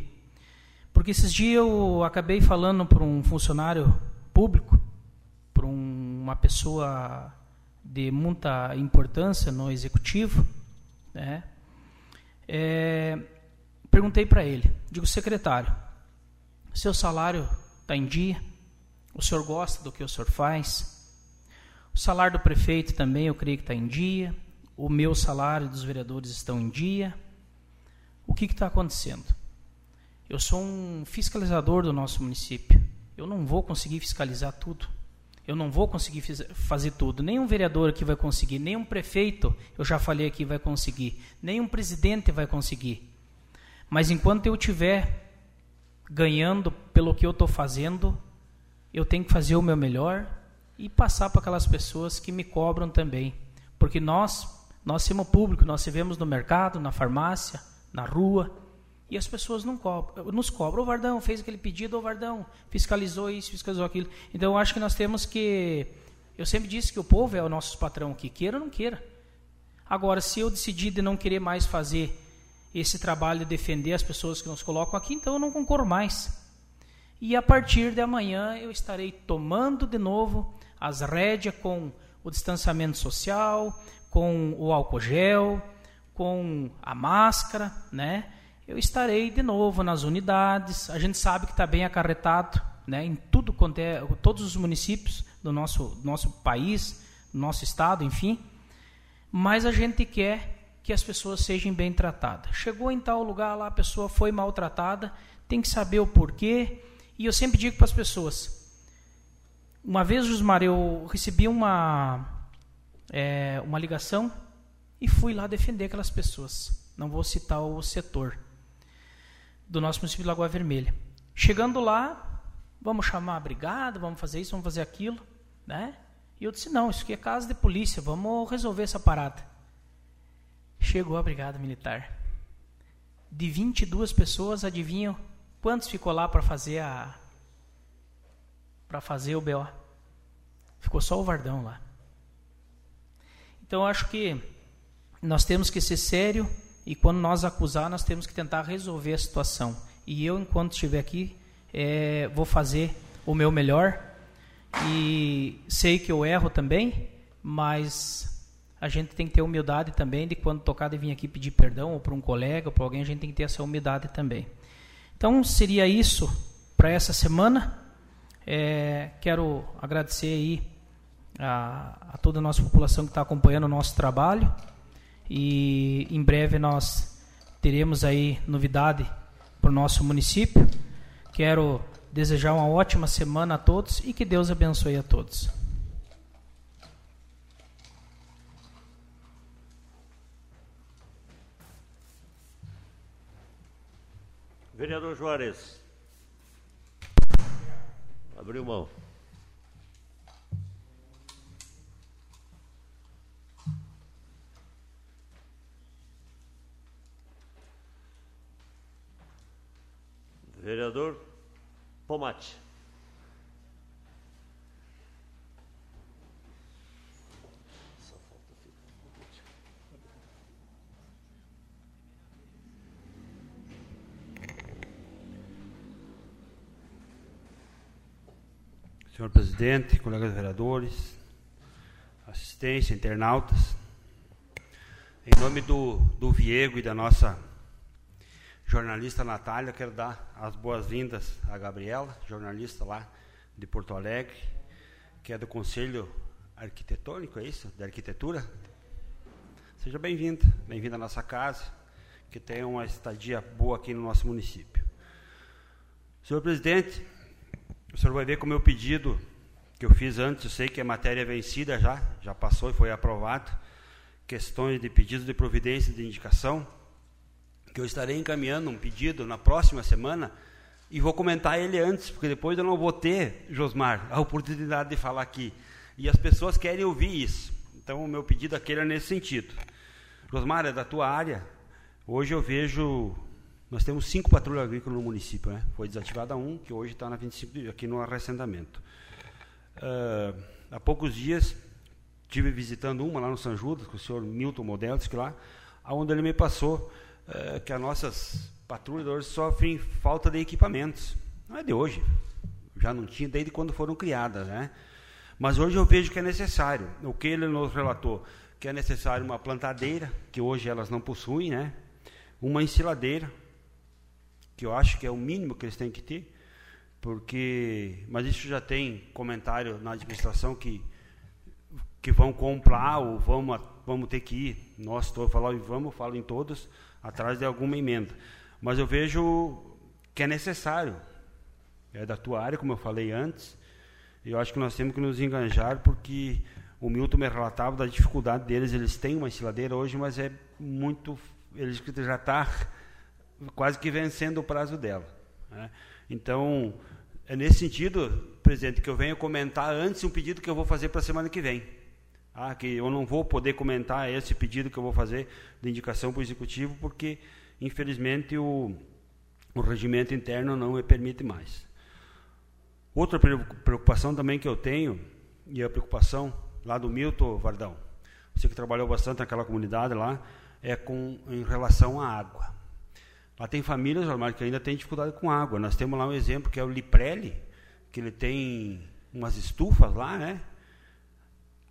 Porque esses dias eu acabei falando para um funcionário público, para um, uma pessoa de muita importância no executivo, né? É, perguntei para ele, digo, secretário, seu salário está em dia? O senhor gosta do que o senhor faz? O salário do prefeito também, eu creio que está em dia. O meu salário dos vereadores estão em dia. O que está acontecendo? Eu sou um fiscalizador do nosso município. Eu não vou conseguir fiscalizar tudo. Eu não vou conseguir fazer tudo. Nenhum vereador aqui vai conseguir, nenhum prefeito, eu já falei aqui, vai conseguir, nenhum presidente vai conseguir. Mas enquanto eu tiver ganhando pelo que eu estou fazendo, eu tenho que fazer o meu melhor e passar para aquelas pessoas que me cobram também. Porque nós, nós somos público, nós se no mercado, na farmácia, na rua, e as pessoas não cobram, nos cobram. O Vardão fez aquele pedido, o Vardão fiscalizou isso, fiscalizou aquilo. Então eu acho que nós temos que. Eu sempre disse que o povo é o nosso patrão, que queira ou não queira. Agora, se eu decidir de não querer mais fazer esse trabalho de defender as pessoas que nos colocam aqui, então eu não concordo mais. E a partir de amanhã eu estarei tomando de novo as rédeas com o distanciamento social, com o álcool gel, com a máscara, né? eu estarei de novo nas unidades. A gente sabe que está bem acarretado né, em tudo quanto é, todos os municípios do nosso, nosso país, nosso estado, enfim. Mas a gente quer que as pessoas sejam bem tratadas. Chegou em tal lugar lá, a pessoa foi maltratada, tem que saber o porquê. E eu sempre digo para as pessoas: uma vez, Jusmar, eu recebi uma, é, uma ligação e fui lá defender aquelas pessoas. Não vou citar o setor do nosso município de Lagoa Vermelha. Chegando lá, vamos chamar a brigada, vamos fazer isso, vamos fazer aquilo, né? E eu disse, não, isso aqui é casa de polícia, vamos resolver essa parada. Chegou a brigada militar. De 22 pessoas, adivinham quantos ficou lá para fazer a para fazer o BO? Ficou só o Vardão lá. Então acho que nós temos que ser sério e quando nós acusar, nós temos que tentar resolver a situação. E eu, enquanto estiver aqui, é, vou fazer o meu melhor. E sei que eu erro também, mas a gente tem que ter humildade também de quando tocar de vir aqui pedir perdão, ou para um colega, ou para alguém, a gente tem que ter essa humildade também. Então, seria isso para essa semana. É, quero agradecer aí a, a toda a nossa população que está acompanhando o nosso trabalho e em breve nós teremos aí novidade para o nosso município. Quero desejar uma ótima semana a todos e que Deus abençoe a todos. Vereador Juarez. Abriu mão. Vereador Pomate. Senhor presidente, colegas vereadores, assistência, internautas, em nome do, do Viego e da nossa jornalista Natália, quero dar as boas-vindas a Gabriela, jornalista lá de Porto Alegre, que é do Conselho Arquitetônico, é isso? De Arquitetura. Seja bem-vinda, bem-vinda à nossa casa, que tenha uma estadia boa aqui no nosso município. Senhor presidente, o senhor vai ver com o meu pedido que eu fiz antes, eu sei que a matéria é vencida já, já passou e foi aprovado, questões de pedido de providência de indicação, que eu estarei encaminhando um pedido na próxima semana e vou comentar ele antes, porque depois eu não vou ter, Josmar, a oportunidade de falar aqui. E as pessoas querem ouvir isso. Então, o meu pedido aqui é nesse sentido. Josmar, é da tua área. Hoje eu vejo. Nós temos cinco patrulhas agrícolas no município. Né? Foi desativada um, que hoje está na 25, aqui no arrecendamento. Uh, há poucos dias, tive visitando uma lá no São Judas, com o senhor Milton Modelski lá aonde ele me passou é, que as nossas patrulhas hoje sofrem falta de equipamentos. Não é de hoje, já não tinha desde quando foram criadas, né? Mas hoje eu vejo que é necessário. O que ele nos relatou, que é necessário uma plantadeira, que hoje elas não possuem, né? Uma ensiladeira, que eu acho que é o mínimo que eles têm que ter, porque, mas isso já tem comentário na administração que que vão comprar ou vamos vamos ter que ir, nós todos falamos vamos, falo em todos, atrás de alguma emenda. Mas eu vejo que é necessário. É da tua área, como eu falei antes. E eu acho que nós temos que nos enganjar porque o Milton me relatava da dificuldade deles. Eles têm uma ensiladeira hoje, mas é muito. Eles já está quase que vencendo o prazo dela. Né? Então, é nesse sentido, presidente, que eu venho comentar antes um pedido que eu vou fazer para a semana que vem. Ah, que eu não vou poder comentar esse pedido que eu vou fazer de indicação para o executivo, porque, infelizmente, o, o regimento interno não me permite mais. Outra preocupação também que eu tenho, e a preocupação lá do Milton Vardão, você que trabalhou bastante naquela comunidade lá, é com em relação à água. Lá tem famílias, Armário, que ainda tem dificuldade com água. Nós temos lá um exemplo que é o Liprelli, que ele tem umas estufas lá, né?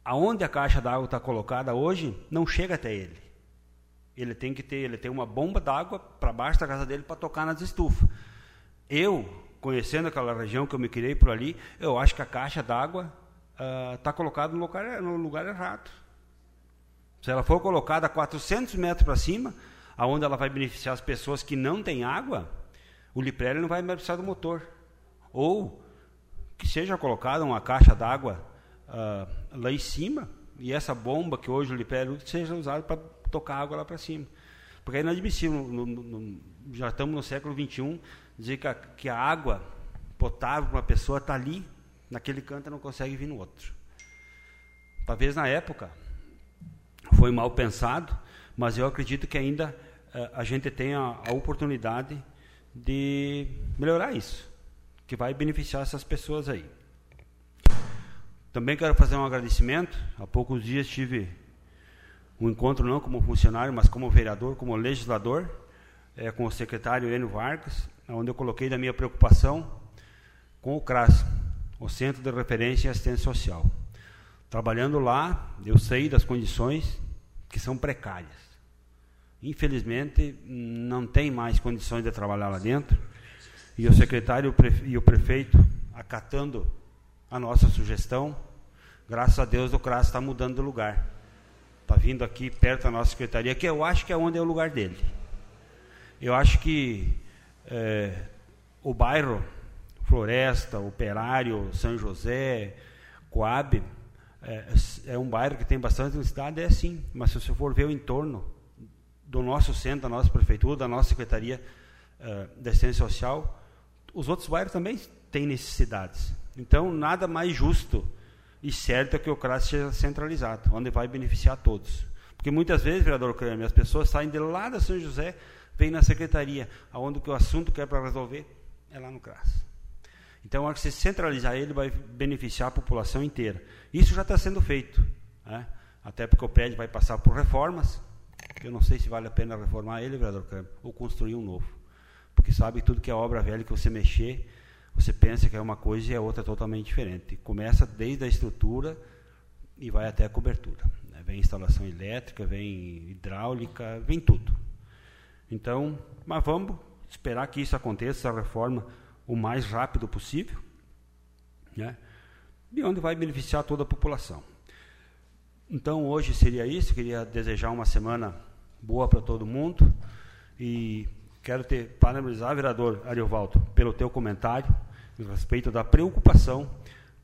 Aonde a caixa d'água está colocada hoje, não chega até ele. Ele tem que ter, ele tem uma bomba d'água para baixo da casa dele para tocar nas estufas. Eu, conhecendo aquela região que eu me criei por ali, eu acho que a caixa d'água está uh, colocada no lugar, no lugar errado. Se ela for colocada a 400 metros para cima, aonde ela vai beneficiar as pessoas que não têm água, o Liprelli não vai beneficiar do motor. Ou que seja colocada uma caixa d'água uh, lá em cima e essa bomba que hoje o Liprelli seja usada para tocar água lá para cima. Porque é inadmissível, no, no, no, já estamos no século XXI, dizer que a, que a água potável para uma pessoa está ali, naquele canto, não consegue vir no outro. Talvez na época foi mal pensado, mas eu acredito que ainda uh, a gente tem a, a, oportunidade de melhorar isso, que vai beneficiar essas pessoas aí. Também quero fazer um agradecimento. Há poucos dias tive um encontro não como funcionário, mas como vereador, como legislador, é, com o secretário Enio Vargas, onde eu coloquei da minha preocupação com o CRAS, o Centro de Referência e Assistência Social. Trabalhando lá, eu sei das condições que são precárias. Infelizmente, não tem mais condições de trabalhar lá dentro. E o secretário e o prefeito, acatando a nossa sugestão, graças a Deus o CRAS está mudando de lugar. Está vindo aqui perto da nossa secretaria, que eu acho que é onde é o lugar dele. Eu acho que é, o bairro Floresta, Operário, São José, Coab, é, é, um bairro que tem bastante necessidade, é sim, mas se você for ver o entorno do nosso centro, da nossa prefeitura, da nossa Secretaria uh, de Assistência Social, os outros bairros também têm necessidades. Então, nada mais justo e certo é que o CRAS seja centralizado, onde vai beneficiar todos. Porque muitas vezes, vereador Creme, as pessoas saem de lá da São José, vêm na secretaria, aonde o assunto que é para resolver é lá no CRAS. Então, acho que se centralizar ele vai beneficiar a população inteira. Isso já está sendo feito. Né? Até porque o prédio vai passar por reformas. Eu não sei se vale a pena reformar ele, vereador Câmara, ou construir um novo. Porque sabe tudo que é obra velha que você mexer, você pensa que é uma coisa e é outra totalmente diferente. Começa desde a estrutura e vai até a cobertura. Né? Vem instalação elétrica, vem hidráulica, vem tudo. Então, mas vamos esperar que isso aconteça, essa reforma o mais rápido possível, né? e onde vai beneficiar toda a população. Então, hoje seria isso. Queria desejar uma semana boa para todo mundo e quero te parabenizar, vereador Ariovaldo, pelo teu comentário a respeito da preocupação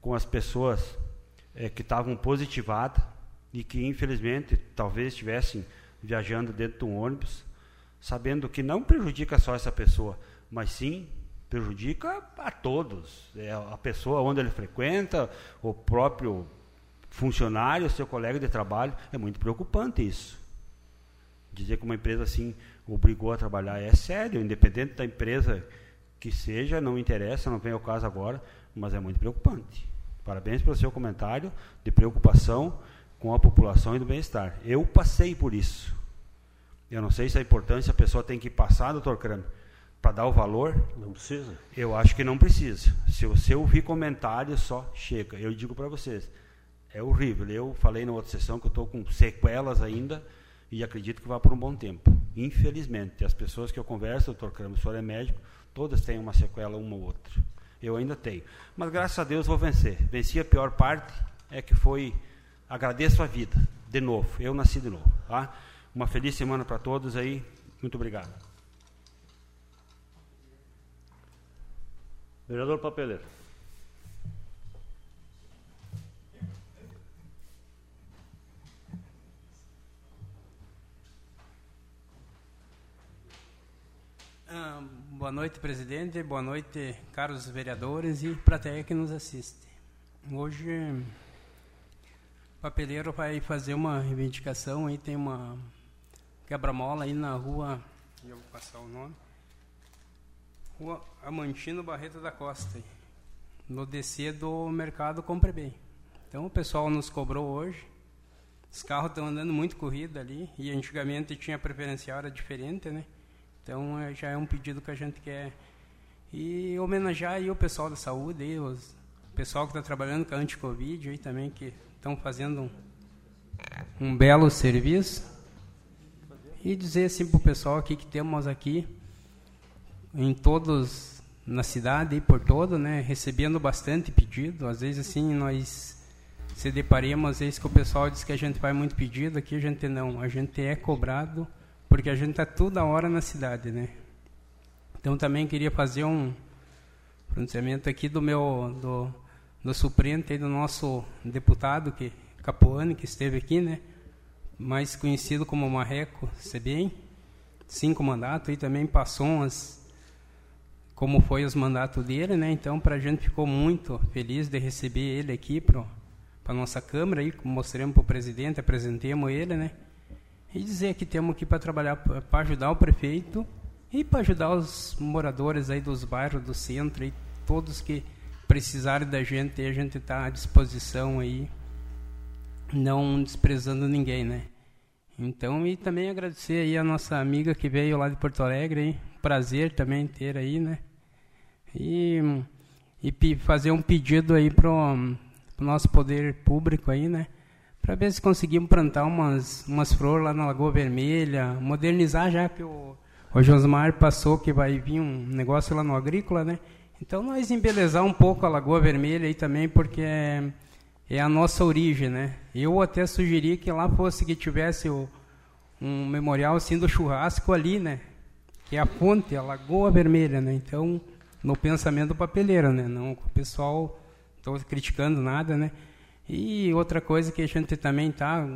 com as pessoas é, que estavam positivadas e que, infelizmente, talvez estivessem viajando dentro de um ônibus, sabendo que não prejudica só essa pessoa, mas sim prejudica a todos. É a pessoa onde ele frequenta, o próprio funcionário, seu colega de trabalho. É muito preocupante isso. Dizer que uma empresa assim obrigou a trabalhar é sério, independente da empresa que seja, não interessa, não vem ao caso agora, mas é muito preocupante. Parabéns pelo seu comentário de preocupação com a população e do bem-estar. Eu passei por isso. Eu não sei se a importância a pessoa tem que passar, doutor Kramer, para dar o valor. Não precisa? Eu acho que não precisa. Se você ouvir comentários, só chega. Eu digo para vocês, é horrível. Eu falei na outra sessão que eu estou com sequelas ainda e acredito que vai por um bom tempo. Infelizmente, as pessoas que eu converso, doutor Kramer, o senhor é médico, todas têm uma sequela, uma ou outra. Eu ainda tenho. Mas graças a Deus vou vencer. Venci a pior parte, é que foi, agradeço a vida, de novo. Eu nasci de novo. Tá? Uma feliz semana para todos aí. Muito obrigado. Vereador Papeleiro. Ah, boa noite, presidente. Boa noite, caros vereadores e plateia que nos assiste. Hoje, o papeleiro vai fazer uma reivindicação. Aí tem uma quebra-mola aí na rua. Eu vou passar o nome. Rua Amantino Barreto da Costa. No descer do mercado Compre Bem. Então, o pessoal nos cobrou hoje. Os carros estão andando muito corrida ali. E antigamente tinha preferencial, era diferente, né? Então é, já é um pedido que a gente quer e homenagear aí o pessoal da saúde, aí, os, o pessoal que está trabalhando com a anti-covid aí também, que estão fazendo um, um belo serviço. E dizer assim para o pessoal aqui que temos aqui, em todos, na cidade e por todo, né, recebendo bastante pedido. Às vezes assim nós se deparemos, às vezes que o pessoal diz que a gente vai muito pedido, aqui a gente não, a gente é cobrado porque a gente está toda hora na cidade, né? Então também queria fazer um pronunciamento aqui do meu do, do suplente do nosso deputado que Capuane que esteve aqui, né? Mais conhecido como Marreco Sebem, cinco mandatos e também passou umas como foi os mandatos dele, né? Então para a gente ficou muito feliz de receber ele aqui para para nossa câmara aí, mostramos para o presidente, apresentemos ele, né? E dizer que temos aqui para trabalhar para ajudar o prefeito e para ajudar os moradores aí dos bairros do centro e todos que precisarem da gente, a gente está à disposição aí, não desprezando ninguém, né? Então, e também agradecer aí a nossa amiga que veio lá de Porto Alegre, hein? prazer também ter aí, né? E, e fazer um pedido aí para o nosso poder público aí, né? Para ver se conseguimos plantar umas, umas flores lá na Lagoa Vermelha, modernizar já que o, o Josmar passou que vai vir um negócio lá no agrícola, né? Então nós embelezar um pouco a Lagoa Vermelha aí também, porque é, é a nossa origem, né? Eu até sugeri que lá fosse que tivesse o, um memorial assim do churrasco ali, né? Que é a fonte, a Lagoa Vermelha, né? Então, no pensamento do papeleiro, né? Não o pessoal estou criticando nada, né? E outra coisa que a gente também tá,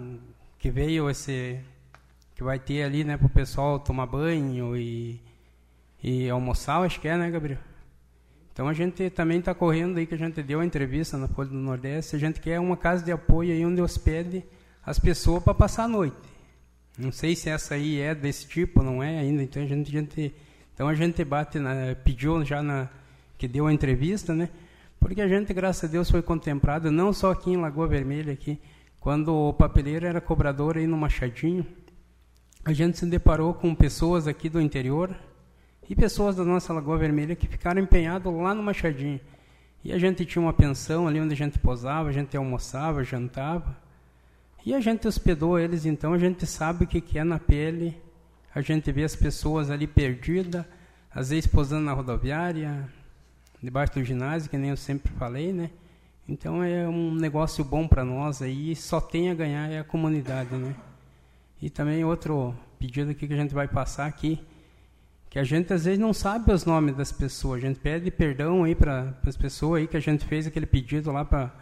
que veio esse, que vai ter ali, né, para o pessoal tomar banho e, e almoçar, acho que é, né, Gabriel? Então a gente também está correndo aí, que a gente deu a entrevista na Folha do Nordeste, a gente quer uma casa de apoio aí onde hospede as pessoas para passar a noite. Não sei se essa aí é desse tipo, não é ainda, então a gente, a gente então a gente bate na, pediu já na que deu a entrevista, né? Porque a gente, graças a Deus, foi contemplado, não só aqui em Lagoa Vermelha, aqui, quando o papeleiro era cobrador aí no Machadinho, a gente se deparou com pessoas aqui do interior e pessoas da nossa Lagoa Vermelha que ficaram empenhados lá no Machadinho. E a gente tinha uma pensão ali onde a gente posava, a gente almoçava, jantava. E a gente hospedou eles, então a gente sabe o que é na pele. A gente vê as pessoas ali perdidas, às vezes posando na rodoviária, debaixo do ginásio, que nem eu sempre falei, né? Então é um negócio bom para nós aí, só tem a ganhar é a comunidade, né? E também outro pedido aqui que a gente vai passar aqui, que a gente às vezes não sabe os nomes das pessoas, a gente pede perdão aí para as pessoas aí que a gente fez aquele pedido lá para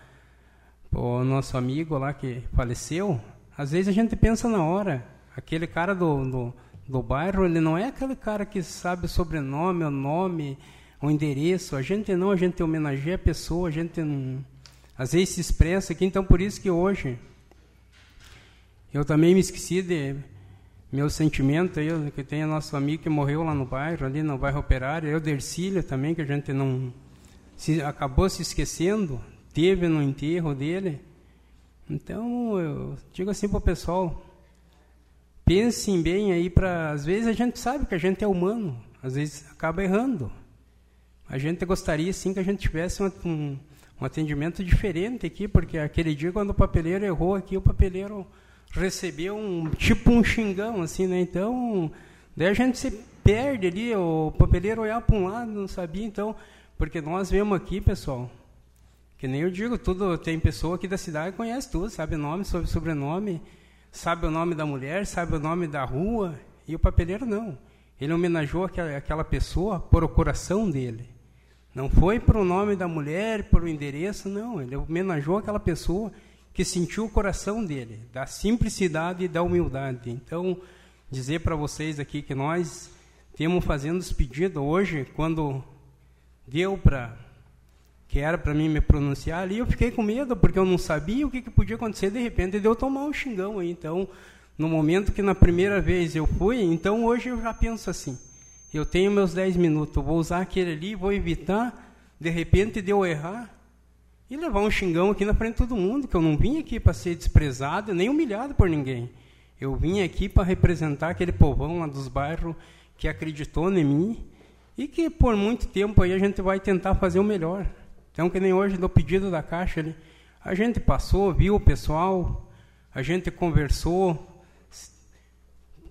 o nosso amigo lá que faleceu. Às vezes a gente pensa na hora, aquele cara do, do, do bairro, ele não é aquele cara que sabe o sobrenome, o nome, o endereço. A gente não, a gente homenageia a pessoa, a gente não, às vezes se expressa aqui. Então, por isso que hoje eu também me esqueci de meu sentimento aí, que tem nosso amigo que morreu lá no bairro, ali no bairro Operário, eu, Dercília também, que a gente não se, acabou se esquecendo, teve no enterro dele. Então, eu digo assim para o pessoal, pensem bem aí para. Às vezes a gente sabe que a gente é humano, às vezes acaba errando. A gente gostaria sim que a gente tivesse um, um, um atendimento diferente aqui, porque aquele dia quando o papeleiro errou aqui, o papeleiro recebeu um tipo um xingão, assim, né? Então, daí a gente se perde ali, o papeleiro olhar para um lado, não sabia, então, porque nós vemos aqui, pessoal, que nem eu digo, tudo tem pessoa aqui da cidade que conhece tudo, sabe nome, sabe sobrenome, sabe o nome da mulher, sabe o nome da rua, e o papeleiro não. Ele homenageou aquela, aquela pessoa por o coração dele. Não foi para o nome da mulher, para o endereço, não. Ele homenageou aquela pessoa que sentiu o coração dele, da simplicidade e da humildade. Então, dizer para vocês aqui que nós temos fazendo os pedidos hoje, quando deu para que era para mim me pronunciar ali, eu fiquei com medo porque eu não sabia o que, que podia acontecer de repente de eu tomar um xingão aí. Então, no momento que na primeira vez eu fui, então hoje eu já penso assim: eu tenho meus 10 minutos, vou usar aquele ali, vou evitar, de repente, de eu errar e levar um xingão aqui na frente de todo mundo, que eu não vim aqui para ser desprezado, nem humilhado por ninguém. Eu vim aqui para representar aquele povão lá dos bairros que acreditou em mim e que por muito tempo aí a gente vai tentar fazer o melhor. Então, que nem hoje do pedido da Caixa, a gente passou, viu o pessoal, a gente conversou,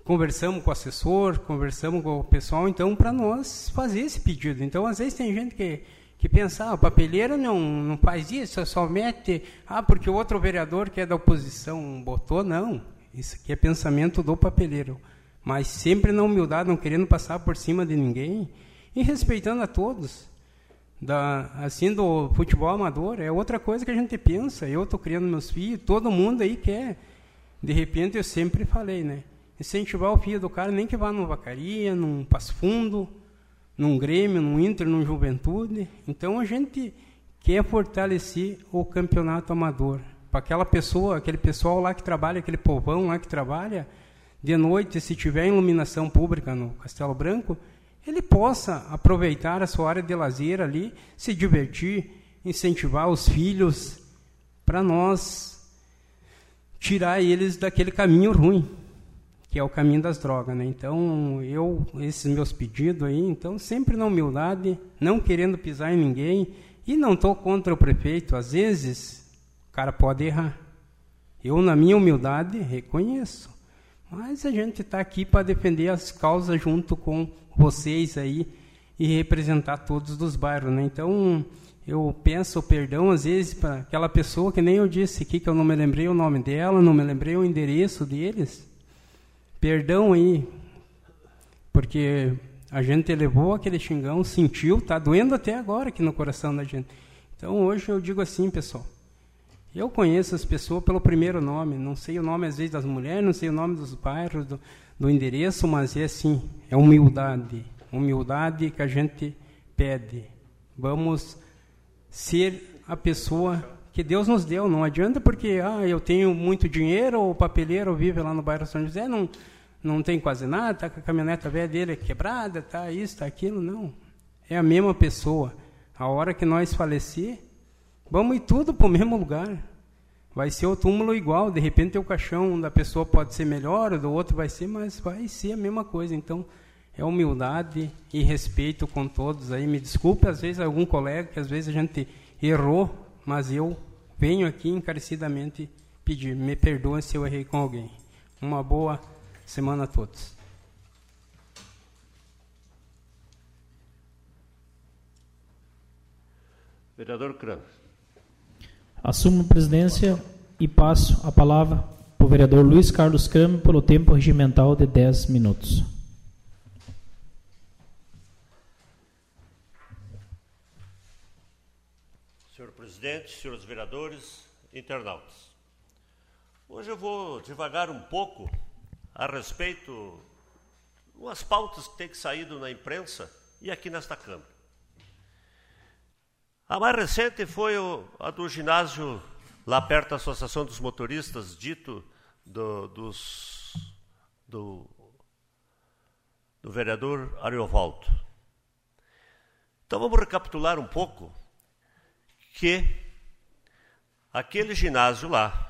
conversamos com o assessor, conversamos com o pessoal, então, para nós fazer esse pedido. Então, às vezes tem gente que, que pensa, ah, o papeleiro não, não faz isso, só mete, ah, porque o outro vereador que é da oposição botou, não. Isso aqui é pensamento do papeleiro. Mas sempre na humildade, não querendo passar por cima de ninguém e respeitando a todos. Da, assim, do futebol amador, é outra coisa que a gente pensa. Eu estou criando meus filhos, todo mundo aí quer. De repente, eu sempre falei, né? Incentivar o filho do cara, nem que vá numa vacaria, num passo fundo, num Grêmio, num Inter, num Juventude. Então a gente quer fortalecer o campeonato amador. Para aquela pessoa, aquele pessoal lá que trabalha, aquele povão lá que trabalha, de noite, se tiver iluminação pública no Castelo Branco, ele possa aproveitar a sua área de lazer ali, se divertir, incentivar os filhos, para nós tirar eles daquele caminho ruim que é o caminho das drogas, né? Então, eu esses meus pedidos aí, então sempre na humildade, não querendo pisar em ninguém e não estou contra o prefeito. Às vezes, o cara pode errar. Eu, na minha humildade, reconheço. Mas a gente está aqui para defender as causas junto com vocês aí e representar todos dos bairros, né? Então, eu peço perdão às vezes para aquela pessoa que nem eu disse aqui que eu não me lembrei o nome dela, não me lembrei o endereço deles Perdão aí, porque a gente levou aquele xingão, sentiu, está doendo até agora aqui no coração da gente. Então hoje eu digo assim, pessoal. Eu conheço as pessoas pelo primeiro nome, não sei o nome às vezes das mulheres, não sei o nome dos bairros, do, do endereço, mas é assim, é humildade. Humildade que a gente pede. Vamos ser a pessoa que Deus nos deu. Não adianta porque ah, eu tenho muito dinheiro, o papeleiro vive lá no bairro São José, não, não tem quase nada, está com a caminhoneta velha dele quebrada, tá isso, tá aquilo. Não. É a mesma pessoa. A hora que nós falecer, vamos ir tudo para o mesmo lugar. Vai ser o túmulo igual, de repente o caixão da pessoa pode ser melhor, do outro vai ser, mas vai ser a mesma coisa. Então, é humildade e respeito com todos aí. Me desculpe, às vezes, algum colega, que às vezes a gente errou, mas eu venho aqui encarecidamente pedir, me perdoem se eu errei com alguém. Uma boa semana a todos. Vereador Kramer. Assumo a presidência e passo a palavra para o vereador Luiz Carlos Kramer pelo tempo regimental de 10 minutos. Presidente, senhores vereadores, internautas. Hoje eu vou devagar um pouco a respeito umas pautas que têm saído na imprensa e aqui nesta Câmara. A mais recente foi a do ginásio lá perto da Associação dos Motoristas, dito do, dos, do, do vereador Ariovaldo. Então vamos recapitular um pouco que aquele ginásio lá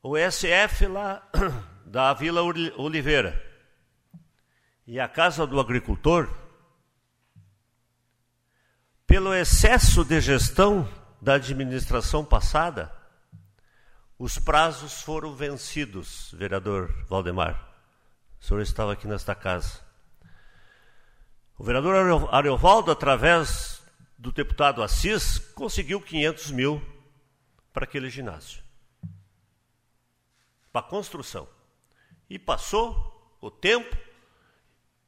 o SF lá <clears throat> da Vila Oliveira e a Casa do Agricultor, pelo excesso de gestão da administração passada, os prazos foram vencidos, vereador Valdemar. O senhor estava aqui nesta casa. O vereador Ariovaldo, através do deputado Assis, conseguiu 500 mil para aquele ginásio para construção. E passou o tempo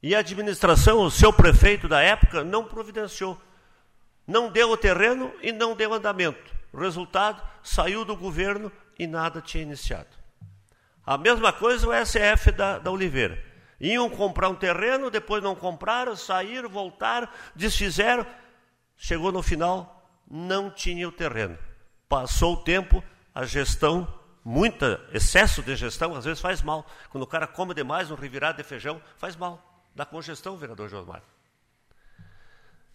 e a administração, o seu prefeito da época, não providenciou. Não deu o terreno e não deu andamento. Resultado, saiu do governo e nada tinha iniciado. A mesma coisa o SF da, da Oliveira. Iam comprar um terreno, depois não compraram, saíram, voltaram, desfizeram. Chegou no final, não tinha o terreno. Passou o tempo, a gestão muita excesso de gestão às vezes faz mal. Quando o cara come demais um revirado de feijão, faz mal. Dá congestão, vereador Josmar.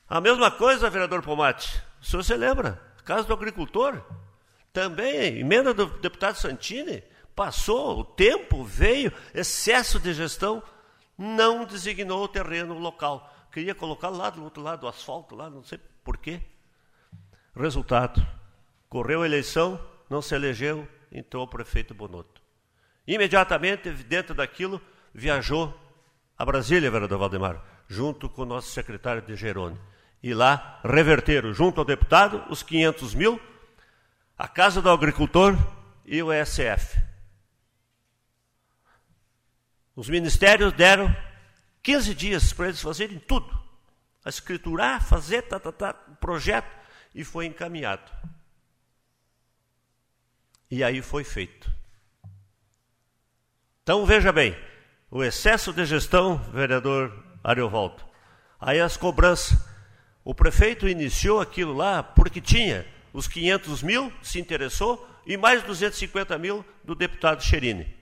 A mesma coisa, vereador Pomate. O senhor se lembra? Caso do agricultor. Também, emenda do deputado Santini. Passou o tempo, veio, excesso de gestão, não designou o terreno local. Queria colocar lá do outro lado, do asfalto, lá, não sei por quê. Resultado: correu a eleição, não se elegeu, entrou o prefeito Bonotto. Imediatamente, dentro daquilo, viajou a Brasília, vereador Valdemar, junto com o nosso secretário de Gerone. E lá reverteram, junto ao deputado, os 500 mil, a Casa do Agricultor e o ESF. Os ministérios deram 15 dias para eles fazerem tudo. A escriturar, fazer, tá, tá, tá, projeto, e foi encaminhado. E aí foi feito. Então veja bem, o excesso de gestão, vereador Ariovaldo. Aí as cobranças. O prefeito iniciou aquilo lá porque tinha os 500 mil, se interessou, e mais 250 mil do deputado Cherini.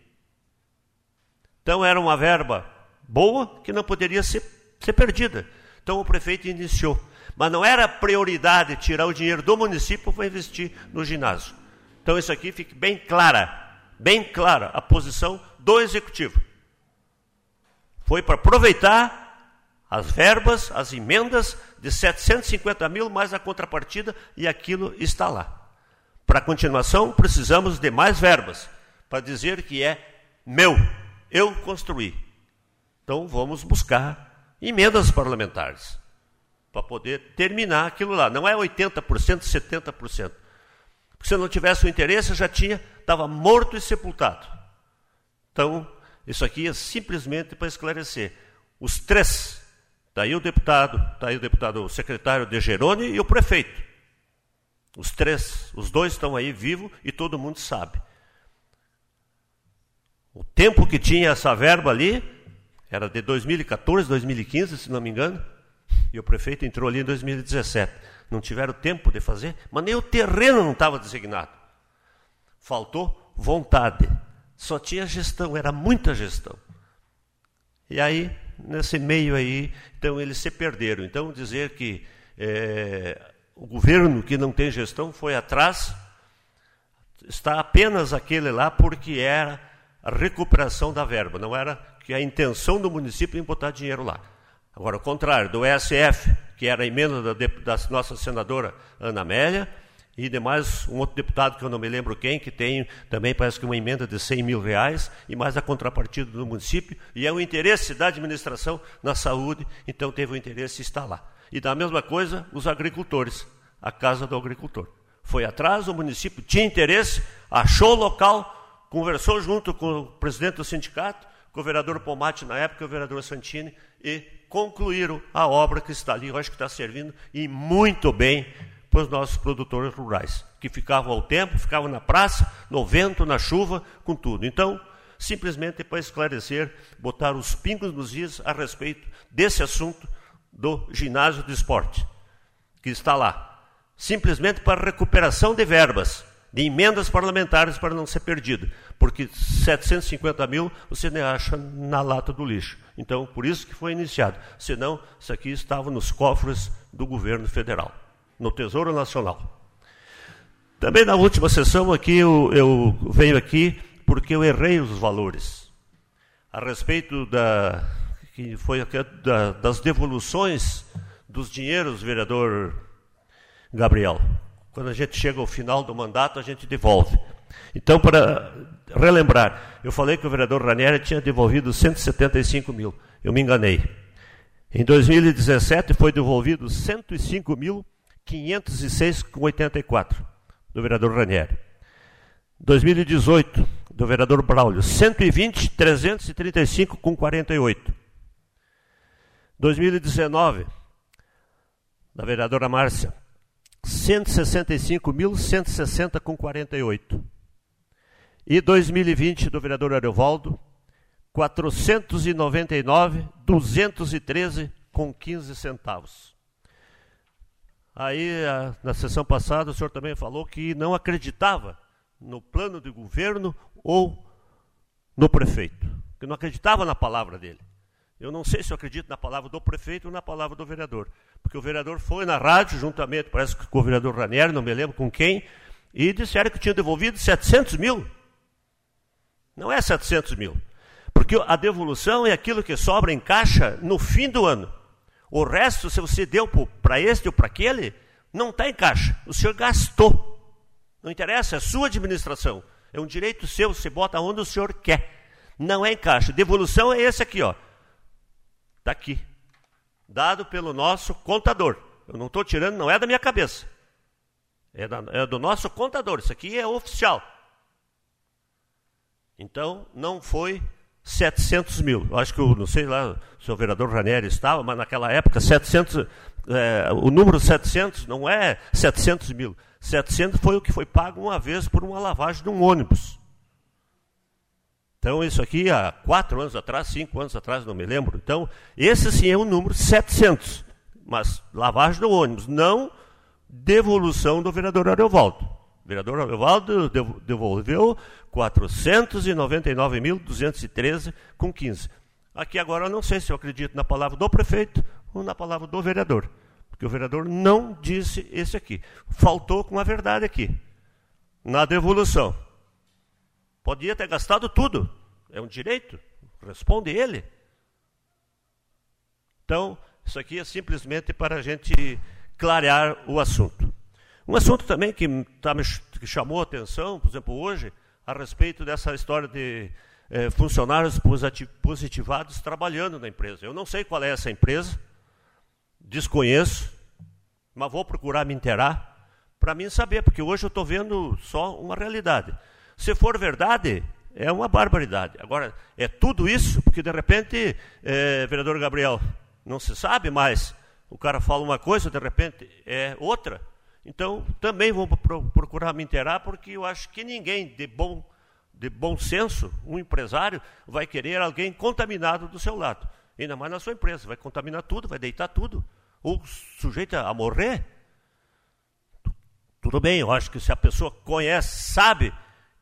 Então era uma verba boa que não poderia ser, ser perdida. Então o prefeito iniciou. Mas não era prioridade tirar o dinheiro do município para investir no ginásio. Então isso aqui fique bem clara, bem clara a posição do executivo. Foi para aproveitar as verbas, as emendas de 750 mil mais a contrapartida e aquilo está lá. Para continuação, precisamos de mais verbas para dizer que é meu, eu construí. Então vamos buscar emendas parlamentares para poder terminar aquilo lá. Não é 80%, 70%. Porque se não tivesse o interesse, já tinha, estava morto e sepultado. Então, isso aqui é simplesmente para esclarecer. Os três, está aí o deputado, está aí o deputado, o secretário de Gerone e o prefeito. Os três, os dois estão aí vivos e todo mundo sabe. O tempo que tinha essa verba ali era de 2014, 2015, se não me engano, e o prefeito entrou ali em 2017 não tiveram tempo de fazer, mas nem o terreno não estava designado. Faltou vontade. Só tinha gestão, era muita gestão. E aí, nesse meio aí, então eles se perderam. Então, dizer que é, o governo que não tem gestão foi atrás, está apenas aquele lá porque era a recuperação da verba, não era que a intenção do município em botar dinheiro lá. Agora, o contrário, do ESF, que era a emenda da, da nossa senadora Ana Amélia, e demais um outro deputado que eu não me lembro quem, que tem também parece que uma emenda de 100 mil reais, e mais a contrapartida do município, e é o interesse da administração na saúde, então teve o interesse está lá. E da mesma coisa, os agricultores, a Casa do Agricultor. Foi atrás, o município tinha interesse, achou o local, conversou junto com o presidente do sindicato, com o vereador Pomate na época, o vereador Santini, e concluíram a obra que está ali. Eu acho que está servindo e muito bem para os nossos produtores rurais, que ficavam ao tempo, ficavam na praça, no vento, na chuva, com tudo. Então, simplesmente para esclarecer, botar os pingos nos is a respeito desse assunto do ginásio de esporte, que está lá. Simplesmente para recuperação de verbas de emendas parlamentares para não ser perdido, porque 750 mil você nem acha na lata do lixo. Então, por isso que foi iniciado. Senão, isso aqui estava nos cofres do governo federal, no Tesouro Nacional. Também na última sessão aqui, eu, eu venho aqui porque eu errei os valores. A respeito da que foi da, das devoluções dos dinheiros, vereador Gabriel. Quando a gente chega ao final do mandato, a gente devolve. Então, para relembrar, eu falei que o vereador Ranieri tinha devolvido 175 mil. Eu me enganei. Em 2017 foi devolvido 105.506,84 do vereador Ranieri. 2018, do vereador Braulio, 120.335,48. 2019, da vereadora Márcia, 165.160 com 48. E 2020 do vereador Ariovaldo, 499.213 com 15 centavos. Aí, na sessão passada, o senhor também falou que não acreditava no plano de governo ou no prefeito, que não acreditava na palavra dele. Eu não sei se eu acredito na palavra do prefeito ou na palavra do vereador. Porque o vereador foi na rádio, juntamente, parece que com o vereador Ranieri, não me lembro com quem, e disseram que tinha devolvido 700 mil. Não é 700 mil. Porque a devolução é aquilo que sobra em caixa no fim do ano. O resto, se você deu para este ou para aquele, não está em caixa. O senhor gastou. Não interessa, é sua administração. É um direito seu, você bota onde o senhor quer. Não é em caixa. Devolução é esse aqui, ó. Está aqui. Dado pelo nosso contador. Eu não estou tirando, não é da minha cabeça. É, da, é, do nosso contador. Isso aqui é oficial. Então, não foi 700 mil. Eu acho que, o, não sei lá se o vereador Ranieri estava, mas naquela época, 700, é, o número 700 não é 700 mil. 700 foi o que foi pago uma vez por uma lavagem de um ônibus. Então, isso aqui há quatro anos atrás, cinco anos atrás, não me lembro. Então, esse sim é o número 700. Mas lavagem do ônibus, não devolução do vereador Ariovaldo. O vereador Ariovaldo devolveu 499.213 com 15. Aqui agora eu não sei se eu acredito na palavra do prefeito ou na palavra do vereador. Porque o vereador não disse esse aqui. Faltou com a verdade aqui. Na devolução. Podia ter gastado tudo. É um direito. Responde ele. Então, isso aqui é simplesmente para a gente clarear o assunto. Um assunto também que, tá, que chamou a atenção, por exemplo, hoje, a respeito dessa história de eh, funcionários positivados trabalhando na empresa. Eu não sei qual é essa empresa, desconheço, mas vou procurar me inteirar para mim saber, porque hoje eu estou vendo só uma realidade. Se for verdade, é uma barbaridade. Agora, é tudo isso, porque de repente, é, vereador Gabriel, não se sabe mais. O cara fala uma coisa, de repente é outra. Então, também vou procurar me inteirar, porque eu acho que ninguém de bom, de bom senso, um empresário, vai querer alguém contaminado do seu lado. Ainda mais na sua empresa. Vai contaminar tudo, vai deitar tudo. Ou sujeita a morrer. Tudo bem, eu acho que se a pessoa conhece, sabe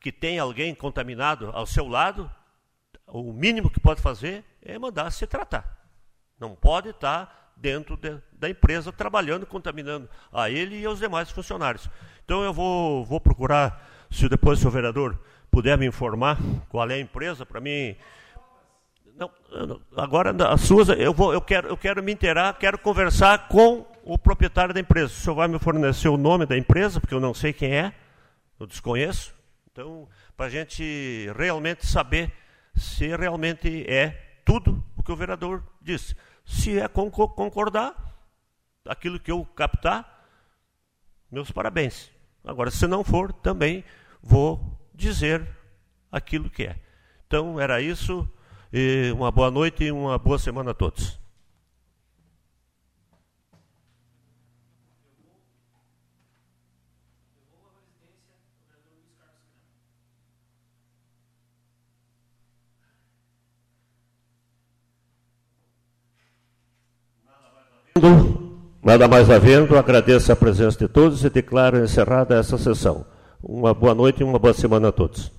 que tem alguém contaminado ao seu lado, o mínimo que pode fazer é mandar se tratar. Não pode estar dentro de, da empresa trabalhando, contaminando a ele e aos demais funcionários. Então eu vou, vou procurar, se depois o vereador puder me informar qual é a empresa, para mim. Não, agora as suas, eu, vou, eu, quero, eu quero me inteirar, quero conversar com o proprietário da empresa. O senhor vai me fornecer o nome da empresa, porque eu não sei quem é, eu desconheço. Então, para a gente realmente saber se realmente é tudo o que o vereador disse. Se é concordar, aquilo que eu captar, meus parabéns. Agora, se não for, também vou dizer aquilo que é. Então, era isso. Uma boa noite e uma boa semana a todos. Nada mais havendo, agradeço a presença de todos e declaro encerrada essa sessão. Uma boa noite e uma boa semana a todos.